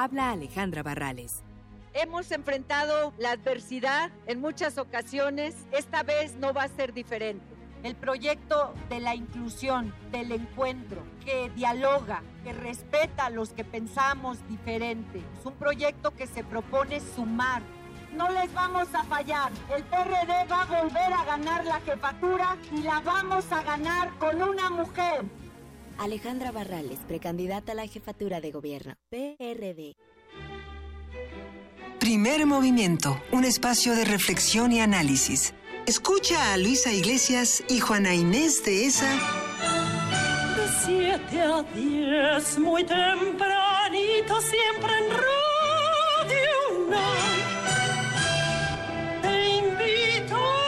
Habla Alejandra Barrales. Hemos enfrentado la adversidad en muchas ocasiones. Esta vez no va a ser diferente. El proyecto de la inclusión, del encuentro, que dialoga, que respeta a los que pensamos diferente. Es un proyecto que se propone sumar. No les vamos a fallar. El PRD va a volver a ganar la jefatura y la vamos a ganar con una mujer. Alejandra Barrales, precandidata a la jefatura de gobierno. PRD. Primer movimiento, un espacio de reflexión y análisis. Escucha a Luisa Iglesias y Juana Inés de esa. De 7 a 10, muy tempranito, siempre en Radio. Te invitamos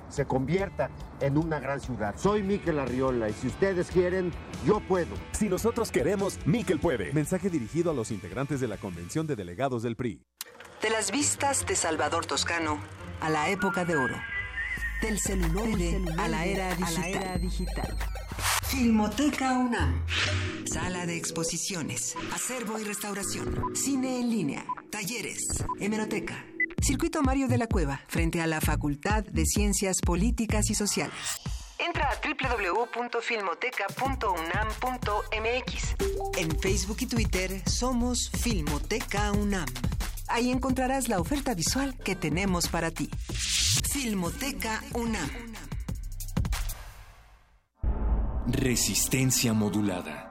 se convierta en una gran ciudad. Soy Miquel Arriola y si ustedes quieren, yo puedo. Si nosotros queremos, Miquel puede. Mensaje dirigido a los integrantes de la Convención de Delegados del PRI. De las vistas de Salvador Toscano a la época de oro. Del celular a la era digital. Filmoteca UNAM. Sala de exposiciones, acervo y restauración, cine en línea, talleres, hemeroteca. Circuito Mario de la Cueva, frente a la Facultad de Ciencias Políticas y Sociales. Entra a www.filmoteca.unam.mx. En Facebook y Twitter somos Filmoteca UNAM. Ahí encontrarás la oferta visual que tenemos para ti. Filmoteca UNAM. Resistencia modulada.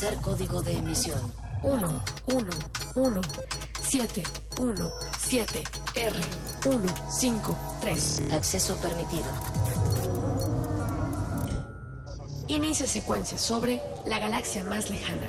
Ingresar código de emisión. 1, 1, 1, 7, 1, 7, R, 1, 5, 3. Acceso permitido. Inicia secuencia sobre la galaxia más lejana.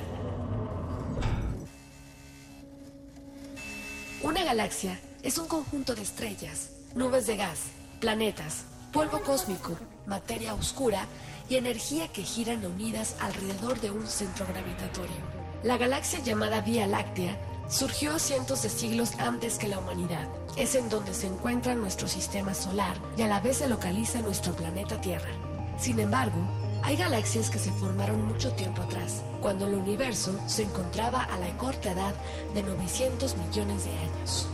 Una galaxia es un conjunto de estrellas, nubes de gas, planetas, polvo cósmico, materia oscura y energía que giran unidas alrededor de un centro gravitatorio. La galaxia llamada Vía Láctea surgió cientos de siglos antes que la humanidad. Es en donde se encuentra nuestro sistema solar y a la vez se localiza nuestro planeta Tierra. Sin embargo, hay galaxias que se formaron mucho tiempo atrás, cuando el universo se encontraba a la corta edad de 900 millones de años.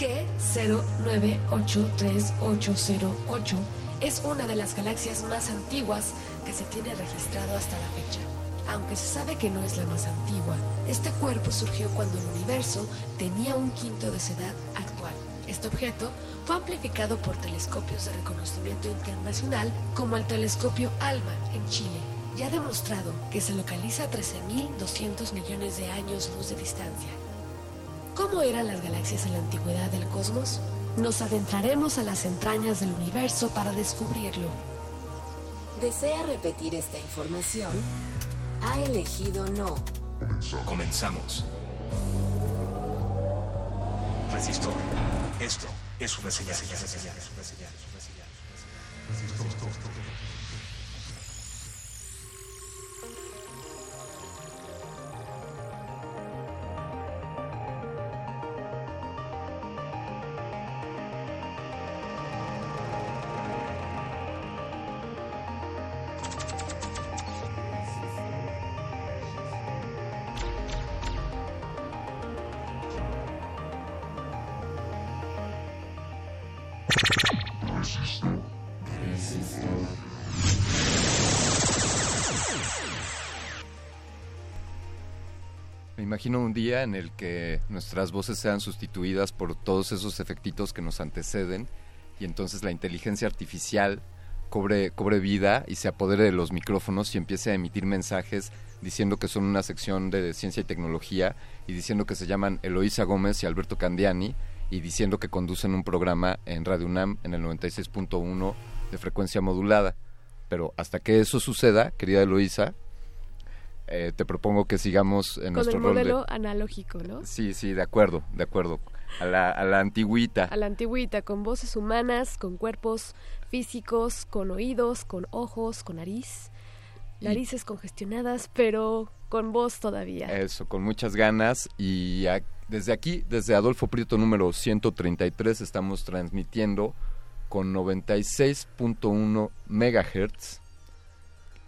G098388 es una de las galaxias más antiguas que se tiene registrado hasta la fecha. Aunque se sabe que no es la más antigua, este cuerpo surgió cuando el universo tenía un quinto de su edad actual. Este objeto fue amplificado por telescopios de reconocimiento internacional como el telescopio ALMA en Chile y ha demostrado que se localiza a 13.200 millones de años luz de distancia. ¿Cómo eran las galaxias en la antigüedad del cosmos? Nos adentraremos a las entrañas del universo para descubrirlo. ¿Desea repetir esta información? Ha elegido no. Comenzamos. Resistor. Esto es una señal. Me día en el que nuestras voces sean sustituidas por todos esos efectitos que nos anteceden y entonces la inteligencia artificial cobre, cobre vida y se apodere de los micrófonos y empiece a emitir mensajes diciendo que son una sección de ciencia y tecnología y diciendo que se llaman Eloísa Gómez y Alberto Candiani y diciendo que conducen un programa en Radio UNAM en el 96.1 de frecuencia modulada. Pero hasta que eso suceda, querida Eloísa, eh, te propongo que sigamos en Con nuestro el rol modelo de... analógico, ¿no? Sí, sí, de acuerdo, de acuerdo. A la, a la antigüita. A la antigüita, con voces humanas, con cuerpos físicos, con oídos, con ojos, con nariz, narices congestionadas, pero con voz todavía. Eso, con muchas ganas. Y a- desde aquí, desde Adolfo Prieto número 133, estamos transmitiendo con 96.1 megahertz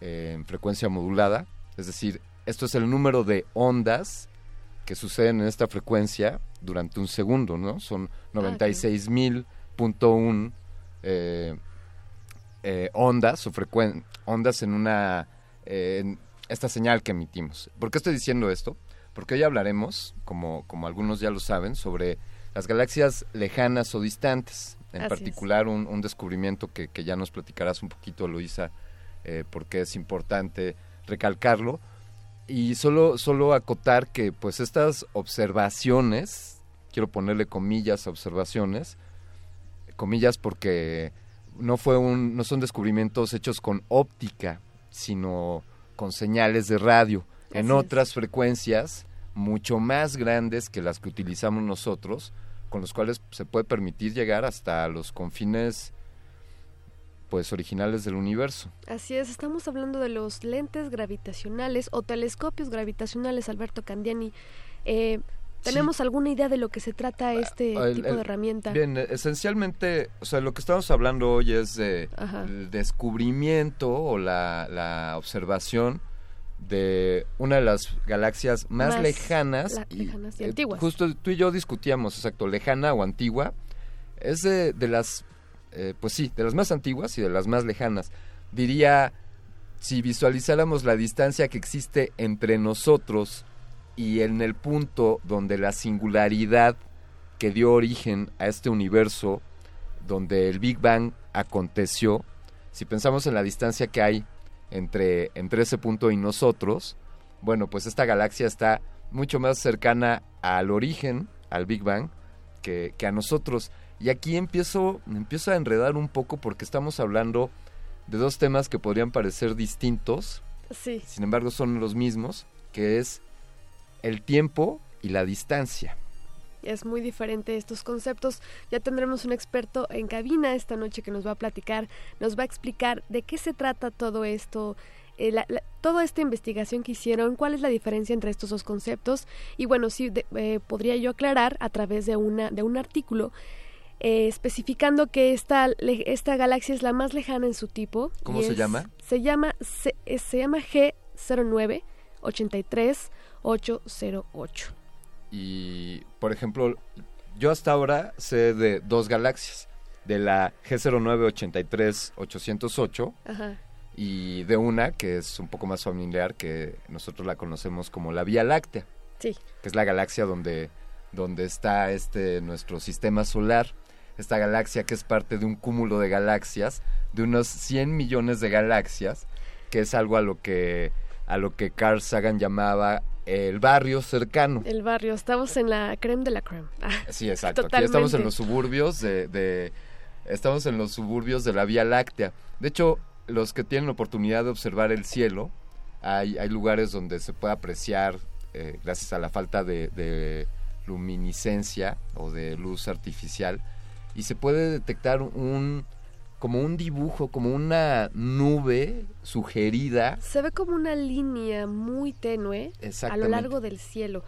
eh, en frecuencia modulada. Es decir, esto es el número de ondas que suceden en esta frecuencia durante un segundo, ¿no? Son 96.000.1 eh, eh, ondas o frecuen- ondas en una eh, en esta señal que emitimos. ¿Por qué estoy diciendo esto? Porque hoy hablaremos, como, como algunos ya lo saben, sobre las galaxias lejanas o distantes. En Así particular, un, un descubrimiento que, que ya nos platicarás un poquito, Luisa, eh, porque es importante recalcarlo. Y solo, solo acotar que pues estas observaciones, quiero ponerle comillas a observaciones, comillas porque no fue un, no son descubrimientos hechos con óptica, sino con señales de radio en es. otras frecuencias mucho más grandes que las que utilizamos nosotros, con los cuales se puede permitir llegar hasta los confines pues originales del universo. Así es, estamos hablando de los lentes gravitacionales o telescopios gravitacionales, Alberto Candiani. Eh, ¿Tenemos alguna idea de lo que se trata este El- tipo el- de herramienta? Bien, eh, esencialmente, o sea, lo que estamos hablando hoy es de Ajá. el descubrimiento o la, la observación de una de las galaxias más, Más lejanas, la- lejanas y eh, antiguas. Justo tú y yo discutíamos, exacto, lejana o antigua, es de, de las, eh, pues sí, de las más antiguas y de las más lejanas. Diría, si visualizáramos la distancia que existe entre nosotros y en el punto donde la singularidad que dio origen a este universo, donde el Big Bang aconteció, si pensamos en la distancia que hay entre, entre ese punto y nosotros, Bueno, pues esta galaxia está mucho más cercana al origen, al Big Bang, que, que a nosotros. Y aquí empiezo, empiezo a enredar un poco porque estamos hablando de dos temas que podrían parecer distintos, Sí. sin embargo son los mismos, que es el tiempo y la distancia. Es muy diferente estos conceptos. Ya tendremos un experto en cabina esta noche que nos va a platicar, nos va a explicar de qué se trata todo esto, eh, la- la- toda esta investigación que hicieron, cuál es la diferencia entre estos dos conceptos. Y bueno, sí, de- eh, podría yo aclarar a través de, una, de un artículo eh, especificando que esta, esta galaxia es la más lejana en su tipo. ¿Cómo se es- llama? Se llama, se, eh, se llama G09 83 808. Y, por ejemplo, yo hasta ahora sé de dos galaxias, de la G0983-808 Ajá. y de una que es un poco más familiar, que nosotros la conocemos como la Vía Láctea, Sí. que es la galaxia donde, donde está este nuestro sistema solar. Esta galaxia que es parte de un cúmulo de galaxias, de unos 100 millones de galaxias, que es algo a lo que, a lo que Carl Sagan llamaba el barrio cercano. El barrio, estamos en la creme de la creme. Ah, Sí, exacto. Aquí estamos en los suburbios de, de- estamos en los suburbios de la Vía Láctea. De hecho, los que tienen oportunidad de observar el cielo, hay, hay lugares donde se puede apreciar, eh, gracias a la falta de, de luminiscencia o de luz artificial, y se puede detectar un como un dibujo, como una nube sugerida Se ve como una línea muy tenue a lo largo del cielo.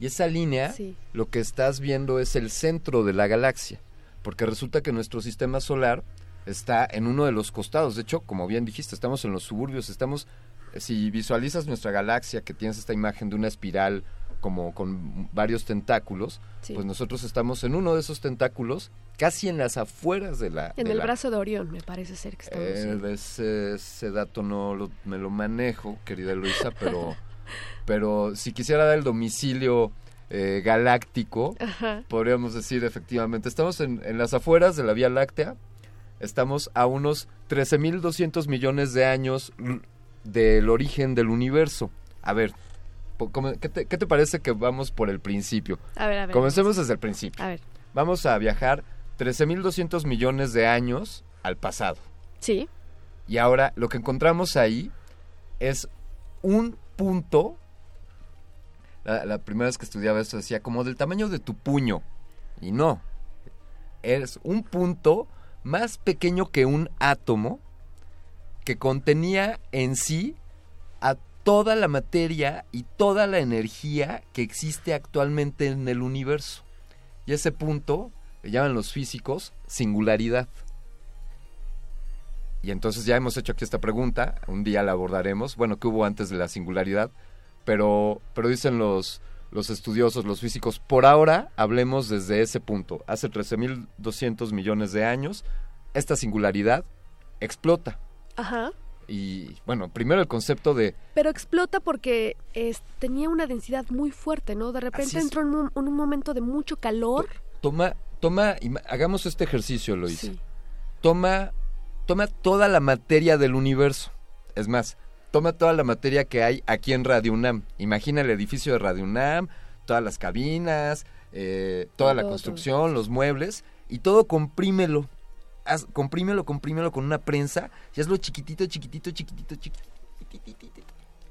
Y esa línea, Sí. lo que estás viendo es el centro de la galaxia, porque resulta que nuestro sistema solar está en uno de los costados. De hecho, como bien dijiste, estamos en los suburbios, estamos, eh, si visualizas nuestra galaxia, que tienes esta imagen de una espiral como con varios tentáculos, Sí. pues nosotros estamos en uno de esos tentáculos, casi en las afueras de la... En de el la- brazo de Orión, me parece ser que estamos. eh, sí. ese, ese dato no lo- me lo manejo, querida Luisa, pero, pero si quisiera dar el domicilio eh, galáctico, Ajá. podríamos decir efectivamente, estamos en, en las afueras de la Vía Láctea, estamos a unos 13.200 millones de años del origen del universo. A ver, po- ¿cómo- ¿qué te, qué te parece que vamos por el principio? A ver, a ver. Comencemos desde el principio. A ver. Vamos a viajar 13.200 millones de años al pasado. Sí. Y ahora lo que encontramos ahí es un punto. La, la primera vez que estudiaba esto decía como del tamaño de tu puño. Y no. Es un punto más pequeño que un átomo que contenía en sí a toda la materia y toda la energía que existe actualmente en el universo. Y ese punto le llaman los físicos singularidad. Y entonces ya hemos hecho aquí esta pregunta, un día la abordaremos, bueno, ¿qué hubo antes de la singularidad? Pero, pero dicen los, los estudiosos, los físicos, por ahora hablemos desde ese punto. Hace 13.200 millones de años, esta singularidad explota. Ajá. Y bueno, primero el concepto de Pero explota porque es, tenía una densidad muy fuerte, ¿no? De repente entró en un, un momento de mucho calor. toma, toma, hagamos este ejercicio, Lois. Toma, toma toda la materia del universo. Es más, toma toda la materia que hay aquí en Radio UNAM. Imagina el edificio de Radio UNAM, todas las cabinas, eh, toda la Todo, construcción, los muebles, y todo comprímelo. Comprímelo, comprímelo con una prensa y hazlo chiquitito, chiquitito, chiquitito, chiquitito.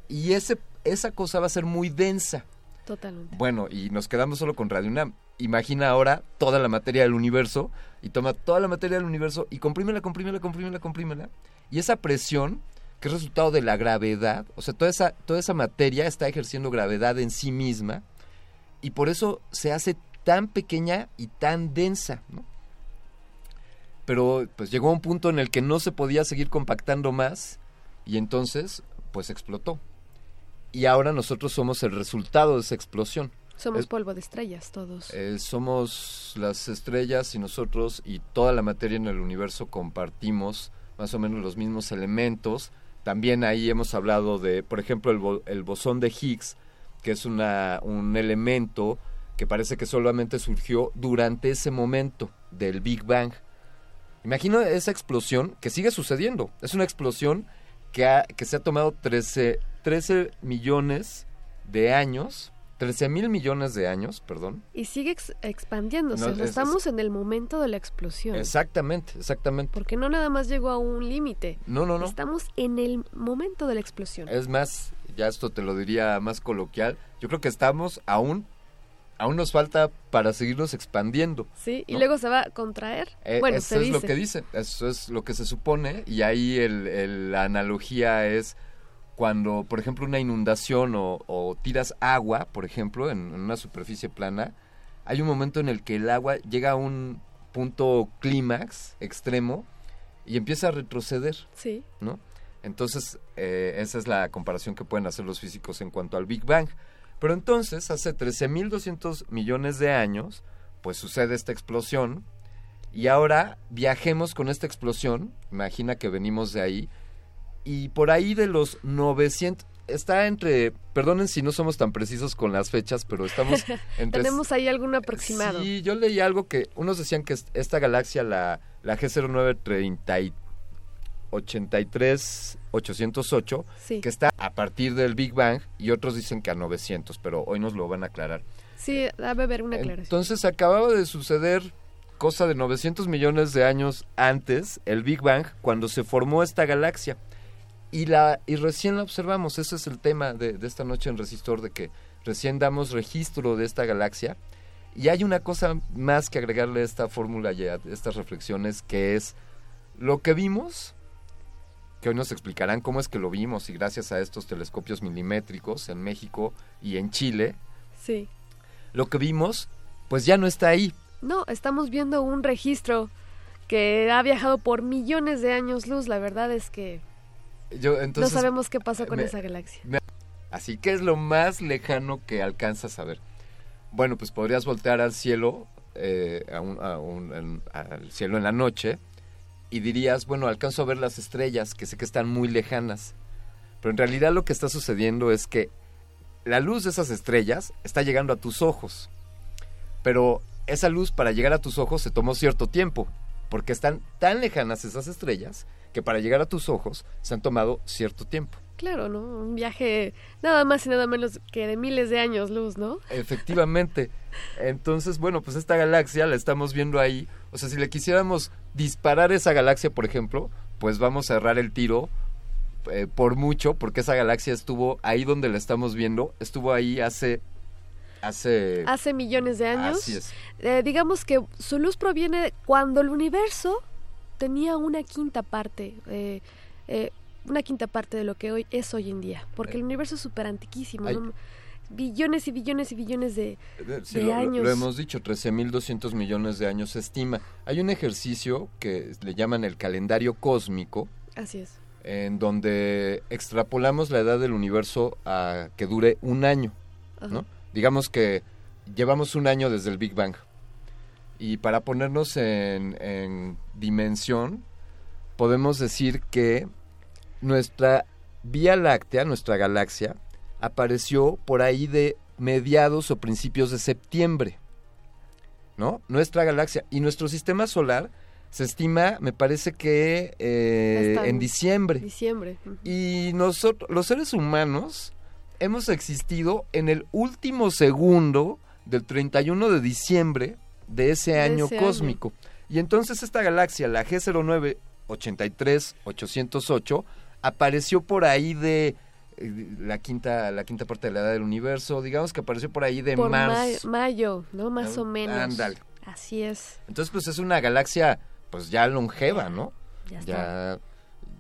Y ese, esa cosa va a ser muy densa. Totalmente. Bueno, y nos quedamos solo con Radio UNAM. Imagina ahora toda la materia del universo y toma toda la materia del universo y comprímela, comprímela, comprímela, comprímela. Y esa presión, que es resultado de la gravedad, o sea, toda esa, toda esa materia está ejerciendo gravedad en sí misma y por eso se hace tan pequeña y tan densa, ¿no? Pero pues llegó a un punto en el que no se podía seguir compactando más y entonces pues explotó. Y ahora nosotros somos el resultado de esa explosión. Somos Es- polvo de estrellas todos. eh, somos las estrellas y nosotros y toda la materia en el universo compartimos más o menos los mismos elementos. También ahí hemos hablado de, por ejemplo, el, bo- el bosón de Higgs, que es una, un elemento que parece que solamente surgió durante ese momento del Big Bang. Imagino esa explosión que sigue sucediendo. Es una explosión que, ha- que se ha tomado 13, 13 millones de años, 13 mil millones de años, perdón. Y sigue ex- expandiéndose. No, es- estamos en el momento de la explosión. Exactamente, exactamente. Porque no nada más llegó a un límite. No, no, no. Estamos en el momento de la explosión. Es más, ya esto te lo diría más coloquial, yo creo que estamos aún, aún nos falta para seguirnos expandiendo. Sí, y ¿no? luego se va a contraer. Eh, bueno, eso se es dice. lo que dicen, eso es lo que se supone y ahí el, el- la analogía es cuando, por ejemplo, una inundación o, o tiras agua, por ejemplo, en, en una superficie plana, hay un momento en el que el agua llega a un punto clímax extremo y empieza a retroceder, Sí. ¿no? Entonces, eh, esa es la comparación que pueden hacer los físicos en cuanto al Big Bang. Pero entonces, hace 13.200 millones de años, pues sucede esta explosión. Y ahora viajemos con esta explosión, imagina que venimos de ahí, y por ahí de los 900, está entre, perdonen si no somos tan precisos con las fechas, pero estamos entre... Tenemos ahí algún aproximado. Sí, yo leí algo que unos decían que es- esta galaxia, la, la G0930 83 808, Sí. que está a partir del Big Bang, y otros dicen que a 900, pero hoy nos lo van a aclarar. Sí, debe haber una aclaración. Entonces acababa de suceder cosa de 900 millones de años antes, el Big Bang, cuando se formó esta galaxia. Y, la, y recién la observamos, ese es el tema de, de esta noche en Resistor, de que recién damos registro de esta galaxia. Y hay una cosa más que agregarle a esta fórmula y a estas reflexiones, que es lo que vimos, que hoy nos explicarán cómo es que lo vimos y gracias a estos telescopios milimétricos en México y en Chile, Sí. lo que vimos, pues ya no está ahí. No, estamos viendo un registro que ha viajado por millones de años luz. La verdad es que Yo, entonces, no sabemos qué pasó con me- esa galaxia. me- así que es lo más lejano que alcanzas a ver. Bueno, pues podrías voltear al cielo, eh, a un- a un- en- al cielo en la noche, y dirías, bueno, alcanzo a ver las estrellas, que sé que están muy lejanas. Pero en realidad lo que está sucediendo es que la luz de esas estrellas está llegando a tus ojos. Pero esa luz para llegar a tus ojos se tomó cierto tiempo, porque están tan lejanas esas estrellas que para llegar a tus ojos se han tomado cierto tiempo. Claro, ¿no? Un viaje nada más y nada menos que de miles de años luz, ¿no? Efectivamente. Entonces, bueno, pues esta galaxia la estamos viendo ahí. O sea, si le quisiéramos disparar esa galaxia, por ejemplo, pues vamos a errar el tiro eh, por mucho, porque esa galaxia estuvo ahí donde la estamos viendo, estuvo ahí hace... Hace... Hace millones de años. Así es. Eh, digamos que su luz proviene cuando el universo tenía una quinta parte, eh, eh, una quinta parte de lo que hoy es hoy en día, porque el universo es súper antiquísimo. ¿no? billones y billones y billones de, Eh, sí, de lo, años. lo hemos dicho, 13.200 millones de años se estima. Hay un ejercicio que le llaman el calendario cósmico, Así es. en donde extrapolamos la edad del universo a que dure un año, ¿no? Digamos que llevamos un año desde el Big Bang. Y para ponernos en, en dimensión, podemos decir que nuestra Vía Láctea, nuestra galaxia, apareció por ahí de mediados o principios de septiembre. ¿No? Nuestra galaxia. Y nuestro sistema solar se estima, me parece que eh, en diciembre. Diciembre. Y nosotros, los seres humanos, hemos existido en el último segundo del 31 de diciembre de ese De año ese año. cósmico. Y entonces esta galaxia, la G09 83 808, apareció por ahí de eh, la quinta la quinta parte de la edad del universo, digamos que apareció por ahí de Por ma- mayo, ¿no? Más Ah, o menos. ándale. Así es. Entonces pues es una galaxia pues ya longeva, ¿no? Ya ya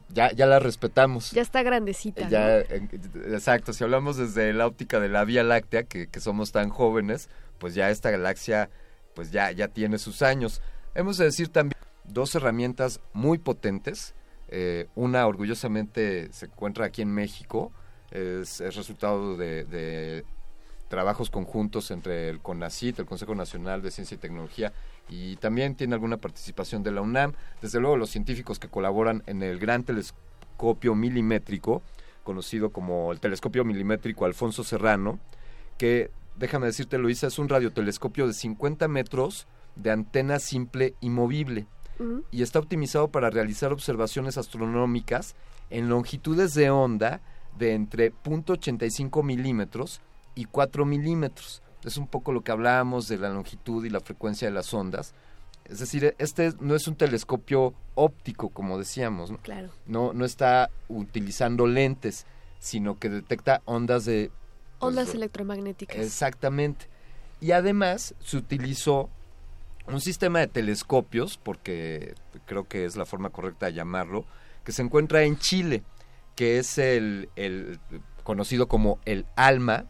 ya, ya la respetamos. Ya está grandecita. Ya, ¿no? eh, exacto, si hablamos desde la óptica de la Vía Láctea, que, que somos tan jóvenes, pues ya esta galaxia pues ya, ya tiene sus años. Hemos de decir también dos herramientas muy potentes. Eh, una orgullosamente se encuentra aquí en México, es, es resultado de, de trabajos conjuntos entre el CONACIT, el Consejo Nacional de Ciencia y Tecnología, y también tiene alguna participación de la UNAM. Desde luego los científicos que colaboran en el gran telescopio milimétrico, conocido como el telescopio milimétrico Alfonso Serrano, que, déjame decirte Luisa, es un radiotelescopio de 50 metros de antena simple y movible. Y está optimizado para realizar observaciones astronómicas en longitudes de onda de entre 0.85 milímetros y 4 milímetros. Es un poco lo que hablábamos de la longitud y la frecuencia de las ondas. Es decir, este no es un telescopio óptico, como decíamos. ¿no? Claro. No, no está utilizando lentes, sino que detecta ondas de... pues, Ondas electromagnéticas. Exactamente. Y además se utilizó un sistema de telescopios, porque creo que es la forma correcta de llamarlo, que se encuentra en Chile, que es el, conocido como el ALMA.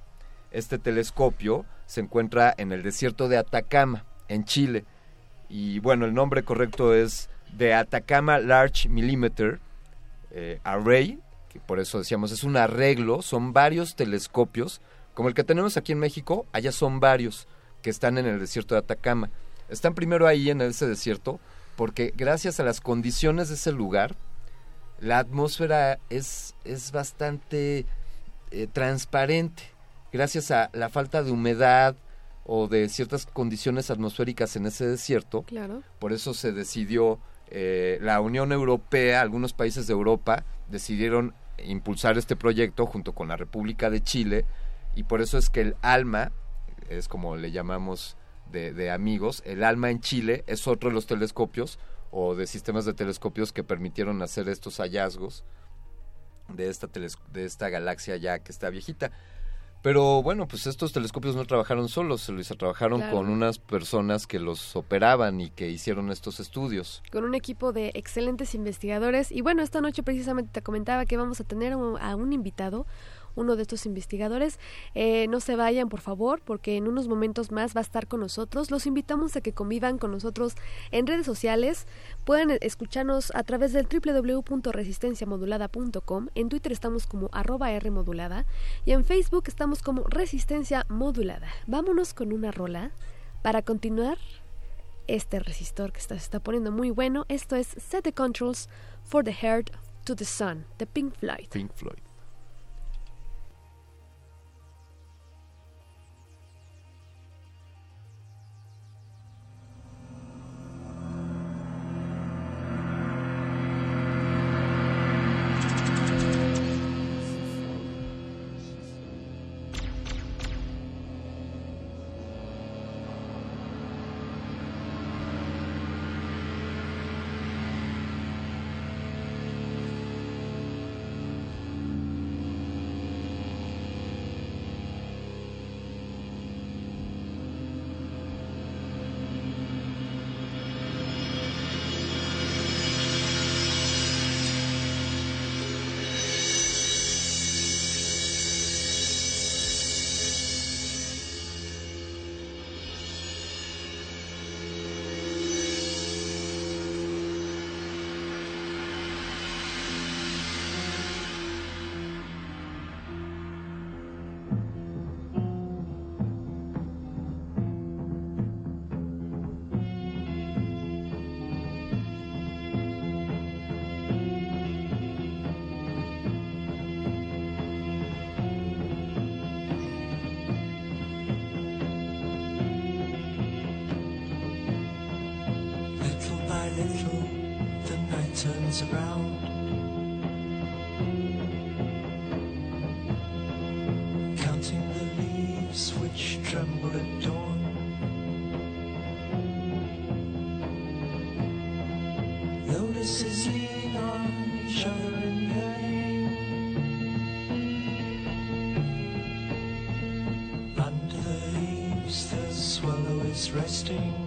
Este telescopio se encuentra en el desierto de Atacama, en Chile. Y bueno, el nombre correcto es de Atacama Large Millimeter eh, Array, que por eso decíamos es un arreglo, son varios telescopios, como el que tenemos aquí en México, allá son varios que están en el desierto de Atacama. Están primero ahí en ese desierto porque gracias a las condiciones de ese lugar, la atmósfera es, es bastante eh, transparente, gracias a la falta de humedad o de ciertas condiciones atmosféricas en ese desierto. Claro. Por eso se decidió, eh, la Unión Europea, algunos países de Europa decidieron impulsar este proyecto junto con la República de Chile y por eso es que el ALMA, es como le llamamos de, de amigos, el ALMA en Chile es otro de los telescopios o de sistemas de telescopios que permitieron hacer estos hallazgos de esta, teles- de esta galaxia ya que está viejita. Pero bueno, pues estos telescopios no trabajaron solos, Luisa, trabajaron Claro. con unas personas que los operaban y que hicieron estos estudios. con un equipo de excelentes investigadores. Y bueno, esta noche precisamente te comentaba que vamos a tener a un invitado, uno de estos investigadores. Eh, no se vayan, por favor, porque en unos momentos más va a estar con nosotros. Los invitamos a que convivan con nosotros en redes sociales. Pueden escucharnos a través del www.resistenciamodulada.com. En Twitter estamos como arroba Rmodulada y en Facebook estamos como Resistencia Modulada. Vámonos con una rola para continuar este resistor que está, se está poniendo muy bueno. Esto es Set the Controls for the Heart to the Sun, de Pink Floyd. Pink Floyd. Around. Counting the leaves which tremble at dawn. Lotuses lean on each other in vain. Under the leaves, the swallow is resting.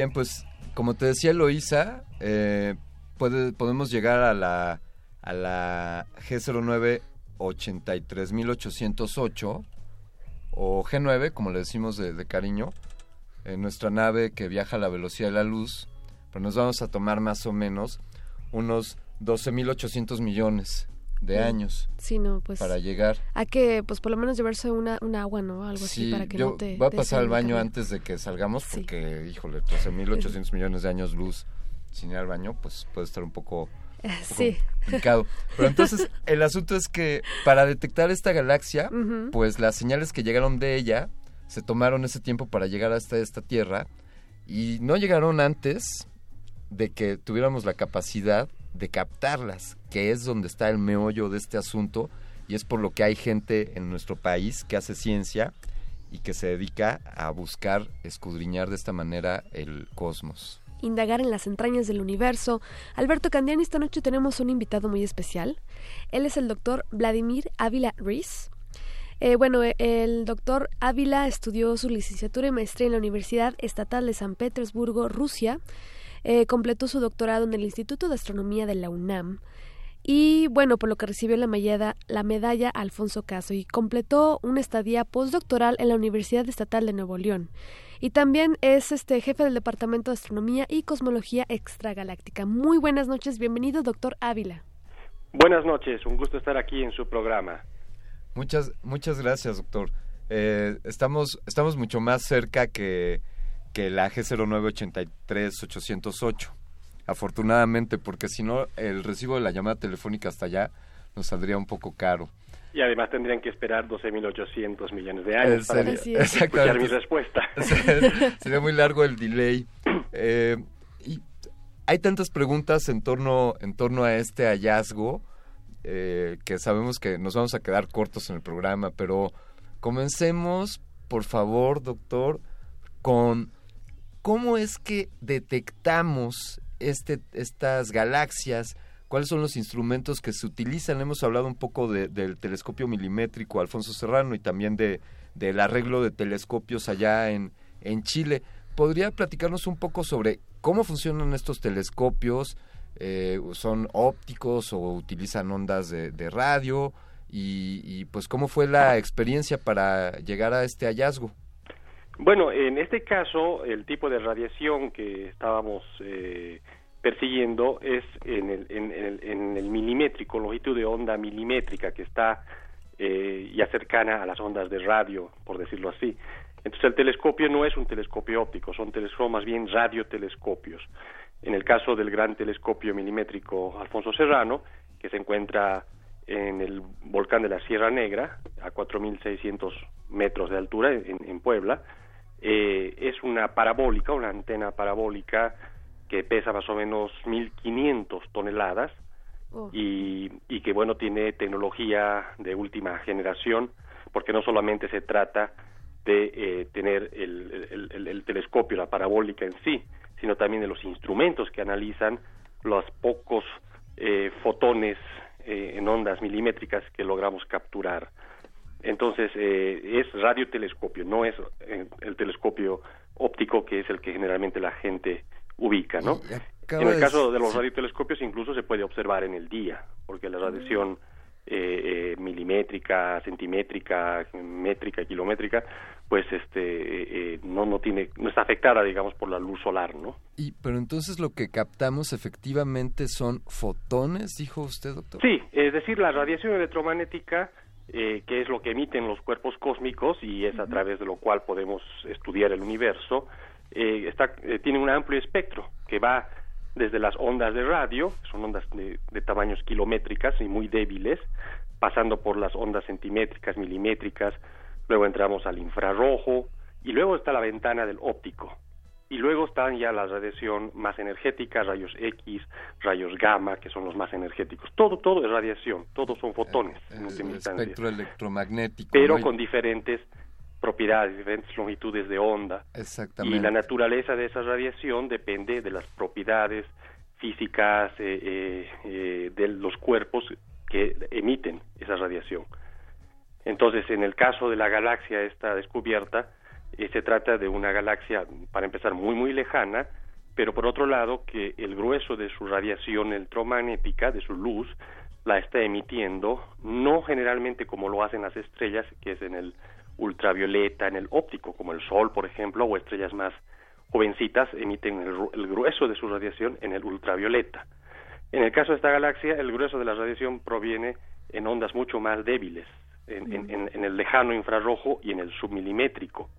Bien, pues como te decía Eloisa, eh, podemos llegar a la, a la G09 83808 o G9, como le decimos de, de cariño, en nuestra nave que viaja a la velocidad de la luz, pero nos vamos a tomar más o menos unos 12.800 millones de Mm. años Sí, no, pues. para llegar. Hay que, pues por lo menos llevarse una, un agua, ¿no? Algo así Sí, para que yo no te. voy a pasar al baño antes de que salgamos porque, híjole, 13.800 millones de años luz sin ir al baño, pues puede estar un poco, un poco Sí. complicado. Pero entonces, el asunto es que para detectar esta galaxia, pues las señales que llegaron de ella se tomaron ese tiempo para llegar hasta esta Tierra y no llegaron antes de que tuviéramos la capacidad de captarlas, que es donde está el meollo de este asunto y es por lo que hay gente en nuestro país que hace ciencia y que se dedica a buscar escudriñar de esta manera el cosmos. indagar en las entrañas del universo. Alberto Candiani, esta noche tenemos un invitado muy especial. Él es el doctor Vladimir Ávila Ruiz. Eh, bueno, eh, el doctor Ávila estudió su licenciatura y maestría en la Universidad Estatal de San Petersburgo, Rusia. Eh, completó su doctorado en el Instituto de Astronomía de la UNAM. Y bueno, por lo que recibió la medalla, la medalla Alfonso Caso y completó una estadía postdoctoral en la Universidad Estatal de Nuevo León. Y también es este jefe del Departamento de Astronomía y Cosmología Extragaláctica. Muy buenas noches, bienvenido, doctor Ávila. Buenas noches, un gusto estar aquí en su programa. Muchas, muchas gracias, doctor. Eh, estamos, estamos mucho más cerca que, que la G0983-808, afortunadamente, porque si no, el recibo de la llamada telefónica hasta allá nos saldría un poco caro. Y además tendrían que esperar 12.800 millones de años para escuchar mi respuesta. Sería muy largo el delay. Eh, y hay tantas preguntas en torno, en torno a este hallazgo eh, que sabemos que nos vamos a quedar cortos en el programa, pero comencemos, por favor, doctor, con cómo es que detectamos este, estas galaxias, cuáles son los instrumentos que se utilizan. Hemos hablado un poco de- del telescopio milimétrico Alfonso Serrano y también de, del arreglo de telescopios allá en, en Chile. ¿Podría platicarnos un poco sobre cómo funcionan estos telescopios? Eh, ¿Son ópticos o utilizan ondas de, de radio? Y, y, pues cómo fue la experiencia para llegar a este hallazgo. Bueno, en este caso, el tipo de radiación que estábamos eh, persiguiendo es en el, en, el, en el milimétrico, longitud de onda milimétrica que está eh, ya cercana a las ondas de radio, por decirlo así. Entonces el telescopio no es un telescopio óptico, son telescopios más bien radiotelescopios. En el caso del gran telescopio milimétrico Alfonso Serrano, que se encuentra en el volcán de la Sierra Negra, a 4.600 metros de altura en, Puebla, eh, es una parabólica, una antena parabólica que pesa más o menos 1.500 toneladas y, y que, bueno, tiene tecnología de última generación, porque no solamente se trata de eh, tener el, telescopio, la parabólica en sí, sino también de los instrumentos que analizan los pocos eh, fotones eh, en ondas milimétricas que logramos capturar. Entonces, es radiotelescopio, no es el telescopio óptico que es el que generalmente la gente ubica, ¿no? En el caso de los radiotelescopios incluso se puede observar en el día, porque la radiación eh, eh, milimétrica, centimétrica, métrica, kilométrica, pues este eh, no no tiene no está afectada digamos por la luz solar, ¿no? Y pero entonces lo que captamos efectivamente son fotones, dijo usted, doctor. Sí, es decir, la radiación electromagnética que es lo que emiten los cuerpos cósmicos y es a través de lo cual podemos estudiar el universo, está, tiene un amplio espectro que va desde las ondas de radio, son ondas de, tamaños kilométricas y muy débiles, pasando por las ondas centimétricas, milimétricas, luego entramos al infrarrojo y luego está la ventana del óptico. Y luego están ya la radiación más energética, rayos X, rayos gamma, que son los más energéticos. Todo, todo es radiación, todos son fotones en última instancia. espectro electromagnético. Pero con diferentes propiedades, diferentes longitudes de onda. Exactamente. Y la naturaleza de esa radiación depende de las propiedades físicas eh, eh, eh, de los cuerpos que emiten esa radiación. Entonces, en el caso de la galaxia esta descubierta, se trata de una galaxia, para empezar, muy, muy lejana, pero por otro lado, que el grueso de su radiación electromagnética, de su luz, la está emitiendo, no generalmente como lo hacen las estrellas, que es en el ultravioleta en el óptico, como el Sol, por ejemplo, o estrellas más jovencitas emiten el, grueso de su radiación en el ultravioleta. En el caso de esta galaxia, el grueso de la radiación proviene en ondas mucho más débiles, en, el lejano infrarrojo y en el submilimétrico,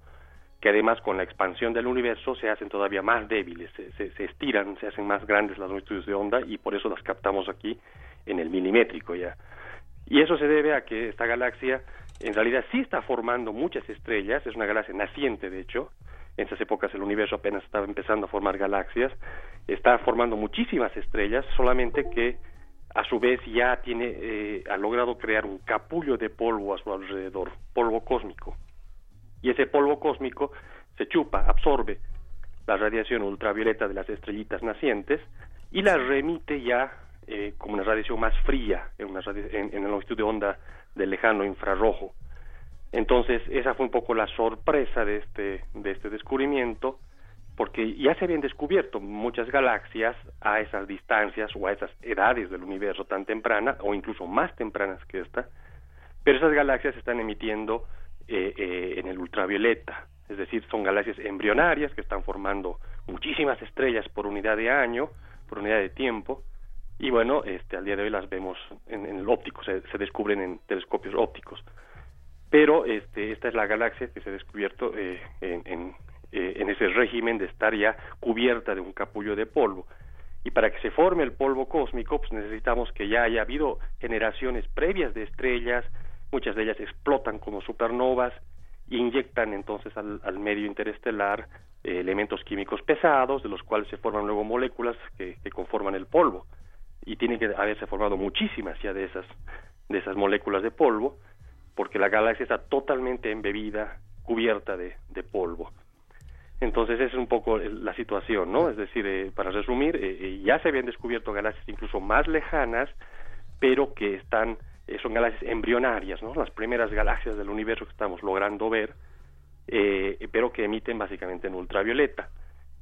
que además con la expansión del universo se hacen todavía más débiles, se, se estiran, se hacen más grandes las longitudes de onda y por eso las captamos aquí en el milimétrico ya. Y eso se debe a que esta galaxia en realidad sí está formando muchas estrellas, es una galaxia naciente de hecho, en esas épocas el universo apenas estaba empezando a formar galaxias, está formando muchísimas estrellas, solamente que a su vez ya tiene, eh, ha logrado crear un capullo de polvo a su alrededor, polvo cósmico. Y ese polvo cósmico se chupa, absorbe la radiación ultravioleta de las estrellitas nacientes y la remite ya eh, como una radiación más fría en, una en, en la longitud de onda del lejano infrarrojo. Entonces, esa fue un poco la sorpresa de este, de este descubrimiento, porque ya se habían descubierto muchas galaxias a esas distancias o a esas edades del universo tan temprana, o incluso más tempranas que esta, pero esas galaxias están emitiendo eh, eh, en el ultravioleta, es decir, son galaxias embrionarias que están formando muchísimas estrellas por unidad de año, por unidad de tiempo, y bueno, este, al día de hoy las vemos en, el óptico, se, descubren en telescopios ópticos. Pero este, esta es la galaxia que se ha descubierto eh, en, eh, en, ese régimen de estar ya cubierta de un capullo de polvo. Y para que se forme el polvo cósmico, pues necesitamos que ya haya habido generaciones previas de estrellas, muchas de ellas explotan como supernovas, inyectan entonces al, medio interestelar eh, elementos químicos pesados, de los cuales se forman luego moléculas que conforman el polvo. Y tienen que haberse formado muchísimas ya de esas de esas moléculas de polvo porque la galaxia está totalmente embebida cubierta de, de polvo. Entonces esa es un poco la situación no es decir eh, para resumir eh, eh, ya se habían descubierto galaxias incluso más lejanas pero que están son galaxias embrionarias no las primeras galaxias del universo que estamos logrando ver pero que emiten básicamente en ultravioleta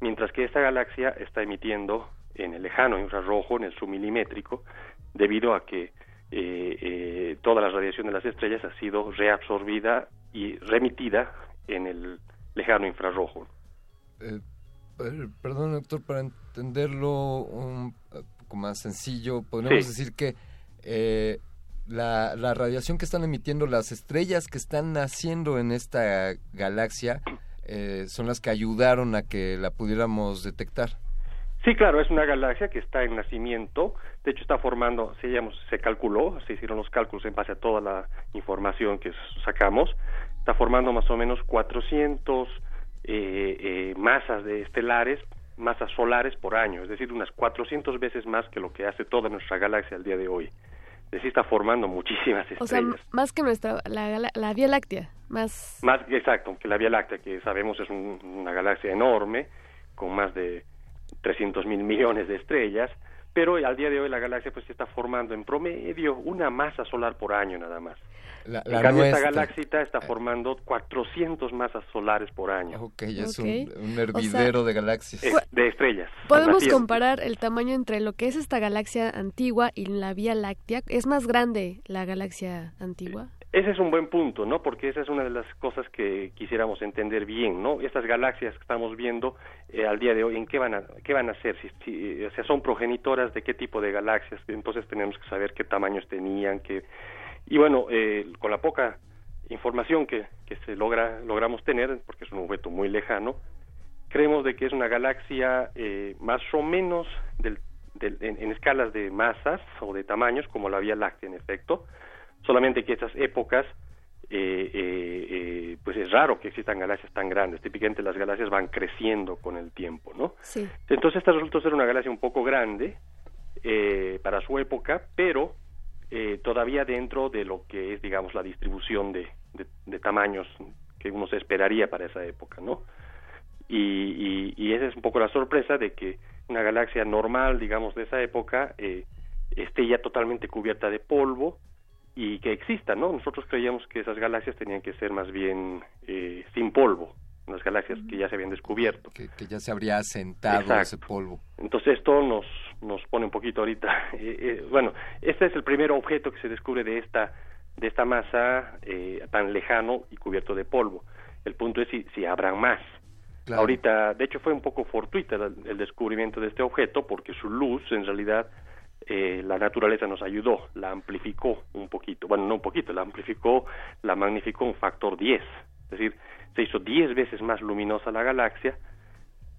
mientras que esta galaxia está emitiendo en el lejano infrarrojo, en el submilimétrico, debido a que eh, eh, toda la radiación de las estrellas ha sido reabsorbida y remitida en el lejano infrarrojo. Eh, perdón, doctor, para entenderlo un poco más sencillo, podemos decir que la, la radiación que están emitiendo las estrellas que están naciendo en esta galaxia eh, son las que ayudaron a que la pudiéramos detectar. Sí, claro, es una galaxia que está en nacimiento, de hecho está formando, se, se calculó, se hicieron los cálculos en base a toda la información que sacamos, está formando más o menos 400 eh, eh, masas de estelares, masas solares por año, es decir, unas 400 veces más que lo que hace toda nuestra galaxia al día de hoy. Decir, está formando muchísimas estrellas. O sea, más que nuestra, la, la Vía Láctea, más... Más, exacto, que la Vía Láctea, que sabemos es una galaxia enorme, con más de 300 mil millones de estrellas, pero al día de hoy la galaxia pues está formando en promedio una masa solar por año nada más. La, en cambio, esta galaxia está formando 400 masas solares por año. Ok, es Un, hervidero de galaxias. de estrellas. Podemos comparar el tamaño entre lo que es esta galaxia antigua y la Vía Láctea. ¿Es más grande la galaxia antigua? Ese es un buen punto, ¿no? Porque esa es una de las cosas que quisiéramos entender bien, ¿no? Estas galaxias que estamos viendo eh, al día de hoy, ¿en qué van a, qué van a ser? Si, o sea, son progenitoras de qué tipo de galaxias, entonces tenemos que saber qué tamaños tenían, qué... Y bueno, eh, con la poca información que, que se logra, logramos tener, porque es un objeto muy lejano, creemos de que es una galaxia eh, más o menos del, del, en escalas de masas o de tamaños, como la Vía Láctea, en efecto, solamente que estas épocas eh, eh, eh, pues es raro que existan galaxias tan grandes. Típicamente las galaxias van creciendo con el tiempo, ¿no? Sí. Entonces esta resultó ser una galaxia un poco grande eh, para su época, pero eh, todavía dentro de lo que es, digamos, la distribución de, de, tamaños que uno se esperaría para esa época, ¿no? Y, y, y, esa es un poco la sorpresa de que una galaxia normal, digamos, de esa época eh, esté ya totalmente cubierta de polvo y que existan, ¿no? Nosotros creíamos que esas galaxias tenían que ser más bien eh, sin polvo, unas galaxias que ya se habían descubierto. Que, ya se habría asentado ese polvo. Entonces esto nos, nos pone un poquito ahorita, eh, eh, bueno, este es el primer objeto que se descubre de esta, de esta masa eh, tan lejano y cubierto de polvo. El punto es si, si habrán más. Ahorita, de hecho fue un poco fortuita el descubrimiento de este objeto porque su luz en realidad eh, la naturaleza nos ayudó, la amplificó un poquito, bueno, no un poquito, la amplificó, la magnificó un factor 10, es decir, se hizo 10 veces más luminosa la galaxia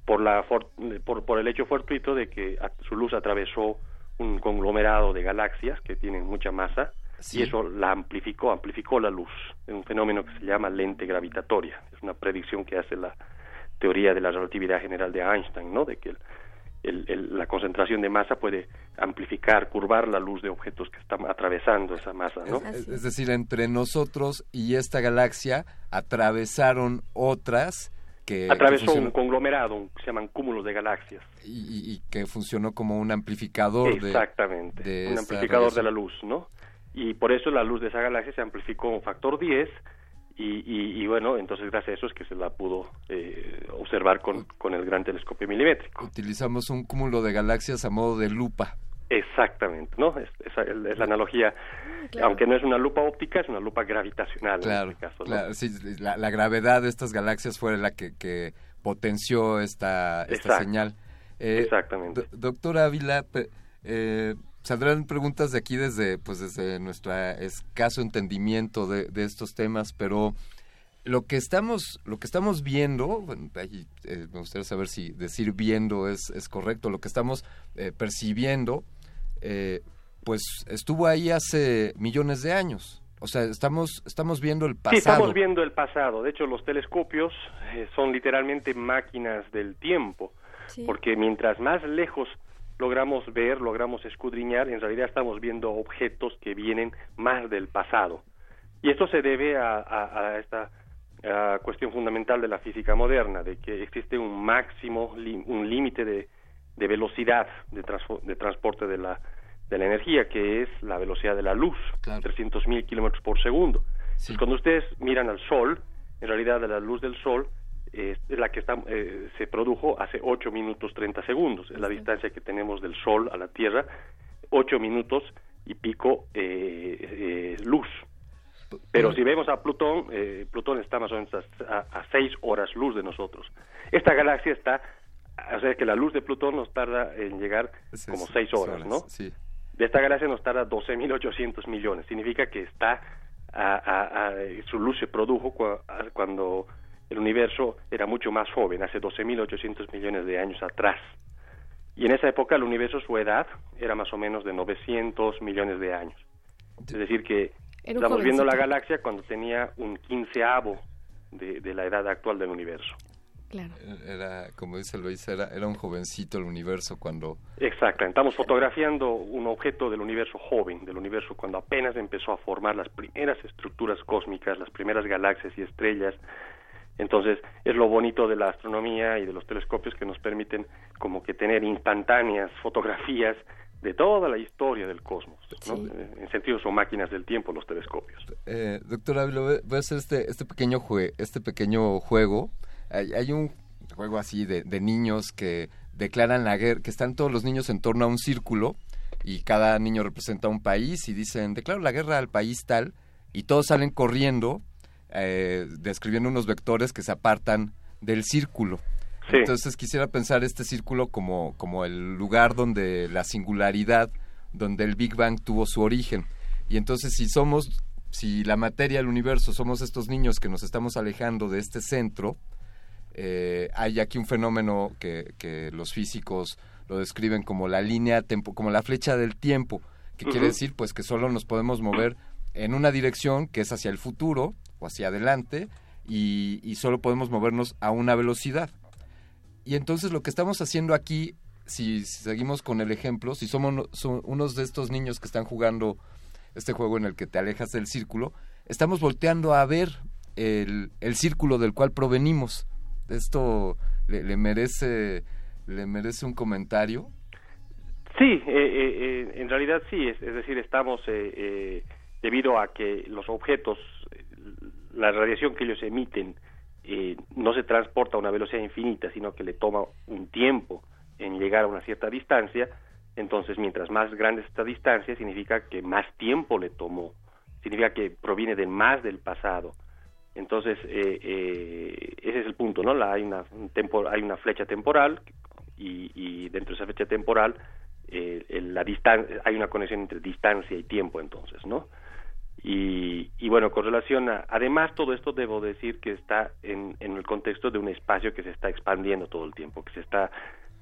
por, la por, por el hecho fortuito de que su luz atravesó un conglomerado de galaxias que tienen mucha masa y eso la amplificó, amplificó la luz, es un fenómeno que se llama lente gravitatoria, es una predicción que hace la teoría de la relatividad general de Einstein, ¿no? De que el, la concentración de masa puede amplificar, curvar la luz de objetos que están atravesando esa masa, ¿no? Es, decir, entre nosotros y esta galaxia atravesaron otras que... Atravesó un conglomerado, se llaman cúmulos de galaxias. Y, que funcionó como un amplificador Exactamente, de, un amplificador de la luz, ¿no? Y por eso la luz de esa galaxia se amplificó un factor 10 y, bueno, entonces gracias a eso es que se la pudo eh, observar con, con el gran telescopio milimétrico. Utilizamos un cúmulo de galaxias a modo de lupa. Exactamente, ¿no? Es, es, la analogía, aunque no es una lupa óptica, es una lupa gravitacional claro, en este caso. Claro, sí, la, gravedad de estas galaxias fue la que, que potenció esta, esta señal. Eh, Exactamente. doctora Ávila, eh, saldrán preguntas de aquí desde pues desde nuestro escaso entendimiento de, de estos temas pero lo que estamos lo que estamos viendo eh, me gustaría saber si decir viendo es, es correcto lo que estamos eh, percibiendo eh, pues estuvo ahí hace millones de años. O sea estamos estamos viendo el pasado sí estamos viendo el pasado. De hecho los telescopios son literalmente máquinas del tiempo porque mientras más lejos logramos ver, logramos escudriñar, en realidad estamos viendo objetos que vienen más del pasado. Y esto se debe a, esta cuestión fundamental de la física moderna, de que existe un máximo, un límite de, velocidad de, de transporte de la, de la energía, que es la velocidad de la luz, claro. 300.000 kilómetros por segundo. cuando ustedes miran al Sol, en realidad la luz del Sol, es la que está, eh, se produjo hace 8 minutos 30 segundos, es la distancia que tenemos del Sol a la Tierra, 8 minutos y pico eh, eh, luz. Pero si vemos a Plutón, Plutón está más o menos a, 6 horas luz de nosotros. Esta galaxia está, o sea que la luz de Plutón nos tarda en llegar como 6 horas, ¿no? Sí. de esta galaxia nos tarda 12.800 millones. Significa que está a, su luz se produjo cuando el universo era mucho más joven, hace 12.800 millones de años atrás. Y en esa época el universo, su edad, era más o menos de 900 millones de años. Es decir, que estamos viendo la galaxia cuando tenía un quinceavo de, de la edad actual del universo. Claro. Era, como dice Luis, era, era un jovencito el universo cuando... Exacto, estamos fotografiando un objeto del universo joven, del universo cuando apenas empezó a formar las primeras estructuras cósmicas, las primeras galaxias y estrellas. Entonces, es lo bonito de la astronomía y de los telescopios que nos permiten como que tener instantáneas fotografías de toda la historia del cosmos, en sentido son máquinas del tiempo los telescopios. Eh, doctor Ávila, voy a hacer este, este, pequeño, este pequeño juego. Hay, un juego así de, niños que declaran la guerra, que están todos los niños en torno a un círculo y cada niño representa un país y dicen, declaro la guerra al país tal y todos salen corriendo eh, describiendo unos vectores que se apartan del círculo. Entonces quisiera pensar este círculo como, como el lugar donde la singularidad, donde el Big Bang tuvo su origen. Y entonces si somos, si la materia del universo somos estos niños que nos estamos alejando de este centro, eh, hay aquí un fenómeno que, que, los físicos lo describen como la línea tempo, como la flecha del tiempo, que quiere decir pues que solo nos podemos mover en una dirección que es hacia el futuro hacia adelante y, y solo podemos movernos a una velocidad. Y entonces lo que estamos haciendo aquí, si, seguimos con el ejemplo, si somos unos de estos niños que están jugando este juego en el que te alejas del círculo, estamos volteando a ver el, el círculo del cual provenimos esto le, merece le merece un comentario. Sí, eh, eh, eh, en realidad sí, es, decir, estamos debido a que los objetos, la radiación que ellos emiten no se transporta a una velocidad infinita, sino que le toma un tiempo en llegar a una cierta distancia, entonces mientras más grande es esta distancia, significa que más tiempo le tomó, significa que proviene de más del pasado. Entonces, eh, eh, ese es el punto, ¿no? La, hay, una, hay una flecha temporal y, dentro de esa flecha temporal eh, la hay una conexión entre distancia y tiempo, entonces, ¿no? Y, bueno, con relación a, además todo esto debo decir que está en, el contexto de un espacio que se está expandiendo todo el tiempo, que se está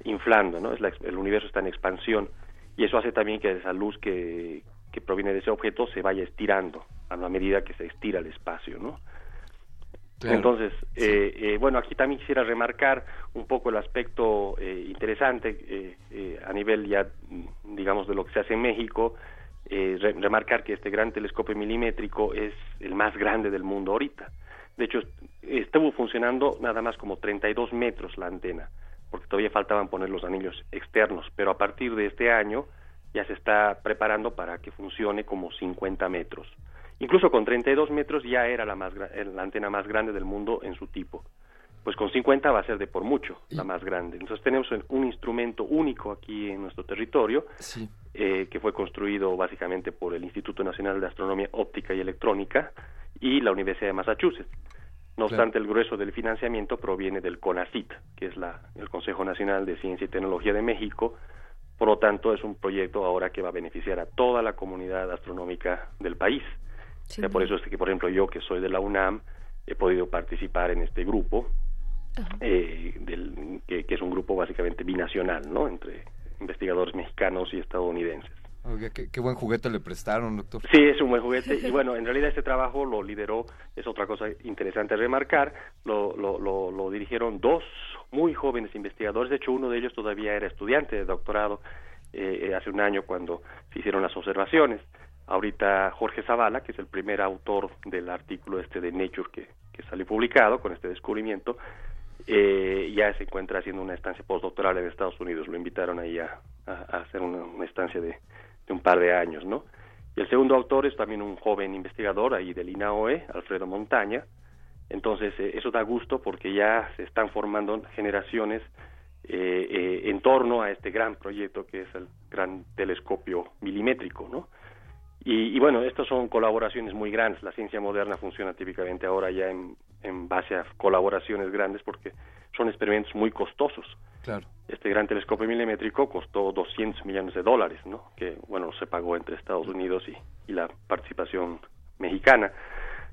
inflando, ¿no? Es el universo está en expansión y eso hace también que esa luz que, que proviene de ese objeto se vaya estirando a la medida que se estira el espacio, ¿no? Entonces, eh, eh, bueno, aquí también quisiera remarcar un poco el aspecto eh, interesante a nivel ya, digamos, de lo que se hace en México, remarcar que este gran telescopio milimétrico es el más grande del mundo ahorita. De hecho, estuvo funcionando nada más como 32 metros la antena, porque todavía faltaban poner los anillos externos, pero a partir de este año ya se está preparando para que funcione como 50 metros. Incluso con 32 metros ya era la, más, la antena más grande del mundo en su tipo. Pues con 50 va a ser de por mucho la más grande. Entonces tenemos un instrumento único aquí en nuestro territorio, eh, que fue construido básicamente por el Instituto Nacional de Astronomía Óptica y Electrónica y la Universidad de Massachusetts. No obstante, el grueso del financiamiento proviene del CONACIT, que es la, el Consejo Nacional de Ciencia y Tecnología de México. Por lo tanto, es un proyecto ahora que va a beneficiar a toda la comunidad astronómica del país por eso es que, por ejemplo, yo que soy de la UNAM, he podido participar en este grupo, eh, del, que, es un grupo básicamente binacional, ¿no? Entre investigadores mexicanos y estadounidenses. Oiga, qué, buen juguete le prestaron, doctor. Sí, es un buen juguete. Y bueno, en realidad este trabajo lo lideró, es otra cosa interesante remarcar, lo, lo, lo, dirigieron dos muy jóvenes investigadores. De hecho, uno de ellos todavía era estudiante de doctorado eh, hace un año cuando se hicieron las observaciones ahorita Jorge Zavala, que es el primer autor del artículo este de Nature que, que salió publicado con este descubrimiento, eh, ya se encuentra haciendo una estancia postdoctoral en Estados Unidos. Lo invitaron ahí a, hacer una, estancia de, un par de años, ¿no? Y el segundo autor es también un joven investigador ahí del INAOE, Alfredo Montaña. Entonces, eh, eso da gusto porque ya se están formando generaciones eh, en torno a este gran proyecto que es el gran telescopio milimétrico, ¿no? Y, bueno, estas son colaboraciones muy grandes. La ciencia moderna funciona típicamente ahora ya en en base a colaboraciones grandes porque son experimentos muy costosos. Claro. Este gran telescopio milimétrico costó 200 millones de dólares, ¿no? Que, bueno, se pagó entre Estados Unidos y, y la participación mexicana,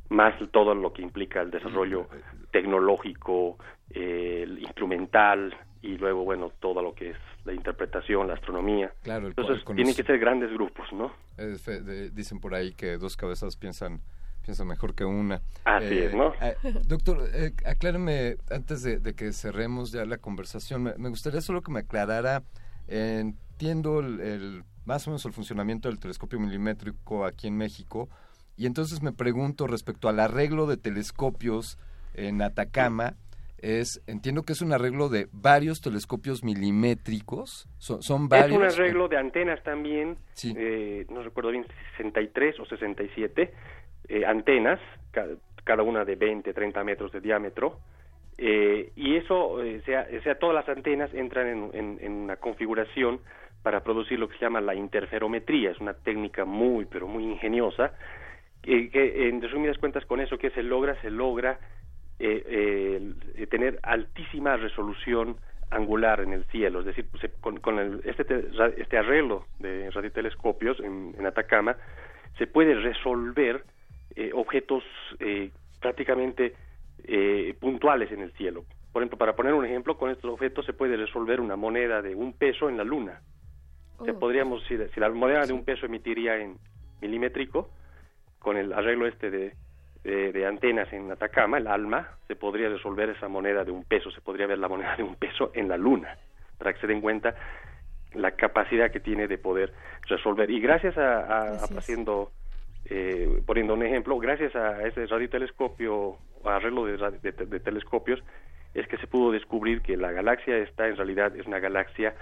más todo lo que implica el desarrollo tecnológico, eh, el instrumental y luego, bueno, todo lo que es la interpretación, la astronomía. Claro, el Entonces, tienen que ser grandes grupos, ¿no? Eh, fe- de- dicen por ahí que dos cabezas piensan piensan mejor que una. Así es, ¿no? eh, doctor, eh, acláreme, antes de, de que cerremos ya la conversación, me, me gustaría solo que me aclarara, eh, entiendo el, el- más o menos el funcionamiento del telescopio milimétrico aquí en México, y entonces me pregunto respecto al arreglo de telescopios en Atacama, es entiendo que es un arreglo de varios telescopios milimétricos, son, son varios. Es un arreglo de antenas también, Sí. eh, no recuerdo bien, 63 o 67 eh, antenas, ca- cada una de 20, 30 metros de diámetro, eh, y eso, eh, sea, sea, todas las antenas entran en, una configuración para producir lo que se llama la interferometría, es una técnica muy, pero muy ingeniosa, que, en resumidas cuentas con eso que se logra, se logra eh, eh, tener altísima resolución angular en el cielo, es decir, se- con, con el- este, este arreglo de radiotelescopios en Atacama se puede resolver eh, objetos eh, prácticamente eh, puntuales en el cielo. Por ejemplo, para poner un ejemplo, con estos objetos se puede resolver una moneda de un peso en la luna. O sea, Oh. podríamos, si, si la moneda de un peso emitiría en milimétrico, con el arreglo este de, de, de antenas en Atacama, el ALMA, se podría resolver esa moneda de un peso, se podría ver la moneda de un peso en la luna, para que se den cuenta la capacidad que tiene de poder resolver. Y gracias a, a- a haciendo, eh, poniendo un ejemplo, gracias a ese radiotelescopio, arreglo de, de- de telescopios, es que se pudo descubrir que la galaxia está en realidad es una galaxia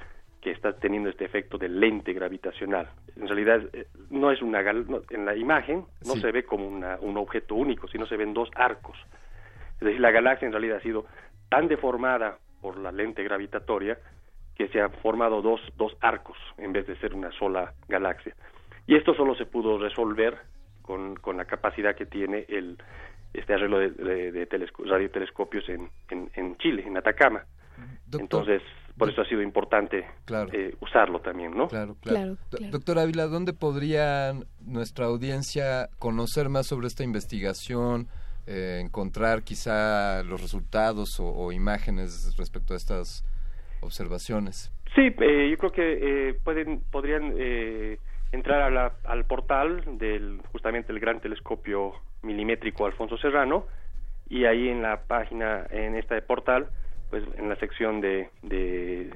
que está teniendo este efecto de lente gravitacional. En realidad eh, no es una gal- no, en la imagen no Sí. se ve como una- un objeto único, sino se ven dos arcos. Es decir, la galaxia en realidad ha sido tan deformada por la lente gravitatoria que se han formado dos, dos arcos en vez de ser una sola galaxia. Y esto solo se pudo resolver con, con la capacidad que tiene el, este arreglo de, de- de telesco- radiotelescopios en, en, en Chile, en Atacama. Entonces, por eso ha sido importante Claro. eh, usarlo también, ¿no? Claro, claro. Do- Doctor Ávila, ¿dónde podría nuestra audiencia conocer más sobre esta investigación, eh, encontrar quizá los resultados o, o imágenes respecto a estas observaciones? Sí, eh, yo creo que eh, pueden, podrían eh, entrar a la- al portal del justamente el Gran Telescopio Milimétrico Alfonso Serrano y ahí en la página, en este portal, pues en la sección de, de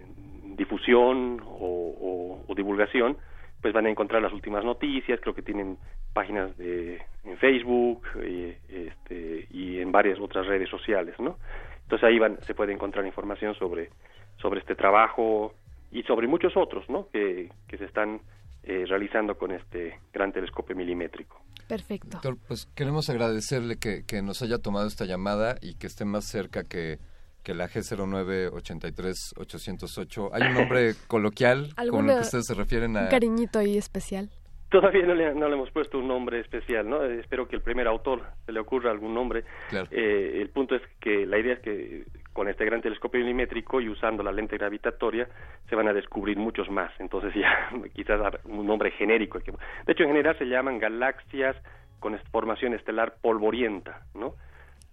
difusión o, divulgación, pues van a encontrar las últimas noticias, creo que tienen páginas de, en Facebook y, este, y en varias otras redes sociales, ¿no? Entonces ahí van, se puede encontrar información sobre, sobre este trabajo y sobre muchos otros, ¿no? Que, que se están eh, realizando con este gran telescopio milimétrico. Perfecto. Doctor, pues queremos agradecerle que, que nos haya tomado esta llamada y que esté más cerca que, que la G0983-808. ¿Hay un nombre coloquial con el ¿Alguna- que ustedes se refieren a...? Un cariñito ahí especial. Todavía no le, no le hemos puesto un nombre especial, ¿no? Eh, espero que el primer autor se le ocurra algún nombre. Claro. Eh, el punto es que la idea es que con este gran telescopio milimétrico y usando la lente gravitatoria se van a descubrir muchos más. Entonces ya quizás dar un nombre genérico. De hecho, en general se llaman galaxias con formación estelar polvorienta, ¿no?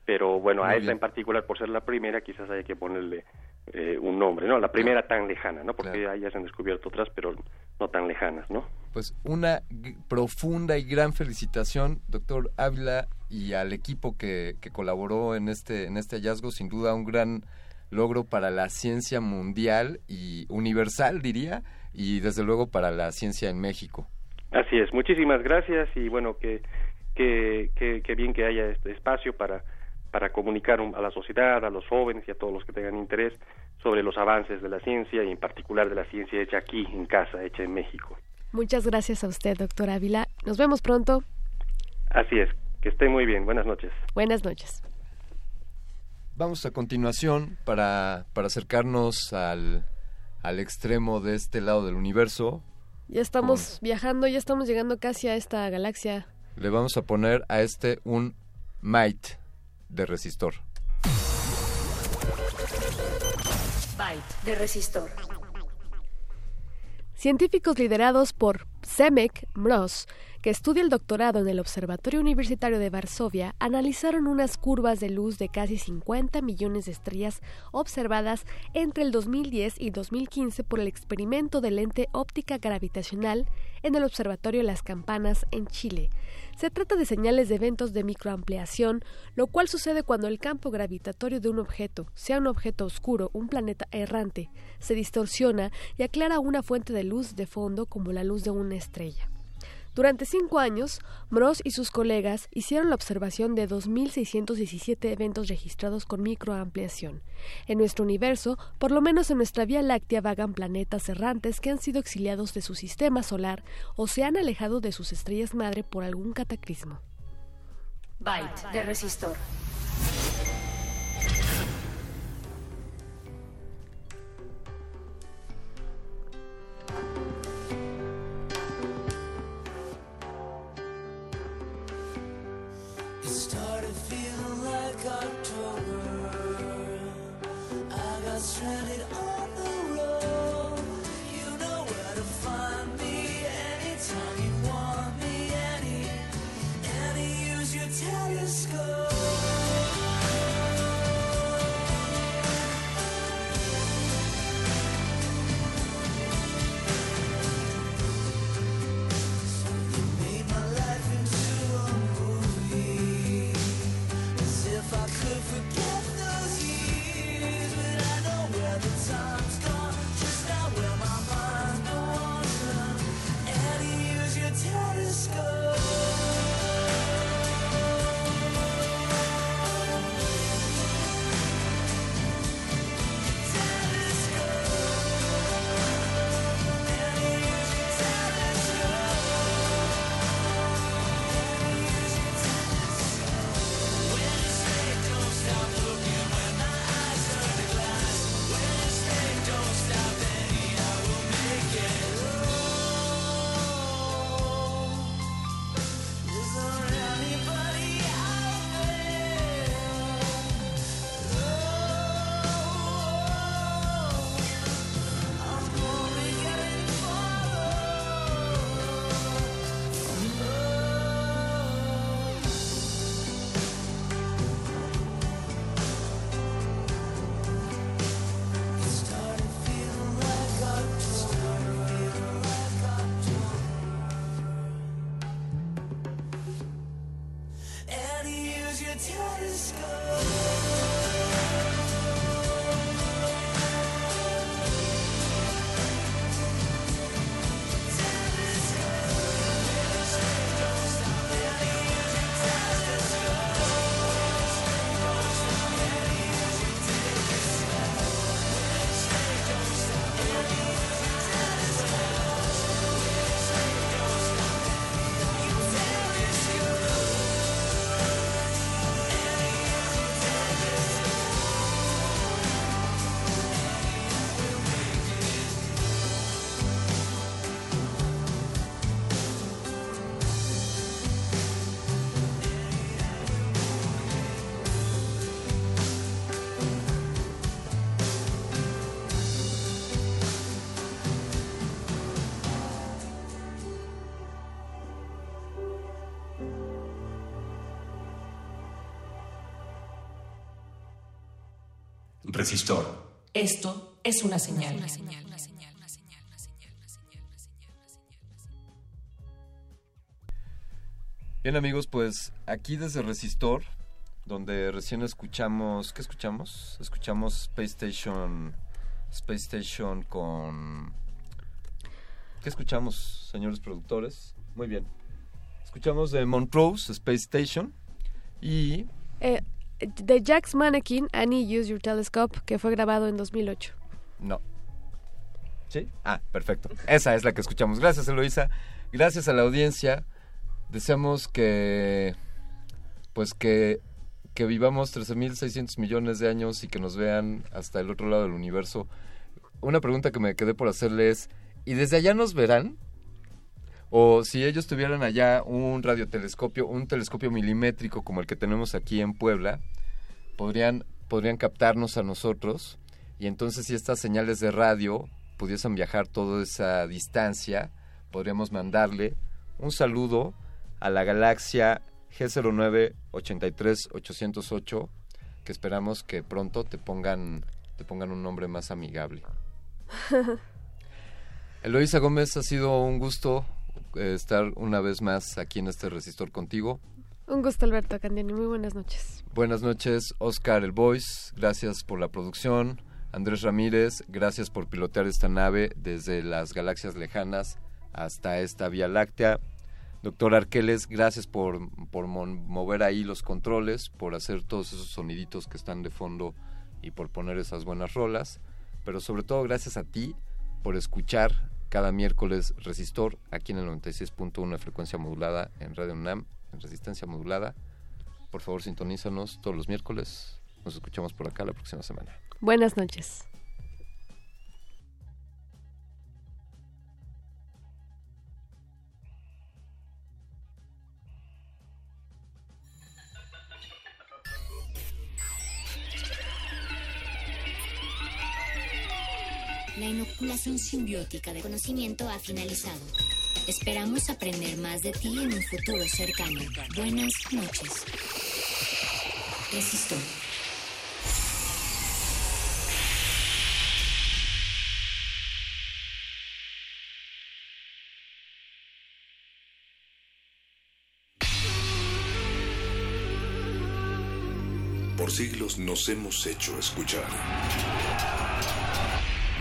Pero bueno, Muy a esta bien. en particular, por ser la primera, quizás hay que ponerle eh, un nombre, ¿no? La primera tan lejana, ¿no? Porque Claro. ya se han descubierto otras, pero no tan lejanas, ¿no? Pues una profunda y gran felicitación, doctor Ávila, y al equipo que, que colaboró en este, en este hallazgo. Sin duda, un gran logro para la ciencia mundial y universal, diría, y desde luego para la ciencia en México. Así es, muchísimas gracias y bueno, que, que, que, que bien que haya este espacio para, para comunicar un- a la sociedad, a los jóvenes y a todos los que tengan interés sobre los avances de la ciencia y en particular de la ciencia hecha aquí, en casa, hecha en México. Muchas gracias a usted, doctor Ávila. Nos vemos pronto. Así es, que esté muy bien, buenas noches. Buenas noches. Vamos a continuación para, para acercarnos al, al extremo de este lado del universo. Ya estamos viajando, ya estamos llegando casi a esta galaxia. Le vamos a poner a este un Might de Resistor. Byte de resistor. Científicos liderados por Semek Mroz, que estudia el doctorado en el Observatorio Universitario de Varsovia, analizaron unas curvas de luz de casi 50 millones de estrellas observadas entre el 2010 y 2015 por el experimento de lente óptica gravitacional en el Observatorio Las Campanas en Chile. Se trata de señales de eventos de microampliación, lo cual sucede cuando el campo gravitatorio de un objeto, sea un objeto oscuro, un planeta errante, se distorsiona y aclara una fuente de luz de fondo como la luz de una estrella. Durante cinco años, Mroz y sus colegas hicieron la observación de 2.617 eventos registrados con microampliación. En nuestro universo, por lo menos en nuestra Vía Láctea, vagan planetas errantes que han sido exiliados de su sistema solar o se han alejado de sus estrellas madre por algún cataclismo. Byte de resistor. Stranded Resistor. Esto es una señal. Bien amigos, pues aquí desde Resistor, donde recién escuchamos, ¿qué escuchamos? Escuchamos Space Station, Space Station con... ¿Qué escuchamos, señores productores? Muy bien. Escuchamos de Montrose, Space Station, y... Eh, de Jack's Mannequin, Annie Use Your Telescope, que fue grabado en 2008. No. ¿Sí? Ah, perfecto. Esa es la que escuchamos. Gracias, Eloisa. Gracias a la audiencia. Deseamos que, pues que, que vivamos 13.600 millones de años y que nos vean hasta el otro lado del universo. Una pregunta que me quedé por hacerles, ¿y desde allá nos verán? O si ellos tuvieran allá un radiotelescopio, un telescopio milimétrico como el que tenemos aquí en Puebla, podrían, podrían captarnos a nosotros y entonces si estas señales de radio pudiesen viajar toda esa distancia, podríamos mandarle un saludo a la galaxia G09 83 808 que esperamos que pronto te pongan te pongan un nombre más amigable. Eloisa Gómez, ha sido un gusto estar una vez más aquí en este resistor contigo. Un gusto, Alberto Candiani. Muy buenas noches. Buenas noches, Oscar El Voice. Gracias por la producción. Andrés Ramírez, gracias por pilotear esta nave desde las galaxias lejanas hasta esta Vía Láctea. Doctor Arqueles, gracias por, por mover ahí los controles, por hacer todos esos soniditos que están de fondo y por poner esas buenas rolas. Pero sobre todo gracias a ti por escuchar cada miércoles Resistor aquí en el 96.1 de frecuencia modulada en Radio UNAM, en resistencia modulada. Por favor, sintonízanos todos los miércoles. Nos escuchamos por acá la próxima semana. Buenas noches. La inoculación simbiótica de conocimiento ha finalizado. Esperamos aprender más de ti en un futuro cercano. Buenas noches. Resistor. Por siglos nos hemos hecho escuchar.